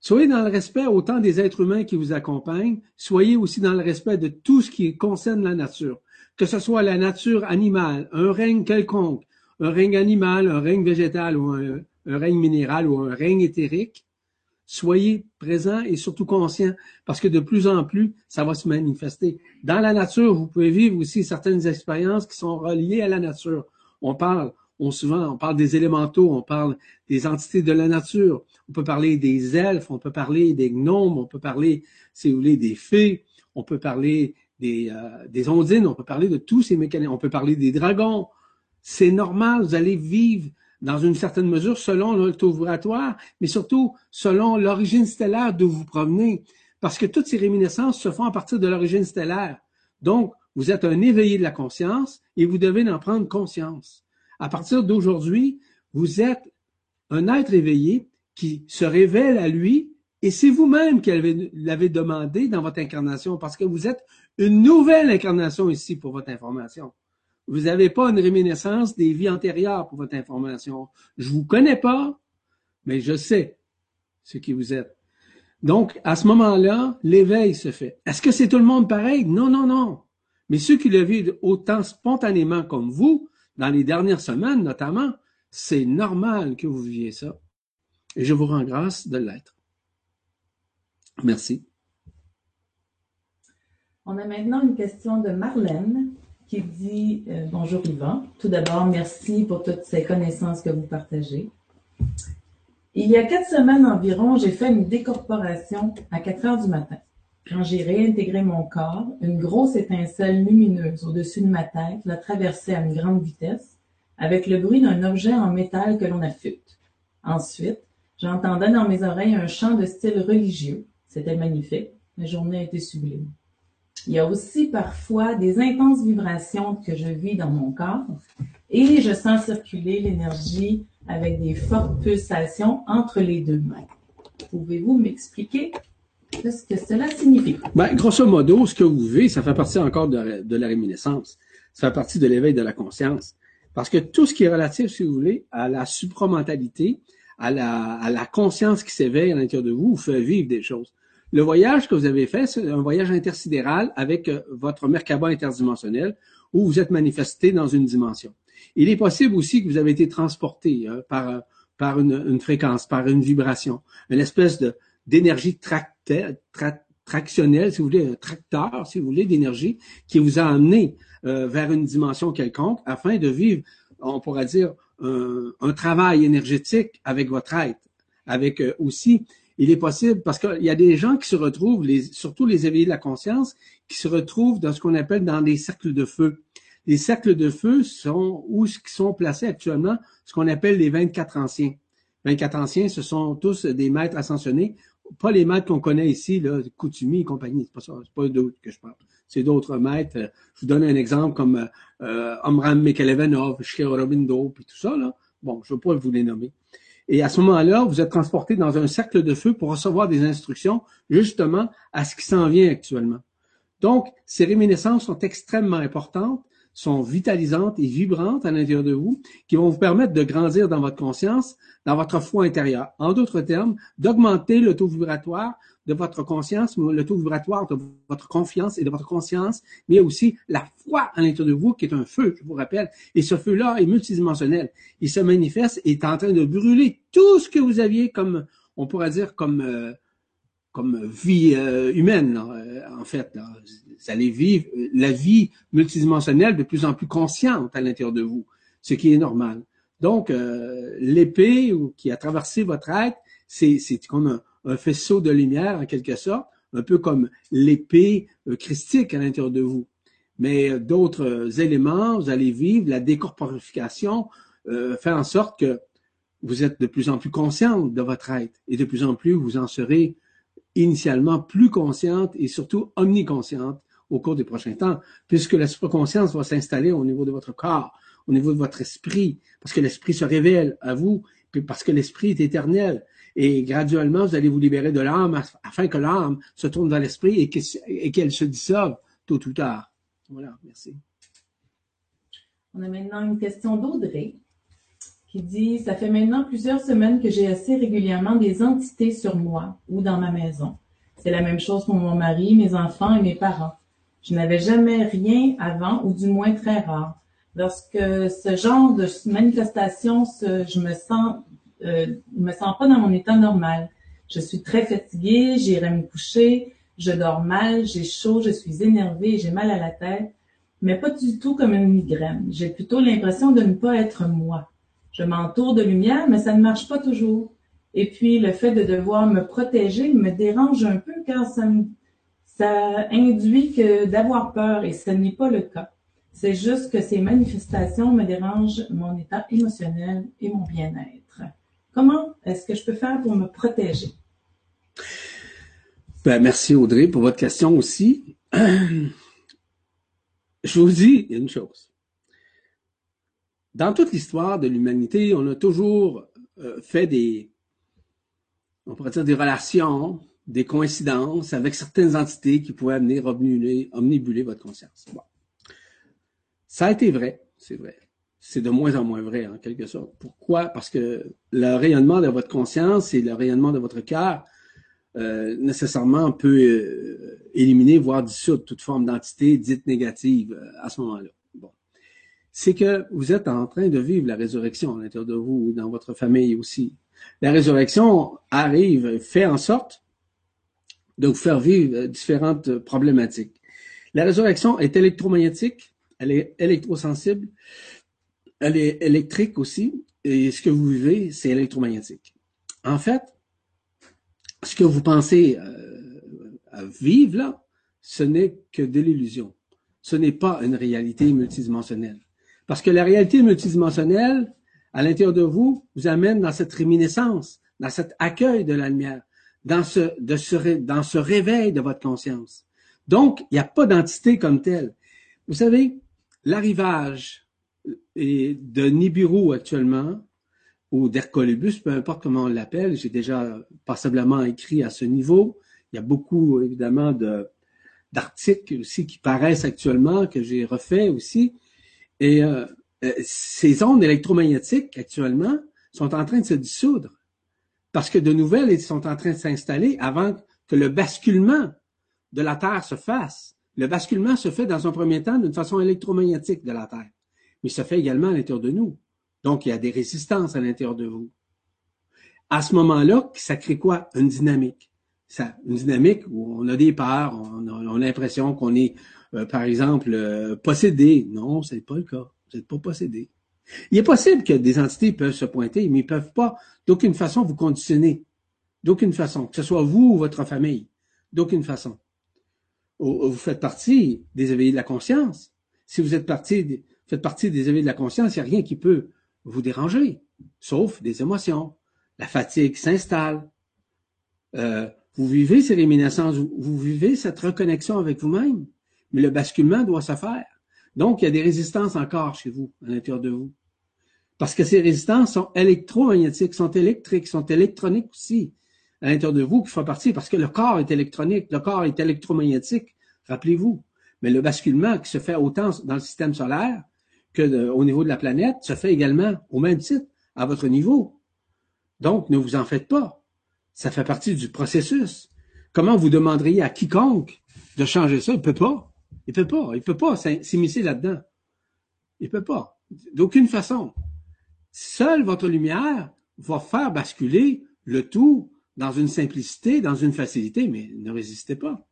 Soyez dans le respect autant des êtres humains qui vous accompagnent, soyez aussi dans le respect de tout ce qui concerne la nature, que ce soit la nature animale, un règne quelconque, un règne animal, un règne végétal ou un, règne minéral ou un règne éthérique. Soyez présents et surtout conscients parce que de plus en plus, ça va se manifester. Dans la nature, vous pouvez vivre aussi certaines expériences qui sont reliées à la nature on parle, on souvent, on parle des élémentaux, on parle des entités de la nature, on peut parler des elfes, on peut parler des gnomes, on peut parler, si vous voulez, des fées, on peut parler des, euh, des ondines, on peut parler de tous ces mécanismes, on peut parler des dragons. C'est normal, vous allez vivre dans une certaine mesure selon le mais surtout selon l'origine stellaire d'où vous provenez, parce que toutes ces réminiscences se font à partir de l'origine stellaire. Donc, vous êtes un éveillé de la conscience et vous devez en prendre conscience. À partir d'aujourd'hui, vous êtes un être éveillé qui se révèle à lui et c'est vous-même qui l'avez demandé dans votre incarnation parce que vous êtes une nouvelle incarnation ici pour votre information. Vous n'avez pas une réminiscence des vies antérieures pour votre information. Je vous connais pas, mais je sais ce qui vous êtes. Donc, à ce moment-là, l'éveil se fait. Est-ce que c'est tout le monde pareil? Non, non, non. Mais ceux qui le vivent autant spontanément comme vous, dans les dernières semaines notamment, c'est normal que vous viviez ça. Et je vous rends grâce de l'être. Merci. On a maintenant une question de Marlène qui dit euh, Bonjour Yvan. Tout d'abord, merci pour toutes ces connaissances que vous partagez. Il y a quatre semaines environ, j'ai fait une décorporation à 4 heures du matin. Quand j'ai réintégré mon corps, une grosse étincelle lumineuse au-dessus de ma tête l'a traversé à une grande vitesse, avec le bruit d'un objet en métal que l'on affûte. Ensuite, j'entendais dans mes oreilles un chant de style religieux. C'était magnifique. La journée a été sublime. Il y a aussi parfois des intenses vibrations que je vis dans mon corps et je sens circuler l'énergie avec des fortes pulsations entre les deux mains. Pouvez-vous m'expliquer Qu'est-ce que cela signifie? Ben, grosso modo, ce que vous vivez, ça fait partie encore de, la réminiscence. Ça fait partie de l'éveil de la conscience. Parce que tout ce qui est relatif, si vous voulez, à la supramentalité, à la, à la conscience qui s'éveille à l'intérieur de vous, vous fait vivre des choses. Le voyage que vous avez fait, c'est un voyage intersidéral avec euh, votre Merkaba interdimensionnel où vous êtes manifesté dans une dimension. Il est possible aussi que vous avez été transporté hein, par, euh, une, fréquence, par une vibration, une espèce de, d'énergie tractionnelle, si vous voulez, un tracteur, si vous voulez, d'énergie qui vous a amené euh, vers une dimension quelconque afin de vivre, on pourrait dire, un, travail énergétique avec votre être, avec euh, aussi, il est possible, parce qu'il y a des gens qui se retrouvent, surtout les éveillés de la conscience, qui se retrouvent dans ce qu'on appelle dans des cercles de feu. Les cercles de feu sont où sont placés actuellement ce qu'on appelle les 24 anciens. 24 anciens, ce sont tous des maîtres ascensionnés pas les maîtres qu'on connaît ici, là, Koutumi et compagnie, c'est pas ça, c'est pas d'autres que je parle. C'est d'autres maîtres. Je vous donne un exemple comme euh, Omram Mekelevenov, Shiro puis tout ça, là. Bon, je ne veux pas vous les nommer. Et à ce moment-là, vous êtes transporté dans un cercle de feu pour recevoir des instructions justement à ce qui s'en vient actuellement. Donc, ces réminiscences sont extrêmement importantes sont vitalisantes et vibrantes à l'intérieur de vous, qui vont vous permettre de grandir dans votre conscience, dans votre foi intérieure. En d'autres termes, d'augmenter le taux vibratoire de votre conscience, le taux vibratoire de votre confiance et de votre conscience, mais aussi la foi à l'intérieur de vous, qui est un feu, je vous rappelle. Et ce feu-là est multidimensionnel. Il se manifeste et est en train de brûler tout ce que vous aviez comme, on pourrait dire, comme, euh, vie euh, humaine, euh, en fait. Vous allez vivre la vie multidimensionnelle de plus en plus consciente à l'intérieur de vous, ce qui est normal. Donc, euh, l'épée qui a traversé votre être, c'est comme un, faisceau de lumière en quelque sorte, un peu comme l'épée christique à l'intérieur de vous. Mais d'autres éléments, vous allez vivre la décorporification, euh, fait en sorte que vous êtes de plus en plus consciente de votre être et de plus en plus vous en serez initialement plus consciente et surtout omniconsciente au cours des prochains temps, puisque la supraconscience va s'installer au niveau de votre corps, au niveau de votre esprit, parce que l'esprit se révèle à vous, puis parce que l'esprit est éternel. Et graduellement, vous allez vous libérer de l'âme afin que l'âme se tourne dans l'esprit et qu'elle se dissolve tôt ou tard. Voilà, merci. On a maintenant une question d'Audrey qui dit Ça fait maintenant plusieurs semaines que j'ai assez régulièrement des entités sur moi ou dans ma maison. C'est la même chose pour mon mari, mes enfants et mes parents. Je n'avais jamais rien avant, ou du moins très rare. Lorsque ce genre de manifestation, je me sens, euh, me sens pas dans mon état normal. Je suis très fatiguée, j'irai me coucher, je dors mal, j'ai chaud, je suis énervée, j'ai mal à la tête, mais pas du tout comme une migraine. J'ai plutôt l'impression de ne pas être moi. Je m'entoure de lumière, mais ça ne marche pas toujours. Et puis, le fait de devoir me protéger me dérange un peu car ça, induit que d'avoir peur et ce n'est pas le cas. C'est juste que ces manifestations me dérangent mon état émotionnel et mon bien-être. Comment est-ce que je peux faire pour me protéger? Ben, merci Audrey pour votre question aussi. (clears throat) Je vous dis une chose. Dans toute l'histoire de l'humanité, on a toujours euh, fait des, on pourrait dire des relations, des coïncidences avec certaines entités qui pouvaient amener omnibuler, omnibuler votre conscience. Bon. Ça a été vrai, c'est vrai. C'est de moins en moins vrai, en quelque sorte. Pourquoi? Parce que le rayonnement de votre conscience et le rayonnement de votre cœur, euh, nécessairement peut euh, éliminer, voire dissoudre toute forme d'entité dite négative à ce moment-là c'est que vous êtes en train de vivre la résurrection à l'intérieur de vous ou dans votre famille aussi. La résurrection arrive, fait en sorte de vous faire vivre différentes problématiques. La résurrection est électromagnétique, elle est électrosensible, elle est électrique aussi, et ce que vous vivez, c'est électromagnétique. En fait, ce que vous pensez euh, vivre là, ce n'est que de l'illusion. Ce n'est pas une réalité multidimensionnelle. Parce que la réalité multidimensionnelle, à l'intérieur de vous, vous amène dans cette réminiscence, dans cet accueil de la lumière, dans ce, de ce, dans ce réveil de votre conscience. Donc, il n'y a pas d'entité comme telle. Vous savez, l'arrivage de Nibiru actuellement, ou d'Hercolubus, peu importe comment on l'appelle, j'ai déjà passablement écrit à ce niveau. Il y a beaucoup, évidemment, de, d'articles aussi qui paraissent actuellement, que j'ai refait aussi. Et euh, euh, ces ondes électromagnétiques, actuellement, sont en train de se dissoudre parce que de nouvelles sont en train de s'installer avant que le basculement de la Terre se fasse. Le basculement se fait dans un premier temps d'une façon électromagnétique de la Terre, mais se fait également à l'intérieur de nous. Donc, il y a des résistances à l'intérieur de vous. À ce moment-là, ça crée quoi? Une dynamique. Une dynamique où on a des peurs, on a l'impression qu'on est euh, par exemple, euh, posséder. Non, c'est pas le cas. Vous n'êtes pas possédé. Il est possible que des entités peuvent se pointer, mais ils peuvent pas d'aucune façon vous conditionner. D'aucune façon. Que ce soit vous ou votre famille. D'aucune façon. Vous faites partie des éveillés de la conscience. Si vous êtes partie, faites partie des éveillés de la conscience, il n'y a rien qui peut vous déranger, sauf des émotions. La fatigue s'installe. Euh, vous vivez ces réminiscences, vous vivez cette reconnexion avec vous-même mais le basculement doit se faire. Donc, il y a des résistances encore chez vous, à l'intérieur de vous. Parce que ces résistances sont électromagnétiques, sont électriques, sont électroniques aussi, à l'intérieur de vous, qui font partie, parce que le corps est électronique, le corps est électromagnétique, rappelez-vous. Mais le basculement qui se fait autant dans le système solaire que au niveau de la planète se fait également au même titre, à votre niveau. Donc, ne vous en faites pas. Ça fait partie du processus. Comment vous demanderiez à quiconque de changer ça? Il ne peut pas. Il peut pas. Il peut pas s'immiscer là-dedans. Il peut pas. D'aucune façon. Seule votre lumière va faire basculer le tout dans une simplicité, dans une facilité, mais ne résistez pas.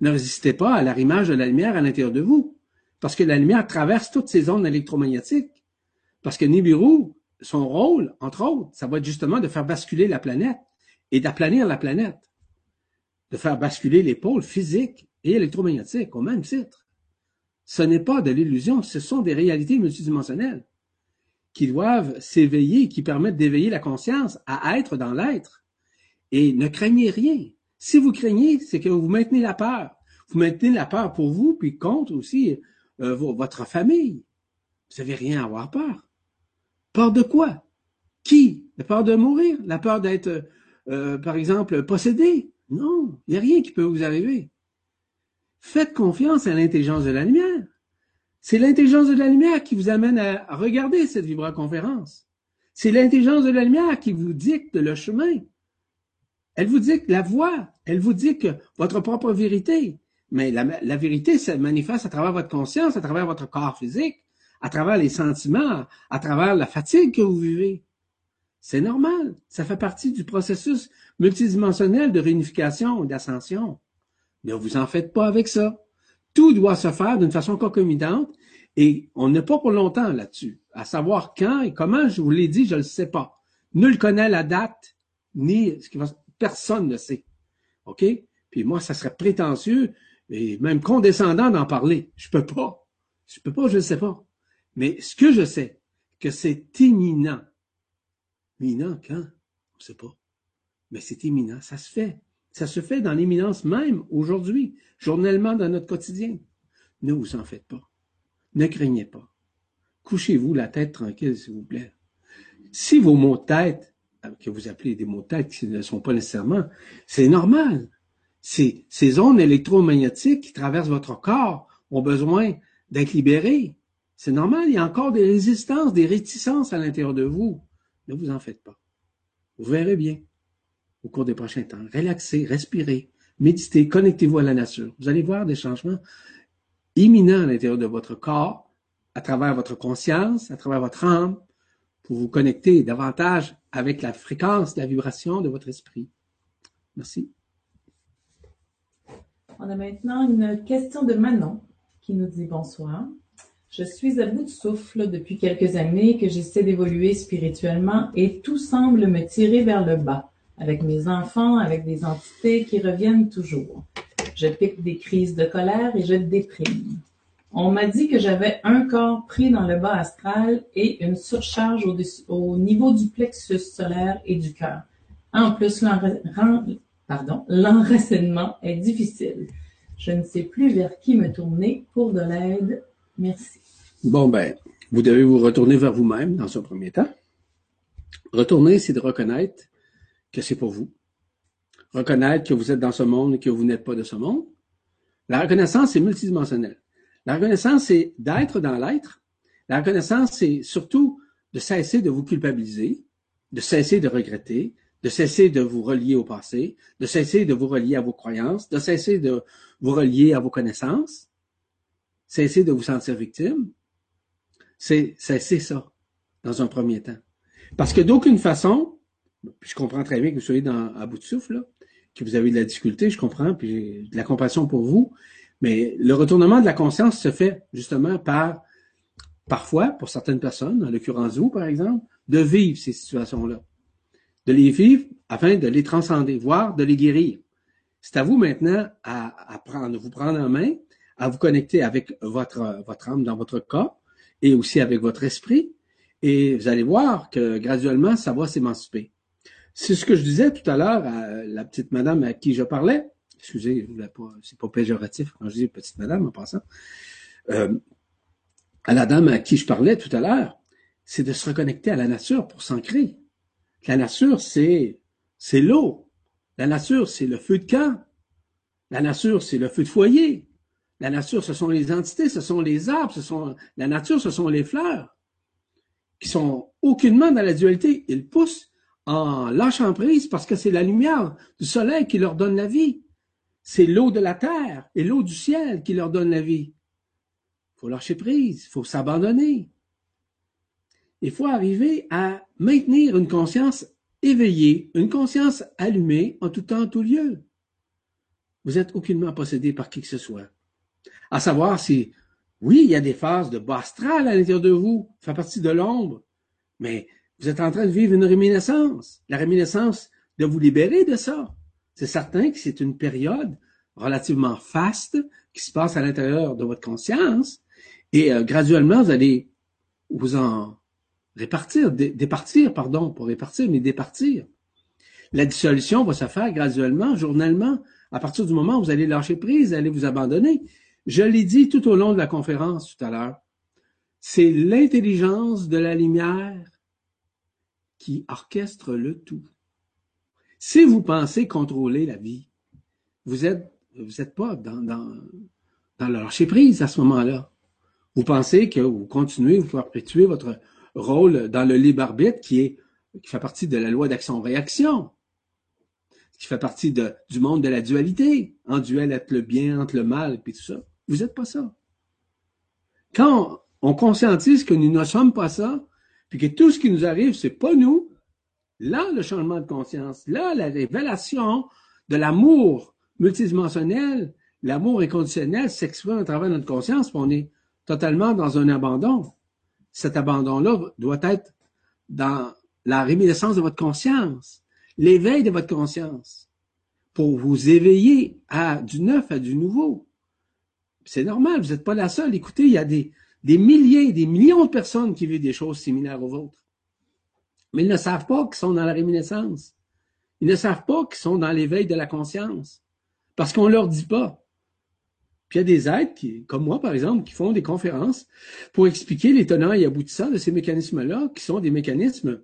Ne résistez pas à l'arrimage de la lumière à l'intérieur de vous. Parce que la lumière traverse toutes ces ondes électromagnétiques. Parce que Nibiru, son rôle, entre autres, ça va être justement de faire basculer la planète et d'aplanir la planète. De faire basculer les pôles physiques et électromagnétique au même titre. Ce n'est pas de l'illusion, ce sont des réalités multidimensionnelles. qui doivent s'éveiller, qui permettent d'éveiller la conscience à être dans l'être. Et ne craignez rien. Si vous craignez, c'est que vous maintenez la peur. Vous maintenez la peur pour vous, puis contre aussi euh, votre famille. Vous n'avez rien à avoir peur. Peur de quoi? Qui? La peur de mourir? La peur d'être, euh, par exemple, possédé? Non, il n'y a rien qui peut vous arriver. Faites confiance à l'intelligence de la lumière. C'est l'intelligence de la lumière qui vous amène à regarder cette vibra-conférence. C'est l'intelligence de la lumière qui vous dicte le chemin. Elle vous dicte la voie. Elle vous dit que votre propre vérité. Mais la, la vérité se manifeste à travers votre conscience, à travers votre corps physique, à travers les sentiments, à travers la fatigue que vous vivez. C'est normal. Ça fait partie du processus multidimensionnel de réunification ou d'ascension. Ne vous en faites pas avec ça. Tout doit se faire d'une façon concomitante et on n'est pas pour longtemps là-dessus. À savoir quand et comment, je vous l'ai dit, je ne le sais pas. Nul connaît la date, ni ce qui va, personne ne sait. OK? Puis moi, ça serait prétentieux et même condescendant d'en parler. Je peux pas. Je peux pas, je ne sais pas. Mais ce que je sais, que c'est imminent. Imminent quand? On ne sait pas. Mais c'est imminent, ça se fait. Ça se fait dans l'imminence même, aujourd'hui, journellement dans notre quotidien. Ne vous en faites pas. Ne craignez pas. Couchez-vous la tête tranquille, s'il vous plaît. Si vos mots de tête, euh, que vous appelez des mots de tête qui ne sont pas nécessairement, c'est normal. Ces, ces ondes électromagnétiques qui traversent votre corps ont besoin d'être libérées. C'est normal, il y a encore des résistances, des réticences à l'intérieur de vous. Ne vous en faites pas. Vous verrez bien au cours des prochains temps. Relaxez, respirez, méditez, connectez-vous à la nature. Vous allez voir des changements imminents à l'intérieur de votre corps, à travers votre conscience, à travers votre âme, pour vous connecter davantage avec la fréquence, la vibration de votre esprit. Merci. On a maintenant une question de Manon qui nous dit bonsoir. Je suis à bout de souffle depuis quelques années que j'essaie d'évoluer spirituellement et tout semble me tirer vers le bas avec mes enfants, avec des entités qui reviennent toujours. Je pique des crises de colère et je déprime. On m'a dit que j'avais un corps pris dans le bas astral et une surcharge au, au niveau du plexus solaire et du cœur. En plus, l'enracinement est difficile. Je ne sais plus vers qui me tourner pour de l'aide. Merci. Bon, ben, vous devez vous retourner vers vous-même dans un premier temps. Retourner, c'est de reconnaître que c'est pour vous. Reconnaître que vous êtes dans ce monde et que vous n'êtes pas de ce monde. La reconnaissance, c'est multidimensionnel. La reconnaissance, c'est d'être dans l'être. La reconnaissance, c'est surtout de cesser de vous culpabiliser, de cesser de regretter, de cesser de vous relier au passé, de cesser de vous relier à vos croyances, de cesser de vous relier à vos connaissances, cesser de vous sentir victime. C'est cesser ça dans un premier temps. Parce que d'aucune façon, puis je comprends très bien que vous soyez dans, à bout de souffle, que vous avez de la difficulté, je comprends, puis j'ai de la compassion pour vous. Mais le retournement de la conscience se fait justement par, parfois, pour certaines personnes, en l'occurrence vous, par exemple, de vivre ces situations-là. De les vivre afin de les transcender, voire de les guérir. C'est à vous maintenant à, à prendre, vous prendre en main, à vous connecter avec votre, votre âme dans votre corps et aussi avec votre esprit. Et vous allez voir que graduellement, ça va s'émanciper. C'est ce que je disais tout à l'heure à la petite madame à qui je parlais. Excusez, c'est pas péjoratif quand je dis petite madame en passant. Euh, à la dame à qui je parlais tout à l'heure, c'est de se reconnecter à la nature pour s'ancrer. La nature, c'est, c'est l'eau. La nature, c'est le feu de camp. La nature, c'est le feu de foyer. La nature, ce sont les entités, ce sont les arbres, ce sont, la nature, ce sont les fleurs, qui sont aucunement dans la dualité. Ils poussent en lâchant prise parce que c'est la lumière du soleil qui leur donne la vie. C'est l'eau de la terre et l'eau du ciel qui leur donne la vie. Il faut lâcher prise, il faut s'abandonner. Il faut arriver à maintenir une conscience éveillée, une conscience allumée en tout temps, en tout lieu. Vous êtes aucunement possédé par qui que ce soit. À savoir si, oui, il y a des phases de bas astral à l'intérieur de vous, ça fait partie de l'ombre, mais vous êtes en train de vivre une réminiscence. La réminiscence de vous libérer de ça. C'est certain que c'est une période relativement faste qui se passe à l'intérieur de votre conscience et euh, graduellement vous allez vous en répartir, départir, pardon, pour répartir, mais départir. La dissolution va se faire graduellement, journellement, à partir du moment où vous allez lâcher prise, allez vous abandonner. Je l'ai dit tout au long de la conférence tout à l'heure. C'est l'intelligence de la lumière qui orchestre le tout. Si vous pensez contrôler la vie, vous êtes, vous n'êtes pas dans, dans, dans le lâcher prise à ce moment-là. Vous pensez que vous continuez, vous perpétuez votre rôle dans le libre arbitre qui est, qui fait partie de la loi d'action-réaction qui fait partie de, du monde de la dualité, en duel entre le bien, entre le mal, puis tout ça. Vous n'êtes pas ça. Quand on, conscientise que nous ne sommes pas ça, puis que tout ce qui nous arrive, c'est pas nous, là, le changement de conscience, là, la révélation de l'amour multidimensionnel, l'amour inconditionnel s'exprime à travers notre conscience, puis on est totalement dans un abandon. Cet abandon-là doit être dans la réminiscence de votre conscience l'éveil de votre conscience pour vous éveiller à du neuf, à du nouveau. C'est normal, vous n'êtes pas la seule. Écoutez, il y a des, des milliers, des millions de personnes qui vivent des choses similaires aux vôtres. Mais ils ne savent pas qu'ils sont dans la réminiscence. Ils ne savent pas qu'ils sont dans l'éveil de la conscience. Parce qu'on ne leur dit pas. Puis il y a des êtres, qui, comme moi par exemple, qui font des conférences pour expliquer les tenants et aboutissants de ces mécanismes-là, qui sont des mécanismes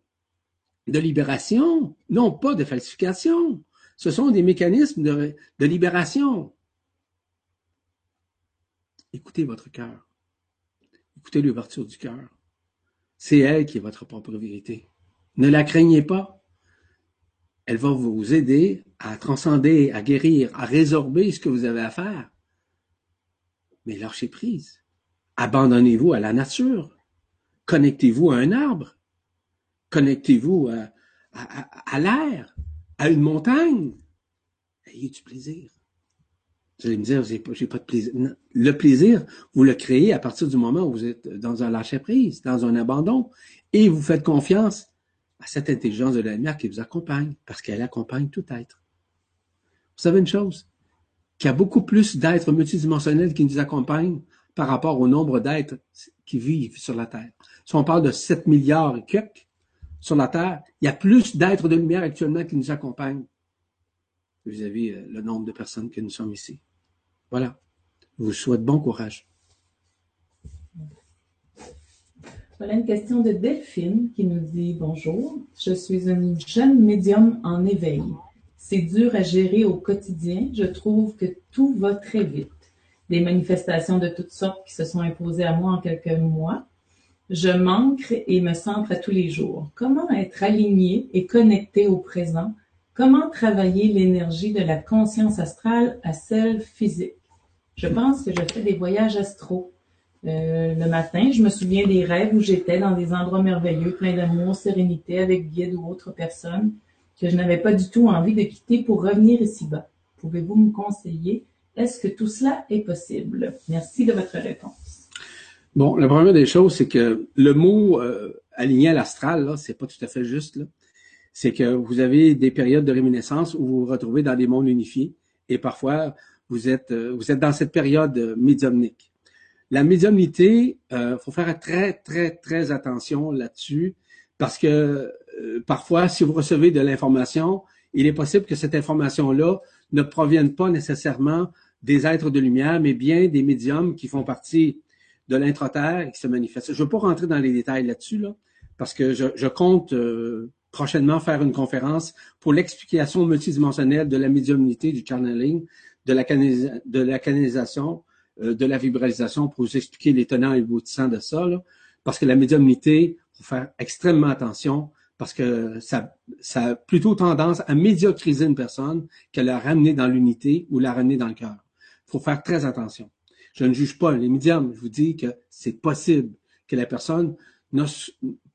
de libération, non pas de falsification. Ce sont des mécanismes de, libération. Écoutez votre cœur. Écoutez l'ouverture du cœur. C'est elle qui est votre propre vérité. Ne la craignez pas. Elle va vous aider à transcender, à guérir, à résorber ce que vous avez à faire. Mais lâchez prise. Abandonnez-vous à la nature. Connectez-vous à un arbre. Connectez-vous à, l'air, à une montagne. Ayez du plaisir. Vous allez me dire, j'ai pas, pas de plaisir. Le plaisir, vous le créez à partir du moment où vous êtes dans un lâcher-prise, dans un abandon, et vous faites confiance à cette intelligence de la lumière qui vous accompagne, parce qu'elle accompagne tout être. Vous savez une chose? Qu'il y a beaucoup plus d'êtres multidimensionnels qui nous accompagnent par rapport au nombre d'êtres qui vivent sur la Terre. Si on parle de 7 milliards et quelques, sur la Terre, il y a plus d'êtres de lumière actuellement qui nous accompagnent vis-à-vis euh, le nombre de personnes que nous sommes ici. Voilà. Je vous souhaite bon courage. Voilà une question de Delphine qui nous dit Bonjour, je suis une jeune médium en éveil. C'est dur à gérer au quotidien. Je trouve que tout va très vite. Des manifestations de toutes sortes qui se sont imposées à moi en quelques mois. Je manque et me centre à tous les jours. Comment être aligné et connecté au présent? Comment travailler l'énergie de la conscience astrale à celle physique? Je pense que je fais des voyages astraux. Euh, le matin, je me souviens des rêves où j'étais dans des endroits merveilleux, pleins d'amour, sérénité, avec guide ou autre personne que je n'avais pas du tout envie de quitter pour revenir ici-bas. Pouvez-vous me conseiller? Est-ce que tout cela est possible? Merci de votre réponse. Bon, la première des choses, c'est que le mot euh, aligné à l'astral, là, c'est pas tout à fait juste. C'est que vous avez des périodes de réminiscence où vous vous retrouvez dans des mondes unifiés et parfois vous êtes euh, vous êtes dans cette période euh, médiumnique. La médiumnité, il faut faire très très très attention là-dessus parce que parfois, si vous recevez de l'information, il est possible que cette information-là ne provienne pas nécessairement des êtres de lumière, mais bien des médiums qui font partie de l'intraterre qui se manifeste. Je ne veux pas rentrer dans les détails là-dessus, là, parce que je, compte euh, prochainement faire une conférence pour l'explication multidimensionnelle de la médiumnité, du channeling, de la, de la canalisation, euh, de la vibralisation, pour vous expliquer les tenants et aboutissants de ça. Là, parce que la médiumnité, faut faire extrêmement attention, parce que ça, ça a plutôt tendance à médiocriser une personne qu'à la ramener dans l'unité ou la ramener dans le cœur. Il faut faire très attention. Je ne juge pas les médiums. Je vous dis que c'est possible que la personne,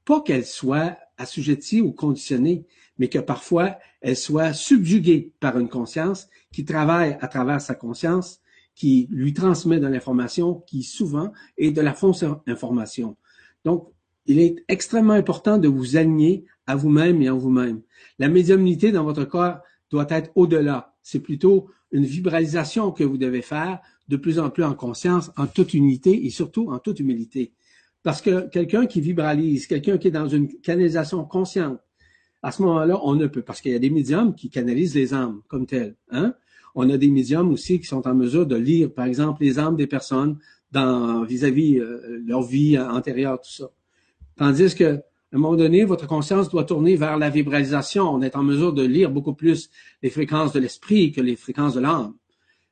pas qu'elle soit assujettie ou conditionnée, mais que parfois elle soit subjuguée par une conscience qui travaille à travers sa conscience, qui lui transmet de l'information, qui souvent est de la fausse information. Donc, il est extrêmement important de vous aligner à vous-même et en vous-même. La médiumnité dans votre corps doit être au-delà. C'est plutôt une vibralisation que vous devez faire de plus en plus en conscience, en toute unité et surtout en toute humilité. Parce que quelqu'un qui vibralise, quelqu'un qui est dans une canalisation consciente, à ce moment-là, on ne peut, parce qu'il y a des médiums qui canalisent les âmes comme telles. Hein? On a des médiums aussi qui sont en mesure de lire, par exemple, les âmes des personnes dans vis-à-vis euh, leur vie antérieure, tout ça. Tandis que, à un moment donné, votre conscience doit tourner vers la vibralisation. On est en mesure de lire beaucoup plus les fréquences de l'esprit que les fréquences de l'âme.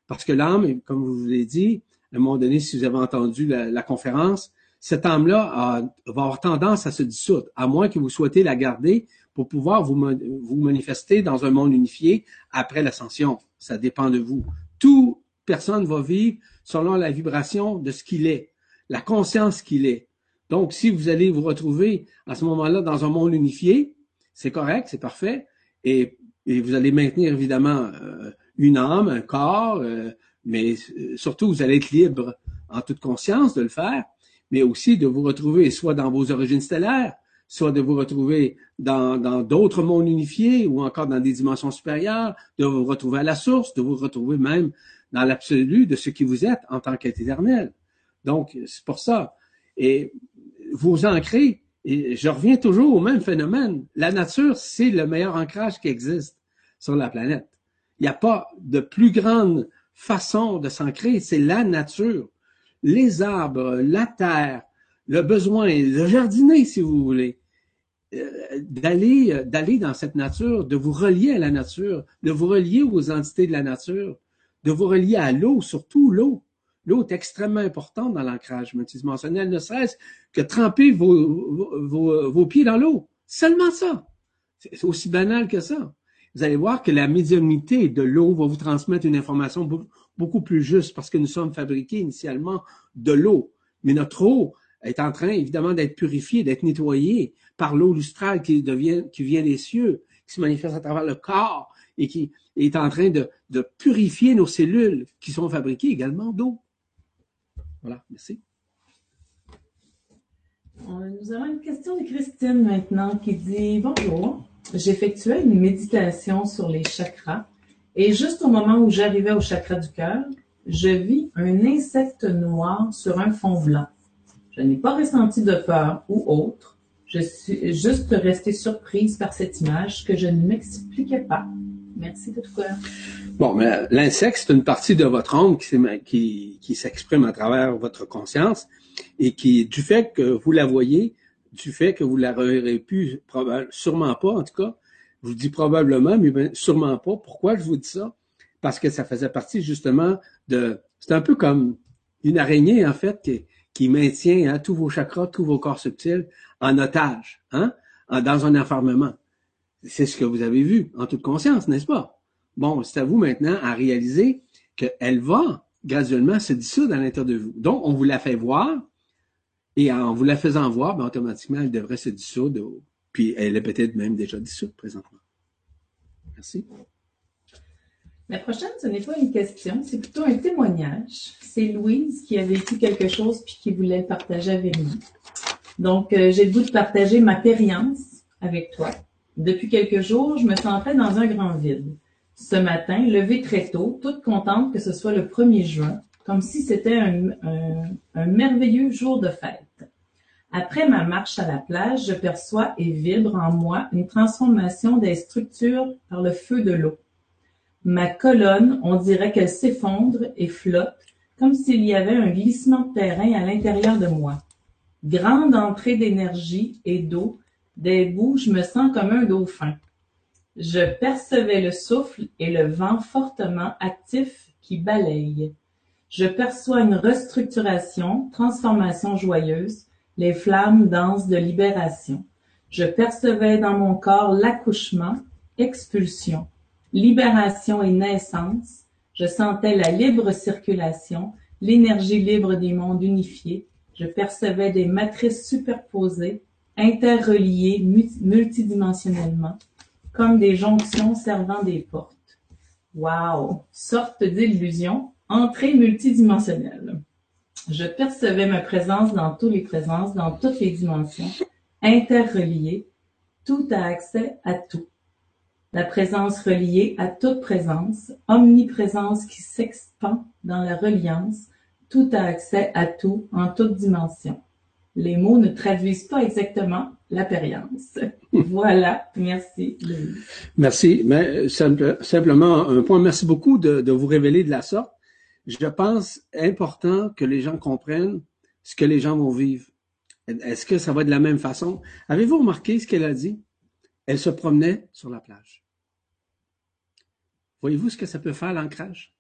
Parce que l'âme, comme vous l'avez dit, à un moment donné, si vous avez entendu la, conférence, cette âme-là va avoir tendance à se dissoudre, à moins que vous souhaitez la garder pour pouvoir vous, manifester dans un monde unifié après l'ascension. Ça dépend de vous. Toute personne va vivre selon la vibration de ce qu'il est, la conscience qu'il est. Donc, si vous allez vous retrouver à ce moment-là dans un monde unifié, c'est correct, c'est parfait, et, vous allez maintenir évidemment euh, une âme, un corps, euh, mais euh, surtout vous allez être libre en toute conscience de le faire, mais aussi de vous retrouver soit dans vos origines stellaires, soit de vous retrouver dans d'autres mondes unifiés ou encore dans des dimensions supérieures, de vous retrouver à la source, de vous retrouver même dans l'absolu de ce qui vous êtes en tant qu'être éternel. Donc, c'est pour ça. Et vous ancrez, et je reviens toujours au même phénomène. La nature, c'est le meilleur ancrage qui existe sur la planète. Il n'y a pas de plus grande façon de s'ancrer, c'est la nature. Les arbres, la terre, le besoin de jardiner, si vous voulez, euh, d'aller euh, d'aller dans cette nature, de vous relier à la nature, de vous relier aux entités de la nature, de vous relier à l'eau, surtout l'eau. L'eau est extrêmement importante dans l'ancrage multidimensionnel, ne serait-ce que tremper vos, vos, vos pieds dans l'eau. Seulement ça. C'est aussi banal que ça. Vous allez voir que la médiumnité de l'eau va vous transmettre une information beaucoup plus juste parce que nous sommes fabriqués initialement de l'eau. Mais notre eau, est en train évidemment d'être purifié, d'être nettoyé par l'eau lustrale qui, devient, qui vient des cieux, qui se manifeste à travers le corps et qui est en train de, de purifier nos cellules qui sont fabriquées également d'eau. Voilà, merci. Nous avons une question de Christine maintenant qui dit Bonjour, j'effectuais une méditation sur les chakras et juste au moment où j'arrivais au chakra du cœur, je vis un insecte noir sur un fond blanc. Je n'ai pas ressenti de peur ou autre. Je suis juste restée surprise par cette image que je ne m'expliquais pas. Merci de tout cœur. Bon, mais l'insecte, c'est une partie de votre âme qui, qui, s'exprime à travers votre conscience et qui, du fait que vous la voyez, du fait que vous la reverrez plus, sûrement pas en tout cas, je vous dis probablement, mais sûrement pas. Pourquoi je vous dis ça? Parce que ça faisait partie justement de... C'est un peu comme une araignée, en fait, qui, maintient hein, tous vos chakras, tous vos corps subtils en otage, hein, dans un enfermement. C'est ce que vous avez vu en toute conscience, n'est-ce pas? Bon, c'est à vous maintenant à réaliser qu'elle va graduellement se dissoudre à l'intérieur de vous. Donc, on vous la fait voir, et en vous la faisant voir, ben, automatiquement, elle devrait se dissoudre, puis elle est peut-être même déjà dissoute présentement. Merci. La prochaine, ce n'est pas une question, c'est plutôt un témoignage. C'est Louise qui a vécu quelque chose puis qui voulait partager avec nous. Donc, euh, j'ai le goût de partager ma périence avec toi. Depuis quelques jours, je me sentais dans un grand vide. Ce matin, levée très tôt, toute contente que ce soit le 1er juin, comme si c'était un merveilleux jour de fête. Après ma marche à la plage, je perçois et vibre en moi une transformation des structures par le feu de l'eau. Ma colonne, on dirait qu'elle s'effondre et flotte, comme s'il y avait un glissement de terrain à l'intérieur de moi. Grande entrée d'énergie et d'eau, des bouts, je me sens comme un dauphin. Je percevais le souffle et le vent fortement actif qui balaye. Je perçois une restructuration, transformation joyeuse, les flammes dansent de libération. Je percevais dans mon corps l'accouchement, expulsion libération et naissance, je sentais la libre circulation, l'énergie libre des mondes unifiés, je percevais des matrices superposées, interreliées multidimensionnellement, comme des jonctions servant des portes. Wow! Sorte d'illusion, entrée multidimensionnelle. Je percevais ma présence dans toutes les présences, dans toutes les dimensions, interreliées, tout a accès à tout la présence reliée à toute présence, omniprésence qui s'expand dans la reliance, tout a accès à tout en toute dimension. Les mots ne traduisent pas exactement l'appérience. (laughs) voilà, merci. Merci. Mais simplement un point. Merci beaucoup de vous révéler de la sorte. Je pense important que les gens comprennent ce que les gens vont vivre. Est-ce que ça va de la même façon? Avez-vous remarqué ce qu'elle a dit? Elle se promenait sur la plage. Voyez-vous ce que ça peut faire, l'ancrage?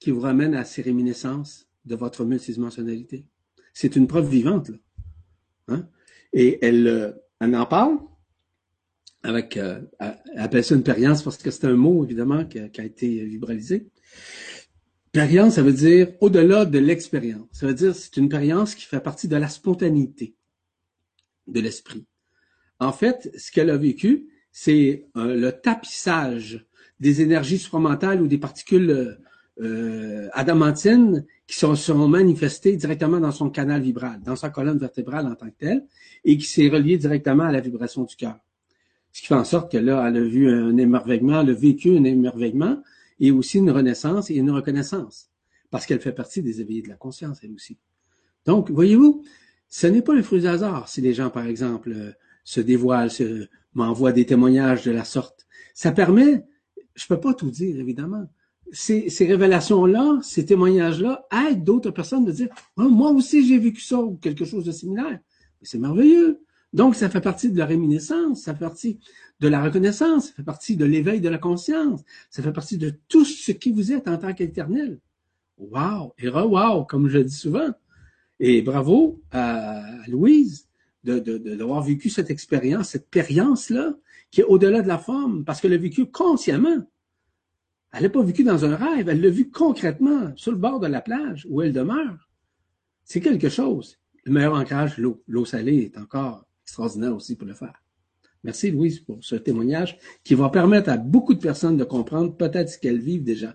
Qui vous ramène à ces réminiscences de votre multidimensionnalité. C'est une preuve vivante, là. Hein? Et elle, euh, elle en parle avec, euh, elle appelle ça une périence parce que c'est un mot, évidemment, qui a, qui a été vibralisé. Périence, ça veut dire au-delà de l'expérience. Ça veut dire c'est une périence qui fait partie de la spontanéité de l'esprit. En fait, ce qu'elle a vécu, c'est euh, le tapissage des énergies supramentales ou des particules euh, adamantines qui sont, seront manifestées directement dans son canal vibral, dans sa colonne vertébrale en tant que telle, et qui s'est relié directement à la vibration du cœur. Ce qui fait en sorte que là, elle a vu un émerveillement, elle a vécu un émerveillement, et aussi une renaissance et une reconnaissance, parce qu'elle fait partie des éveillés de la conscience, elle aussi. Donc, voyez-vous, ce n'est pas le fruit du hasard si les gens, par exemple, euh, se dévoilent, se, m'envoient des témoignages de la sorte. Ça permet, je peux pas tout dire, évidemment. Ces, révélations-là, ces témoignages-là aident d'autres personnes de dire, oh, moi aussi j'ai vécu ça ou quelque chose de similaire. C'est merveilleux. Donc, ça fait partie de la réminiscence, ça fait partie de la reconnaissance, ça fait partie de l'éveil de la conscience, ça fait partie de tout ce qui vous êtes en tant qu'éternel. Wow! Et re-wow, comme je dis souvent. Et bravo à Louise de, d'avoir vécu cette expérience, cette périence-là, qui est au-delà de la forme, parce qu'elle l'a vécu consciemment. Elle n'a pas vécu dans un rêve, elle l'a vu concrètement, sur le bord de la plage, où elle demeure. C'est quelque chose. Le meilleur ancrage, l'eau. L'eau salée est encore extraordinaire aussi pour le faire. Merci Louise pour ce témoignage qui va permettre à beaucoup de personnes de comprendre peut-être ce qu'elles vivent déjà.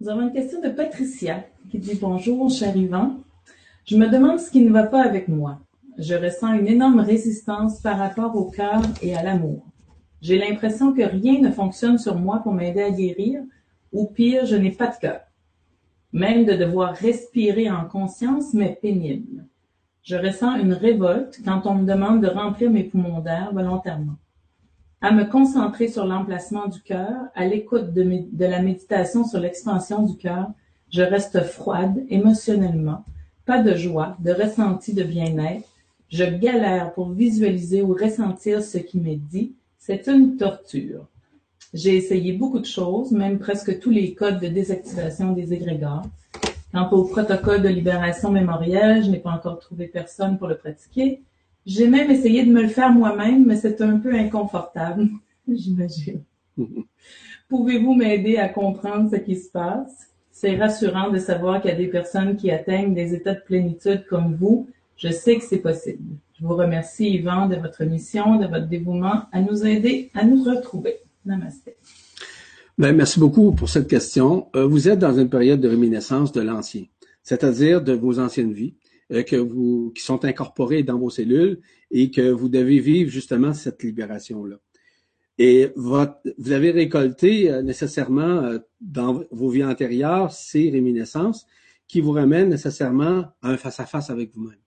Nous avons une question de Patricia qui dit Bonjour, cher Yvan. Je me demande ce qui ne va pas avec moi. Je ressens une énorme résistance par rapport au cœur et à l'amour. J'ai l'impression que rien ne fonctionne sur moi pour m'aider à guérir, ou pire, je n'ai pas de cœur. Même de devoir respirer en conscience m'est pénible. Je ressens une révolte quand on me demande de remplir mes poumons d'air volontairement. À me concentrer sur l'emplacement du cœur, à l'écoute de, la méditation sur l'expansion du cœur, je reste froide émotionnellement, pas de joie, de ressenti de bien-être. Je galère pour visualiser ou ressentir ce qui m'est dit. C'est une torture. J'ai essayé beaucoup de choses, même presque tous les codes de désactivation des égrégores. Quant au protocole de libération mémorielle, je n'ai pas encore trouvé personne pour le pratiquer. J'ai même essayé de me le faire moi-même, mais c'est un peu inconfortable, (laughs) j'imagine. (laughs) Pouvez-vous m'aider à comprendre ce qui se passe? C'est rassurant de savoir qu'il y a des personnes qui atteignent des états de plénitude comme vous. Je sais que c'est possible. Je vous remercie, Yvan, de votre mission, de votre dévouement à nous aider à nous retrouver. Namaste. Ben, merci beaucoup pour cette question. Euh, vous êtes dans une période de réminiscence de l'ancien, c'est-à-dire de vos anciennes vies euh, qui sont incorporées dans vos cellules et que vous devez vivre justement cette libération-là. Et vous avez récolté euh, nécessairement dans vos vies antérieures ces réminiscences qui vous ramènent nécessairement à un face-à-face avec vous-même.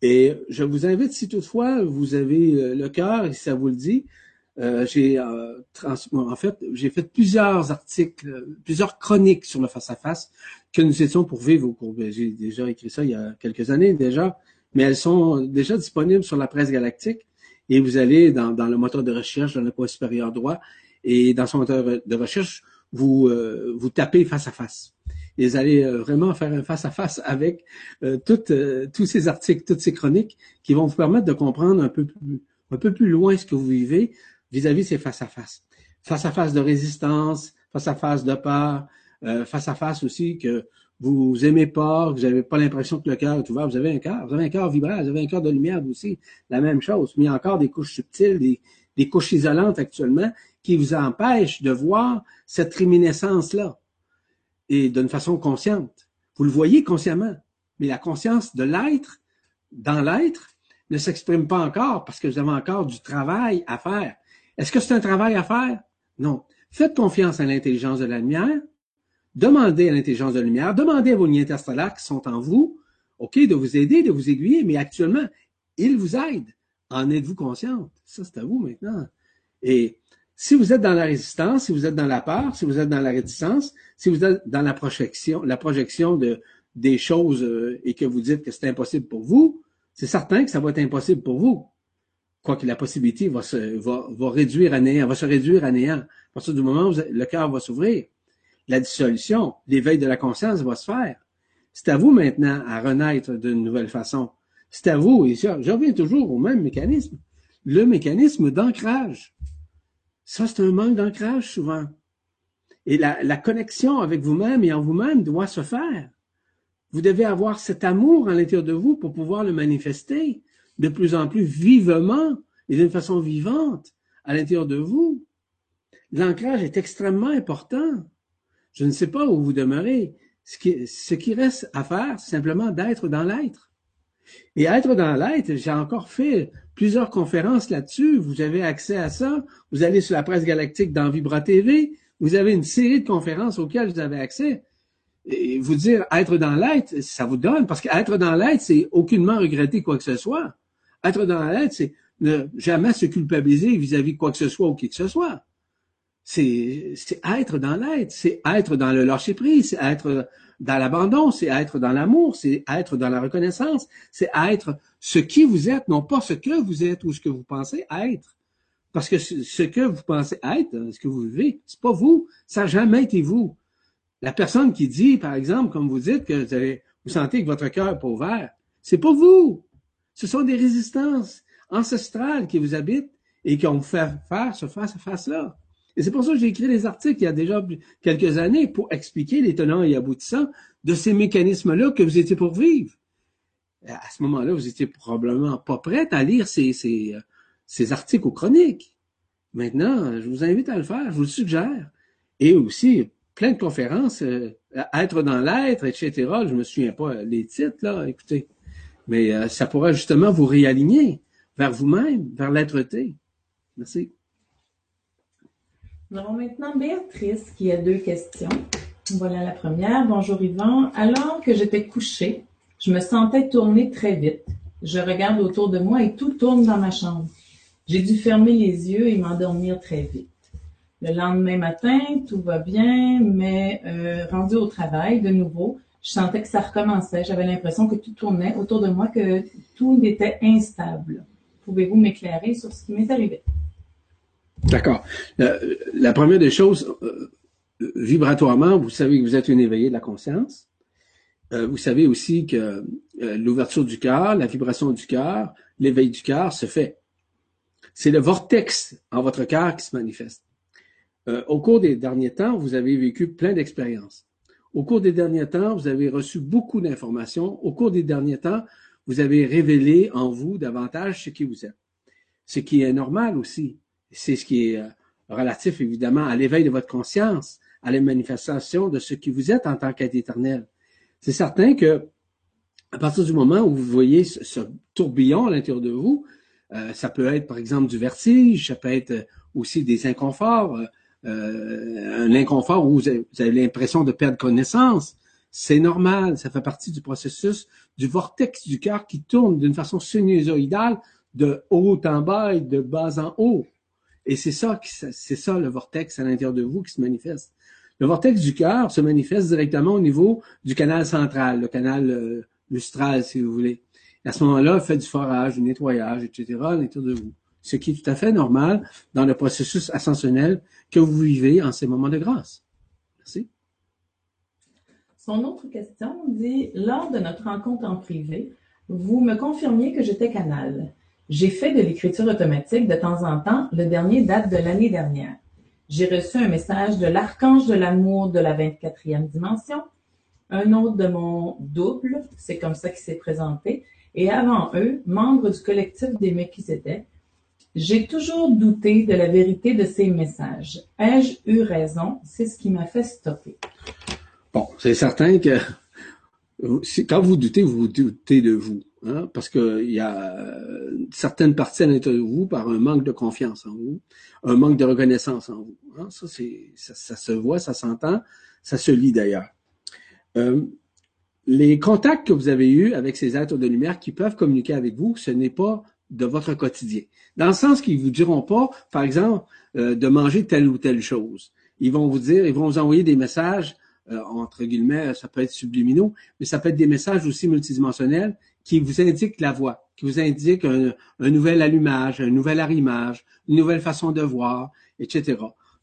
Et je vous invite, si toutefois vous avez le cœur, et si ça vous le dit, euh, j'ai euh, en fait j'ai fait plusieurs articles, plusieurs chroniques sur le face à face que nous étions pour vivre au cours. J'ai déjà écrit ça il y a quelques années déjà, mais elles sont déjà disponibles sur la presse galactique et vous allez dans, dans le moteur de recherche dans le coin supérieur droit et dans son moteur de recherche vous euh, vous tapez face à face. Et vous allez vraiment faire un face à face avec toutes, tous ces articles, toutes ces chroniques qui vont vous permettre de comprendre un peu plus, un peu plus loin ce que vous vivez, vis-à-vis c'est face à face. Face à face de résistance, face à face de peur, face à face aussi que vous aimez pas, que vous n'avez pas l'impression que le cœur est ouvert. Vous avez un cœur, vous avez un cœur vibrant, vous avez un cœur de lumière aussi, la même chose. Mais encore des couches subtiles, des, couches isolantes actuellement qui vous empêchent de voir cette réminiscence-là et d'une façon consciente. Vous le voyez consciemment, mais la conscience de l'être, dans l'être, ne s'exprime pas encore parce que vous avez encore du travail à faire. Est-ce que c'est un travail à faire? Non. Faites confiance à l'intelligence de la lumière. Demandez à l'intelligence de la lumière. Demandez à vos liens interstellaires qui sont en vous. OK, de vous aider, de vous aiguiller, mais actuellement, il vous aide. En êtes-vous consciente? Ça, c'est à vous maintenant. Et si vous êtes dans la résistance, si vous êtes dans la peur, si vous êtes dans la réticence, si vous êtes dans la projection, la projection de, des choses euh, et que vous dites que c'est impossible pour vous, c'est certain que ça va être impossible pour vous. Quoique la possibilité va se, réduire à néant, va se réduire à néant. À partir du moment où le cœur va s'ouvrir, la dissolution, l'éveil de la conscience va se faire. C'est à vous maintenant à renaître d'une nouvelle façon. C'est à vous, et ça, je reviens toujours au même mécanisme. Le mécanisme d'ancrage. Ça, c'est un manque d'ancrage souvent. Et la, la connexion avec vous-même et en vous-même doit se faire. Vous devez avoir cet amour à l'intérieur de vous pour pouvoir le manifester de plus en plus vivement et d'une façon vivante à l'intérieur de vous. L'ancrage est extrêmement important. Je ne sais pas où vous demeurez. Ce qui, reste à faire, c'est simplement d'être dans l'être. Et être dans l'être, j'ai encore fait plusieurs conférences là-dessus. Vous avez accès à ça. Vous allez sur la presse galactique dans Vibra TV. Vous avez une série de conférences auxquelles vous avez accès. Et vous dire être dans l'être, ça vous donne, parce qu'être dans l'être, c'est aucunement regretter quoi que ce soit. Être dans l'être, c'est ne jamais se culpabiliser vis-à-vis de quoi que ce soit ou qui que ce soit. C'est, être dans l'être, c'est être dans le lâcher prise, c'est être dans l'abandon, c'est être dans l'amour, c'est être dans la reconnaissance, c'est être ce qui vous êtes, non pas ce que vous êtes ou ce que vous pensez être. Parce que ce que vous pensez être, ce que vous vivez, c'est pas vous, ça n'a jamais été vous. La personne qui dit, par exemple, comme vous dites, que vous, vous sentez que votre cœur n'est pas ouvert, c'est pas vous. Ce sont des résistances ancestrales qui vous habitent et qui ont fait faire ce face à face-là. Et c'est pour ça que j'ai écrit des articles il y a déjà quelques années pour expliquer les tenants et aboutissants de ces mécanismes-là que vous étiez pour vivre. À ce moment-là, vous étiez probablement pas prête à lire ces, ces, ces articles ou chroniques. Maintenant, je vous invite à le faire, je vous le suggère. Et aussi, plein de conférences, euh, être dans l'être, etc. Je me souviens pas les titres, là, écoutez. Mais euh, ça pourra justement vous réaligner vers vous-même, vers l'être-té. Merci. Nous avons maintenant Béatrice qui a deux questions. Voilà la première. Bonjour Yvan. Alors que j'étais couchée, je me sentais tourner très vite. Je regarde autour de moi et tout tourne dans ma chambre. J'ai dû fermer les yeux et m'endormir très vite. Le lendemain matin, tout va bien, mais euh, rendu au travail, de nouveau, je sentais que ça recommençait. J'avais l'impression que tout tournait autour de moi, que tout était instable. Pouvez-vous m'éclairer sur ce qui m'est arrivé? D'accord. La, première des choses, euh, vibratoirement, vous savez que vous êtes une éveillée de la conscience. Euh, vous savez aussi que euh, l'ouverture du cœur, la vibration du cœur, l'éveil du cœur se fait. C'est le vortex en votre cœur qui se manifeste. au cours des derniers temps, vous avez vécu plein d'expériences. Au cours des derniers temps, vous avez reçu beaucoup d'informations. Au cours des derniers temps, vous avez révélé en vous davantage ce qui vous êtes. Ce qui est normal aussi. C'est ce qui est euh, relatif évidemment à l'éveil de votre conscience, à la manifestation de ce qui vous êtes en tant qu'être éternel. C'est certain que à partir du moment où vous voyez ce, tourbillon à l'intérieur de vous, euh, ça peut être par exemple du vertige, ça peut être aussi des inconforts, euh, euh, un inconfort où vous avez l'impression de perdre connaissance, c'est normal, ça fait partie du processus du vortex du cœur qui tourne d'une façon sinusoïdale de haut en bas et de bas en haut. Et c'est ça, c'est ça le vortex à l'intérieur de vous qui se manifeste. Le vortex du cœur se manifeste directement au niveau du canal central, le canal euh, lustral, si vous voulez. à ce moment-là, fait du forage, du nettoyage, etc. à l'intérieur de vous ce qui est tout à fait normal dans le processus ascensionnel que vous vivez en ces moments de grâce. Merci. Son autre question dit, lors de notre rencontre en privé, vous me confirmiez que j'étais canal. J'ai fait de l'écriture automatique de temps en temps. Le dernier date de l'année dernière. J'ai reçu un message de l'archange de l'amour de la 24e dimension, un autre de mon double, c'est comme ça qu'il s'est présenté, et avant eux, membre du collectif des Melchizedek, j'ai toujours douté de la vérité de ces messages. Ai-je eu raison? C'est ce qui m'a fait stopper. Bon, c'est certain que quand vous doutez, vous doutez de vous. Hein, parce qu'il y a certaines parties à l'intérieur de vous par un manque de confiance en vous, un manque de reconnaissance en vous. Hein. ça, ça, se voit, ça s'entend, ça se lit d'ailleurs. Euh, les contacts que vous avez eus avec ces êtres de lumière qui peuvent communiquer avec vous, ce n'est pas de votre quotidien. Dans le sens qu'ils vous diront pas, par exemple, euh, de manger telle ou telle chose. Ils vont vous dire, ils vont vous envoyer des messages, euh, entre guillemets, ça peut être subliminaux, mais ça peut être des messages aussi multidimensionnels qui vous indiquent la voie, qui vous indiquent un, un nouvel allumage, un nouvel arrimage, une nouvelle façon de voir, etc.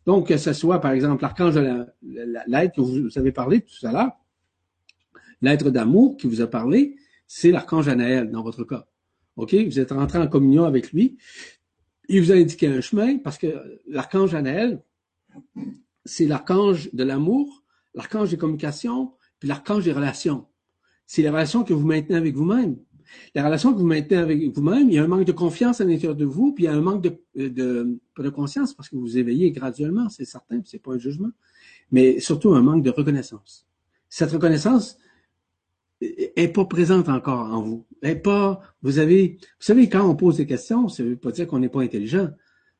Donc, que ce soit, par exemple, l'archange de l'être que vous avez parlé tout à l'heure, l'être d'amour qui vous a parlé, c'est l'archange Anaël dans votre cas. OK? Vous êtes rentré en communion avec lui. Il vous a indiqué un chemin parce que l'archange Anaël, c'est l'archange de l'amour, l'archange des communications, puis l'archange des relations. C'est les relations que vous maintenez avec vous-même. La relation que vous maintenez avec vous-même, il y a un manque de confiance à l'intérieur de vous, puis il y a un manque de, de, de conscience parce que vous éveillez graduellement, c'est certain, c'est pas un jugement, mais surtout un manque de reconnaissance. Cette reconnaissance est pas présente encore en vous. Est pas, vous avez, vous savez, quand on pose des questions, ça veut pas dire qu'on n'est pas intelligent.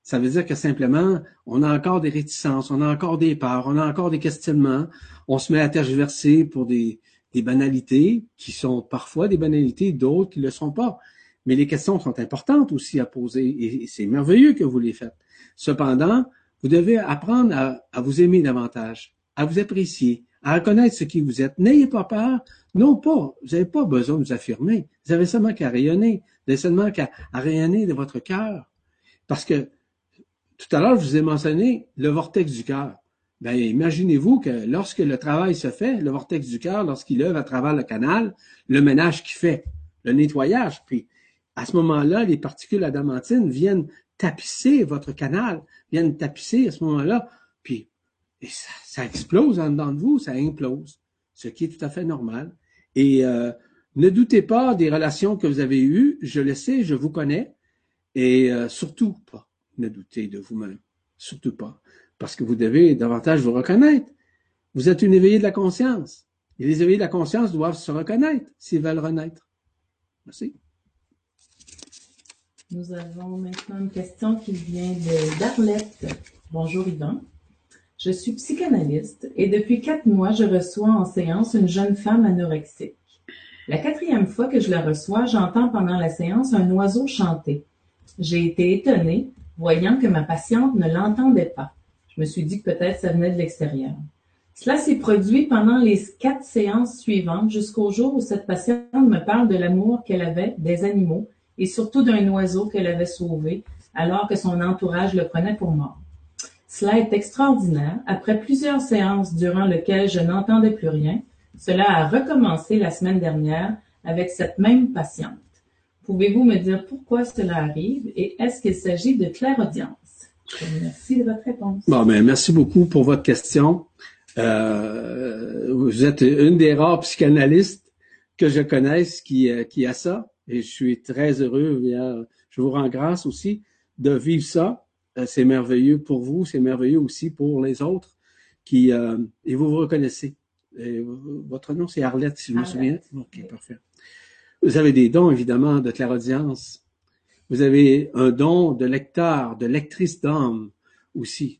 Ça veut dire que simplement, on a encore des réticences, on a encore des peurs, on a encore des questionnements, on se met à tergiverser pour des, des banalités qui sont parfois des banalités, d'autres qui ne le sont pas. Mais les questions sont importantes aussi à poser et c'est merveilleux que vous les faites. Cependant, vous devez apprendre à vous aimer davantage, à vous apprécier, à reconnaître ce qui vous êtes. N'ayez pas peur. Non pas, vous n'avez pas besoin de vous affirmer. Vous avez seulement qu'à rayonner. Vous avez seulement qu'à rayonner de votre cœur. Parce que tout à l'heure, je vous ai mentionné le vortex du cœur. Ben, imaginez-vous que lorsque le travail se fait, le vortex du cœur, lorsqu'il œuvre à travers le canal, le ménage qui fait, le nettoyage, puis à ce moment-là, les particules adamantines viennent tapisser votre canal, viennent tapisser à ce moment-là, puis ça, explose en dedans de vous, ça implose, ce qui est tout à fait normal. Et euh, ne doutez pas des relations que vous avez eues, je le sais, je vous connais, et euh, surtout pas, ne doutez de vous-même, surtout pas parce que vous devez davantage vous reconnaître. Vous êtes une éveillée de la conscience. Et les éveillés de la conscience doivent se reconnaître s'ils veulent renaître. Merci. Nous avons maintenant une question qui vient d'Arlette. Bonjour Yvan. Je suis psychanalyste et depuis quatre mois, je reçois en séance une jeune femme anorexique. La quatrième fois que je la reçois, j'entends pendant la séance un oiseau chanter. J'ai été étonnée, voyant que ma patiente ne l'entendait pas. Je me suis dit que peut-être ça venait de l'extérieur. Cela s'est produit pendant les quatre séances suivantes jusqu'au jour où cette patiente me parle de l'amour qu'elle avait des animaux et surtout d'un oiseau qu'elle avait sauvé alors que son entourage le prenait pour mort. Cela est extraordinaire. Après plusieurs séances durant lesquelles je n'entendais plus rien, cela a recommencé la semaine dernière avec cette même patiente. Pouvez-vous me dire pourquoi cela arrive et est-ce qu'il s'agit de clairaudience? Merci de votre réponse. Bon, ben, merci beaucoup pour votre question. Euh, vous êtes une des rares psychanalystes que je connaisse qui, euh, qui a ça. Et je suis très heureux. Je vous rends grâce aussi de vivre ça. Euh, c'est merveilleux pour vous, c'est merveilleux aussi pour les autres qui et vous vous reconnaissez. votre nom, c'est Arlette, si je me souviens. OK, parfait. Vous avez des dons, évidemment, de clairaudience. Vous avez un don de lecteur, de lectrice d'âme aussi.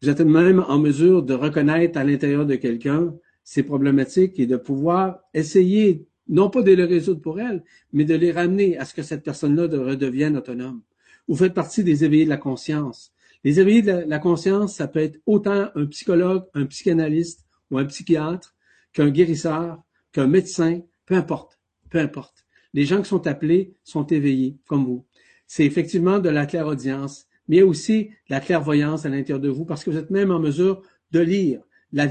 Vous êtes même en mesure de reconnaître à l'intérieur de quelqu'un ses problématiques et de pouvoir essayer, non pas de les résoudre pour elle, mais de les ramener à ce que cette personne-là redevienne autonome. Vous faites partie des éveillés de la conscience. Les éveillés de la conscience, ça peut être autant un psychologue, un psychanalyste ou un psychiatre qu'un guérisseur, qu'un médecin, peu importe, peu importe. Les gens qui sont appelés sont éveillés, comme vous c'est effectivement de la clairaudience, mais il y a aussi de la clairvoyance à l'intérieur de vous parce que vous êtes même en mesure de lire la,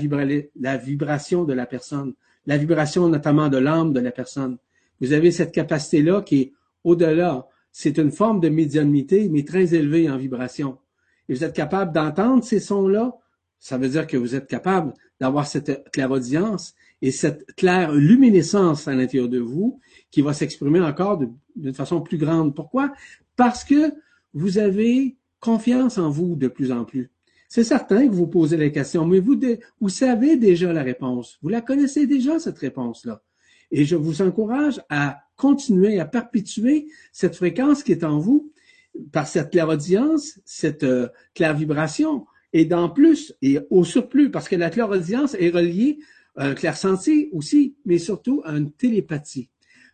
la vibration de la personne, la vibration notamment de l'âme de la personne. Vous avez cette capacité-là qui est au-delà. C'est une forme de médiumnité, mais très élevée en vibration. Et vous êtes capable d'entendre ces sons-là? Ça veut dire que vous êtes capable d'avoir cette clairaudience et cette claire luminescence à l'intérieur de vous qui va s'exprimer encore d'une façon plus grande. Pourquoi? Parce que vous avez confiance en vous de plus en plus. C'est certain que vous posez la question, mais vous, vous savez déjà la réponse. Vous la connaissez déjà, cette réponse-là. Et je vous encourage à continuer à perpétuer cette fréquence qui est en vous par cette clairaudience, cette euh, claire vibration, et d'en plus, et au surplus, parce que la clairaudience est reliée un clair-senti aussi, mais surtout une télépathie.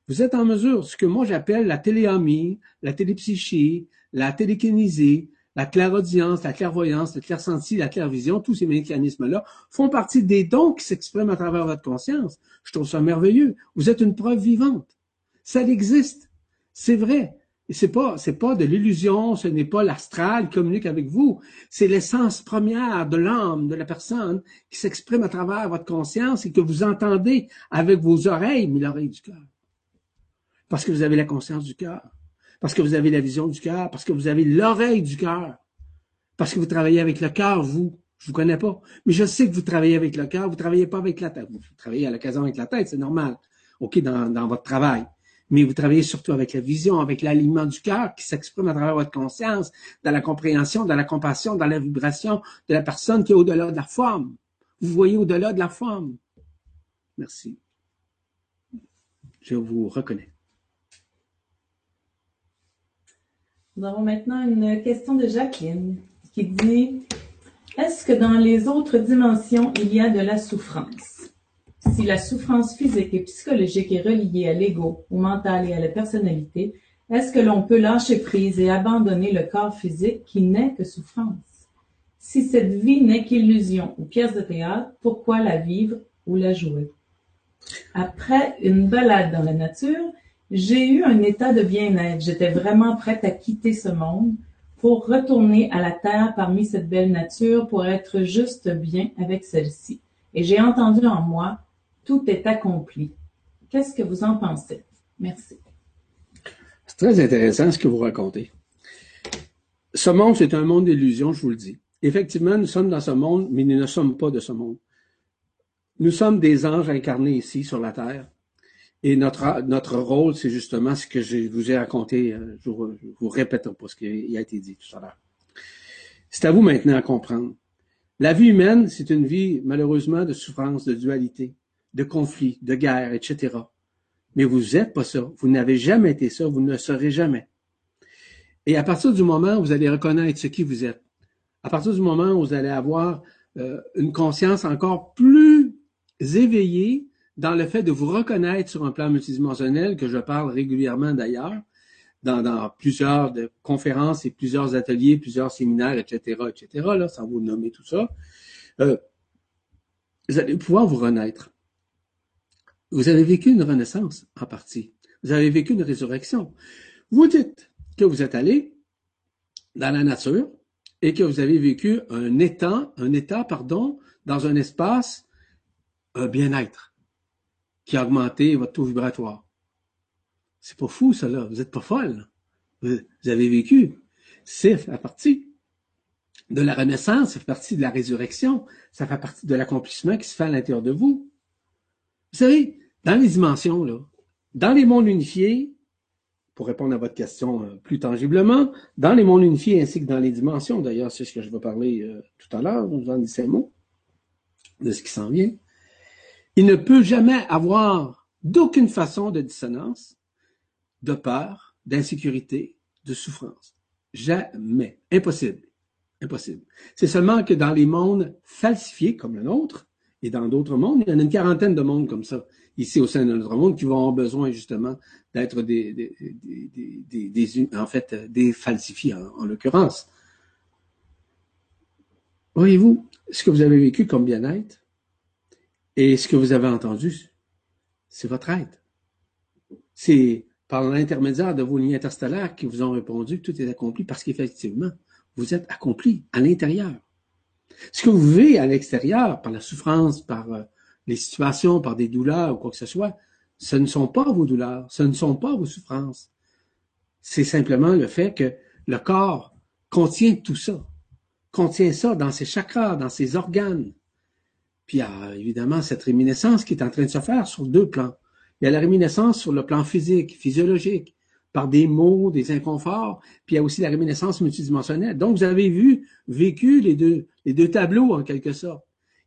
Vous êtes en mesure, ce que moi j'appelle la téléamie, la télépsychie, la télékinésie, la clairaudience, la clairvoyance, le clair-senti, la clairvision, tous ces mécanismes-là font partie des dons qui s'expriment à travers votre conscience. Je trouve ça merveilleux. Vous êtes une preuve vivante. Ça existe. C'est vrai. Et c'est pas, c'est pas de l'illusion, ce n'est pas l'astral qui communique avec vous. C'est l'essence première de l'âme, de la personne qui s'exprime à travers votre conscience et que vous entendez avec vos oreilles, mais l'oreille du cœur. Parce que vous avez la conscience du cœur. Parce que vous avez la vision du cœur. Parce que vous avez l'oreille du cœur. Parce que vous travaillez avec le cœur, vous. Je vous connais pas. Mais je sais que vous travaillez avec le cœur. Vous travaillez pas avec la tête. Vous travaillez à l'occasion avec la tête, c'est normal. OK, dans, dans votre travail mais vous travaillez surtout avec la vision, avec l'alignement du cœur qui s'exprime à travers votre conscience, dans la compréhension, dans la compassion, dans la vibration de la personne qui est au-delà de la forme. Vous voyez au-delà de la forme. Merci. Je vous reconnais. Nous avons maintenant une question de Jacqueline qui dit Est-ce que dans les autres dimensions, il y a de la souffrance? Si la souffrance physique et psychologique est reliée à l'ego, au mental et à la personnalité, est-ce que l'on peut lâcher prise et abandonner le corps physique qui n'est que souffrance? Si cette vie n'est qu'illusion ou pièce de théâtre, pourquoi la vivre ou la jouer? Après une balade dans la nature, j'ai eu un état de bien-être. J'étais vraiment prête à quitter ce monde pour retourner à la terre parmi cette belle nature pour être juste bien avec celle-ci. Et j'ai entendu en moi tout est accompli. Qu'est-ce que vous en pensez? Merci. C'est très intéressant ce que vous racontez. Ce monde, c'est un monde d'illusions, je vous le dis. Effectivement, nous sommes dans ce monde, mais nous ne sommes pas de ce monde. Nous sommes des anges incarnés ici sur la terre. Et notre, rôle, c'est justement ce que je vous ai raconté. Euh, je vous, vous répète pas ce qui a été dit tout à l'heure. C'est à vous maintenant à comprendre. La vie humaine, c'est une vie, malheureusement, de souffrance, de dualité de conflits, de guerres, etc. Mais vous n'êtes pas ça. Vous n'avez jamais été ça. Vous ne le serez jamais. Et à partir du moment où vous allez reconnaître ce qui vous êtes, à partir du moment où vous allez avoir euh, une conscience encore plus éveillée dans le fait de vous reconnaître sur un plan multidimensionnel, que je parle régulièrement d'ailleurs, dans, plusieurs conférences et plusieurs ateliers, plusieurs séminaires, etc., etc., là, sans vous nommer tout ça, euh, vous allez pouvoir vous renaître. Vous avez vécu une renaissance en partie. Vous avez vécu une résurrection. Vous dites que vous êtes allé dans la nature et que vous avez vécu un état, un état, pardon, dans un espace, un bien-être qui a augmenté votre taux vibratoire. C'est pas fou, ça, là. Vous êtes pas folle. Vous, avez vécu. C'est la partie de la renaissance, ça fait partie de la résurrection, ça fait partie de l'accomplissement qui se fait à l'intérieur de vous. Vous savez, dans les dimensions, là, dans les mondes unifiés, pour répondre à votre question euh, plus tangiblement, dans les mondes unifiés ainsi que dans les dimensions, d'ailleurs, c'est ce que je vais parler euh, tout à l'heure, vous en ces mots, de ce qui s'en vient, il ne peut jamais avoir d'aucune façon de dissonance, de peur, d'insécurité, de souffrance. Jamais. Impossible. Impossible. C'est seulement que dans les mondes falsifiés, comme le nôtre, et dans d'autres mondes, il y en a une quarantaine de mondes comme ça, ici au sein de notre monde, qui vont avoir besoin justement d'être des, des, des, en fait, des falsifiés en, l'occurrence. Voyez-vous, ce que vous avez vécu comme bien-être et ce que vous avez entendu, c'est votre être. C'est par l'intermédiaire de vos lignes interstellaires qui vous ont répondu que tout est accompli parce qu'effectivement, vous êtes accompli à l'intérieur. Ce que vous vivez à l'extérieur, par la souffrance, par euh, les situations, par des douleurs ou quoi que ce soit, ce ne sont pas vos douleurs, ce ne sont pas vos souffrances. C'est simplement le fait que le corps contient tout ça, contient ça dans ses chakras, dans ses organes. Puis il y a évidemment cette réminiscence qui est en train de se faire sur deux plans. Il y a la réminiscence sur le plan physique, physiologique, par des maux, des inconforts, puis il y a aussi la réminiscence multidimensionnelle. Donc, vous avez vu, vécu les deux, les deux tableaux en quelque sorte.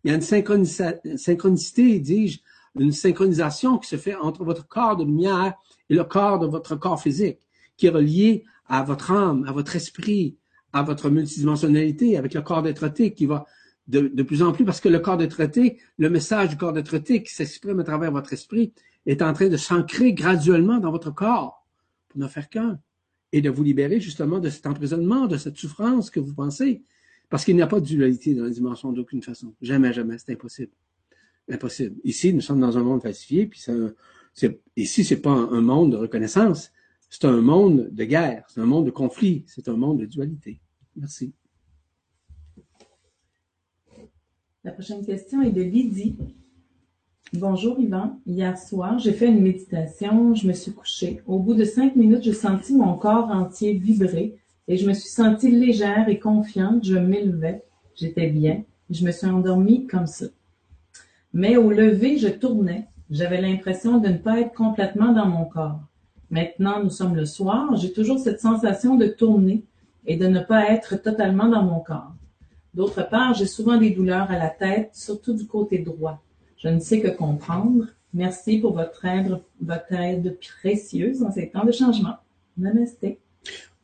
Il y a une synchronicité, dis-je, une synchronisation qui se fait entre votre corps de lumière et le corps de votre corps physique, qui est relié à votre âme, à votre esprit, à votre multidimensionnalité, avec le corps d'être qui va de, plus en plus parce que le corps traité, le message du corps traité qui s'exprime à travers votre esprit est en train de s'ancrer graduellement dans votre corps pour ne faire qu'un et de vous libérer justement de cet emprisonnement, de cette souffrance que vous pensez. Parce qu'il n'y a pas de dualité dans la dimension d'aucune façon. Jamais, jamais. C'est impossible. Impossible. Ici, nous sommes dans un monde falsifié, puis c'est, ici, c'est pas un, monde de reconnaissance. C'est un monde de guerre. C'est un monde de conflit. C'est un monde de dualité. Merci. La prochaine question est de Lydie. Bonjour Yvan. Hier soir, j'ai fait une méditation, je me suis couchée. Au bout de cinq minutes, j'ai senti mon corps entier vibrer et je me suis sentie légère et confiante. Je m'élevais, j'étais bien. Je me suis endormie comme ça. Mais au lever, je tournais. J'avais l'impression de ne pas être complètement dans mon corps. Maintenant, nous sommes le soir, j'ai toujours cette sensation de tourner et de ne pas être totalement dans mon corps. D'autre part, j'ai souvent des douleurs à la tête, surtout du côté droit. Je ne sais que comprendre. Merci pour votre aide, votre aide précieuse dans ces temps de changement. Namasté.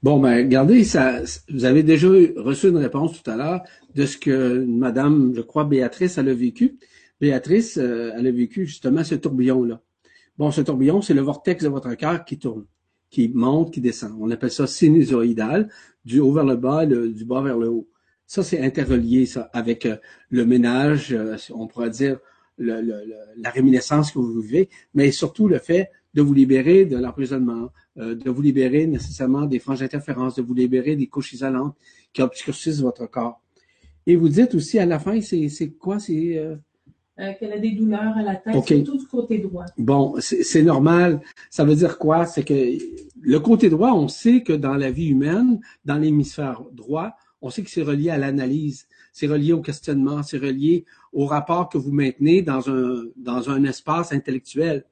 Bon, ben, regardez, ça, vous avez déjà reçu une réponse tout à l'heure de ce que Madame, je crois, Béatrice, elle a vécu. Béatrice, euh, elle a vécu justement ce tourbillon-là. Bon, ce tourbillon, c'est le vortex de votre cœur qui tourne, qui monte, qui descend. On appelle ça sinusoïdal, du haut vers le bas, du bas vers le haut. Ça, c'est interrelié, ça, avec euh, le ménage, euh, on pourrait dire la réminiscence que vous vivez, mais surtout le fait de vous libérer de l'emprisonnement, euh, de vous libérer nécessairement des franges d'interférence, de vous libérer des couches isolantes qui obscurcissent votre corps. Et vous dites aussi à la fin, c'est quoi? C'est euh... euh, qu'elle a des douleurs à la tête, surtout du côté droit. Bon, c'est normal. Ça veut dire quoi? C'est que le côté droit, on sait que dans la vie humaine, dans l'hémisphère droit, on sait que c'est relié à l'analyse, c'est relié au questionnement, c'est relié au rapport que vous maintenez dans un, dans un espace intellectuel.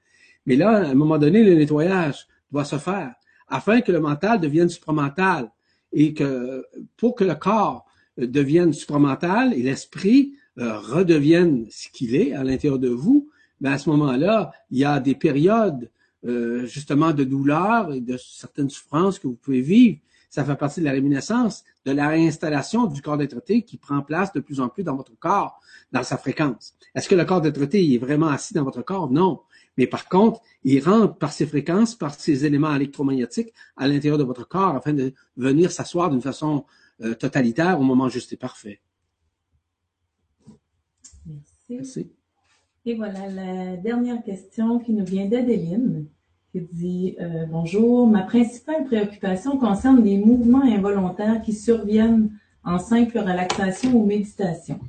Mais là, à un moment donné, le nettoyage doit se faire afin que le mental devienne supramental et que pour que le corps devienne supramental et l'esprit euh, redevienne ce qu'il est à l'intérieur de vous, ben à ce moment-là, il y a des périodes euh, justement de douleur et de certaines souffrances que vous pouvez vivre ça fait partie de la réminiscence, de la réinstallation du corps d'être qui prend place de plus en plus dans votre corps, dans sa fréquence. Est-ce que le corps d'être est vraiment assis dans votre corps? Non. Mais par contre, il rentre par ses fréquences, par ses éléments électromagnétiques à l'intérieur de votre corps afin de venir s'asseoir d'une façon euh, totalitaire au moment juste et parfait. Merci. Merci. Et voilà la dernière question qui nous vient d'Adeline qui dit euh, Bonjour, ma principale préoccupation concerne les mouvements involontaires qui surviennent en simple relaxation ou méditation.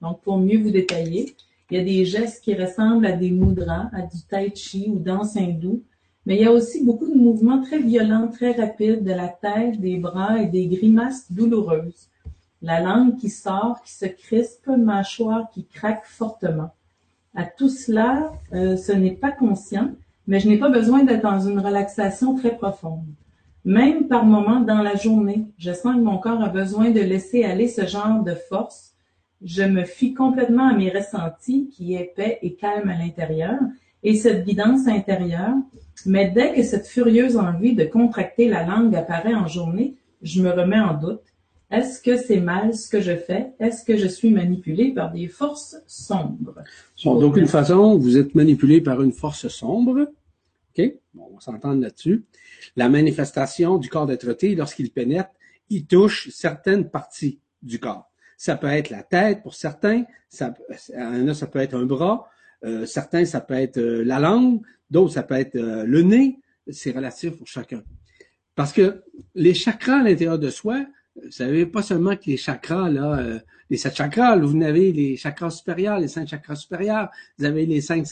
Donc, pour mieux vous détailler, il y a des gestes qui ressemblent à des mudras, à du tai chi ou danse hindoue, mais il y a aussi beaucoup de mouvements très violents, très rapides de la tête, des bras et des grimaces douloureuses. La langue qui sort, qui se crispe, mâchoire qui craque fortement. À tout cela, euh, ce n'est pas conscient, mais je n'ai pas besoin d'être dans une relaxation très profonde. Même par moments dans la journée, je sens que mon corps a besoin de laisser aller ce genre de force. Je me fie complètement à mes ressentis qui est et calme à l'intérieur et cette guidance intérieure. Mais dès que cette furieuse envie de contracter la langue apparaît en journée, je me remets en doute. Est-ce que c'est mal ce que je fais? Est-ce que je suis manipulé par des forces sombres? Bon, d'aucune façon, vous êtes manipulé par une force sombre. OK? Bon, on va s'entendre là-dessus. La manifestation du corps d'être lorsqu'il pénètre, il touche certaines parties du corps. Ça peut être la tête pour certains, ça, ça peut être un bras, euh, certains, ça peut être euh, la langue, d'autres, ça peut être euh, le nez. C'est relatif pour chacun. Parce que les chakras à l'intérieur de soi, vous savez pas seulement que les chakras, là, euh, les sept chakras, vous avez les chakras supérieurs, les cinq chakras supérieurs, vous avez les cinq,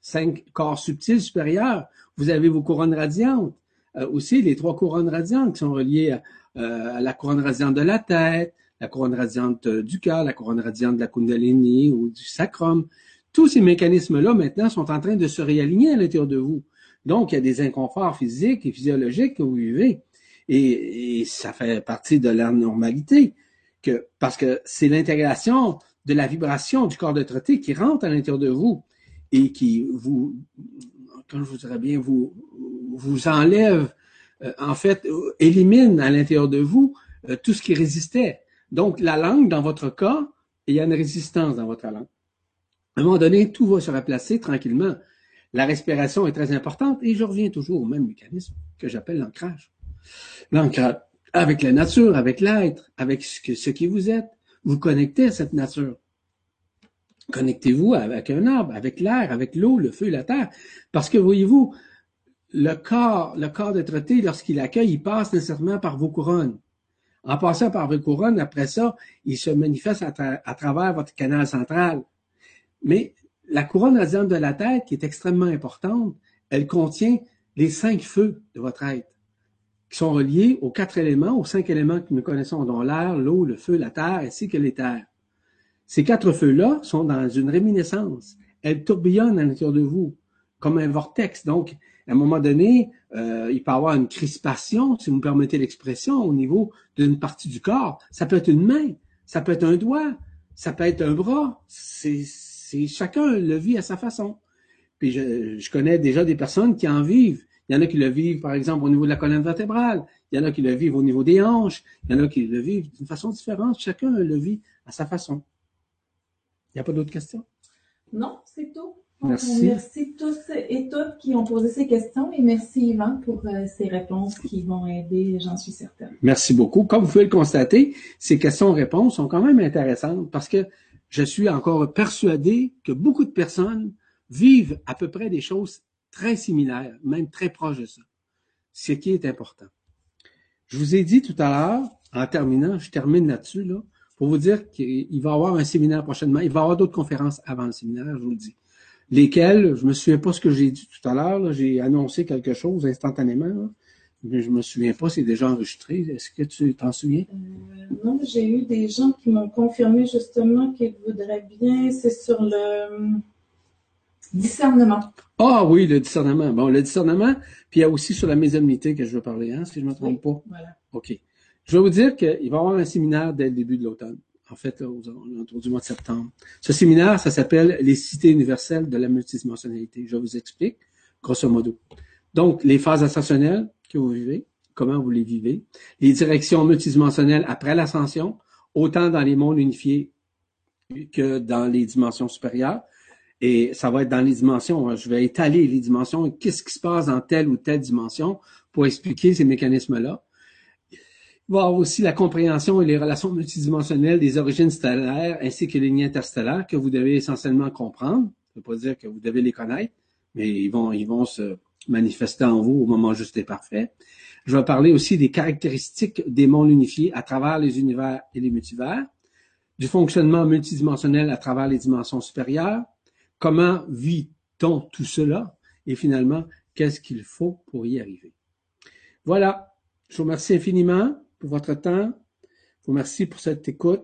cinq corps subtils supérieurs, vous avez vos couronnes radiantes, euh, aussi les trois couronnes radiantes qui sont reliées euh, à, la couronne radiante de la tête, la couronne radiante du cœur, la couronne radiante de la kundalini ou du sacrum. Tous ces mécanismes-là, maintenant, sont en train de se réaligner à l'intérieur de vous. Donc, il y a des inconforts physiques et physiologiques que vous vivez. Et, ça fait partie de la normalité, parce que c'est l'intégration de la vibration du corps de traité qui rentre à l'intérieur de vous et qui vous, comme je vous dirais bien, vous, vous enlève, euh, en fait, élimine à l'intérieur de vous euh, tout ce qui résistait. Donc, la langue, dans votre cas, il y a une résistance dans votre langue. À un moment donné, tout va se replacer tranquillement. La respiration est très importante et je reviens toujours au même mécanisme que j'appelle l'ancrage. L'ancrage avec la nature, avec l'être, avec ce, qui vous êtes. Vous connectez à cette nature. Connectez-vous avec un arbre, avec l'air, avec l'eau, le feu, la terre. Parce que voyez-vous, le corps, le corps traité, lorsqu'il accueille, il passe nécessairement par vos couronnes. En passant par vos couronnes, après ça, il se manifeste à, travers votre canal central. Mais la couronne radiante de la tête, qui est extrêmement importante, elle contient les cinq feux de votre être, qui sont reliés aux quatre éléments, aux cinq éléments que nous connaissons, dont l'air, l'eau, le feu, la terre, ainsi que les terres. Ces quatre feux-là sont dans une réminiscence. Elles tourbillonnent à l'intérieur de vous, comme un vortex. Donc, à un moment donné, euh, il peut y avoir une crispation, si vous me permettez l'expression, au niveau d'une partie du corps. Ça peut être une main, ça peut être un doigt, ça peut être un bras. C'est chacun le vit à sa façon. Puis je, connais déjà des personnes qui en vivent. Il y en a qui le vivent, par exemple, au niveau de la colonne vertébrale. Il y en a qui le vivent au niveau des hanches. Il y en a qui le vivent d'une façon différente. Chacun le vit à sa façon. Il n'y a pas d'autres questions? Non, c'est tout. Merci. Merci tous et toutes qui ont posé ces questions et merci Yvan pour euh, ces réponses qui vont aider, j'en suis certaine. Merci beaucoup. Comme vous pouvez le constater, ces questions-réponses sont quand même intéressantes parce que je suis encore persuadé que beaucoup de personnes vivent à peu près des choses très similaires, même très proches de ça. Ce qui est important. Je vous ai dit tout à l'heure, en terminant, je termine là-dessus, là, pour vous dire qu'il va y avoir un séminaire prochainement. Il va y avoir d'autres conférences avant le séminaire, je vous le dis. Lesquelles, je me souviens pas ce que j'ai dit tout à l'heure, j'ai annoncé quelque chose instantanément. Mais je me souviens pas, c'est déjà enregistré. Est-ce que tu t'en souviens? Euh, non, j'ai eu des gens qui m'ont confirmé justement qu'ils voudraient bien. C'est sur le discernement. Ah oui, le discernement. Bon, le discernement, puis il y a aussi sur la mésommité que je veux parler, hein, si je ne me trompe pas. Voilà. OK. Je vais vous dire qu'il va y avoir un séminaire dès le début de l'automne. En fait, autour du mois de septembre. Ce séminaire, ça s'appelle Les cités universelles de la multidimensionnalité. Je vous explique, grosso modo. Donc, les phases ascensionnelles, que vous vivez, comment vous les vivez, les directions multidimensionnelles après l'ascension, autant dans les mondes unifiés que dans les dimensions supérieures. Et ça va être dans les dimensions, je vais étaler les dimensions, qu'est-ce qui se passe dans telle ou telle dimension pour expliquer ces mécanismes-là? Avoir aussi la compréhension et les relations multidimensionnelles des origines stellaires ainsi que les lignes interstellaires que vous devez essentiellement comprendre. Ça ne veut pas dire que vous devez les connaître, mais ils vont, ils vont se, manifestant en vous au moment juste et parfait. Je vais parler aussi des caractéristiques des mondes unifiés à travers les univers et les multivers, du fonctionnement multidimensionnel à travers les dimensions supérieures, comment vit-on tout cela et finalement, qu'est-ce qu'il faut pour y arriver. Voilà, je vous remercie infiniment pour votre temps. Je vous remercie pour cette écoute.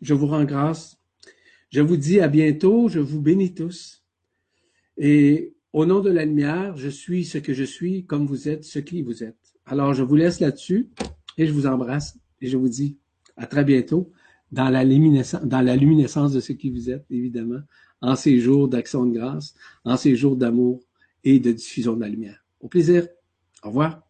Je vous rends grâce. Je vous dis à bientôt. Je vous bénis tous. Et au nom de la lumière, je suis ce que je suis, comme vous êtes ce qui vous êtes. Alors, je vous laisse là-dessus et je vous embrasse et je vous dis à très bientôt dans la, luminescence de ce qui vous êtes, évidemment, en ces jours d'action de grâce, en ces jours d'amour et de diffusion de la lumière. Au plaisir. Au revoir.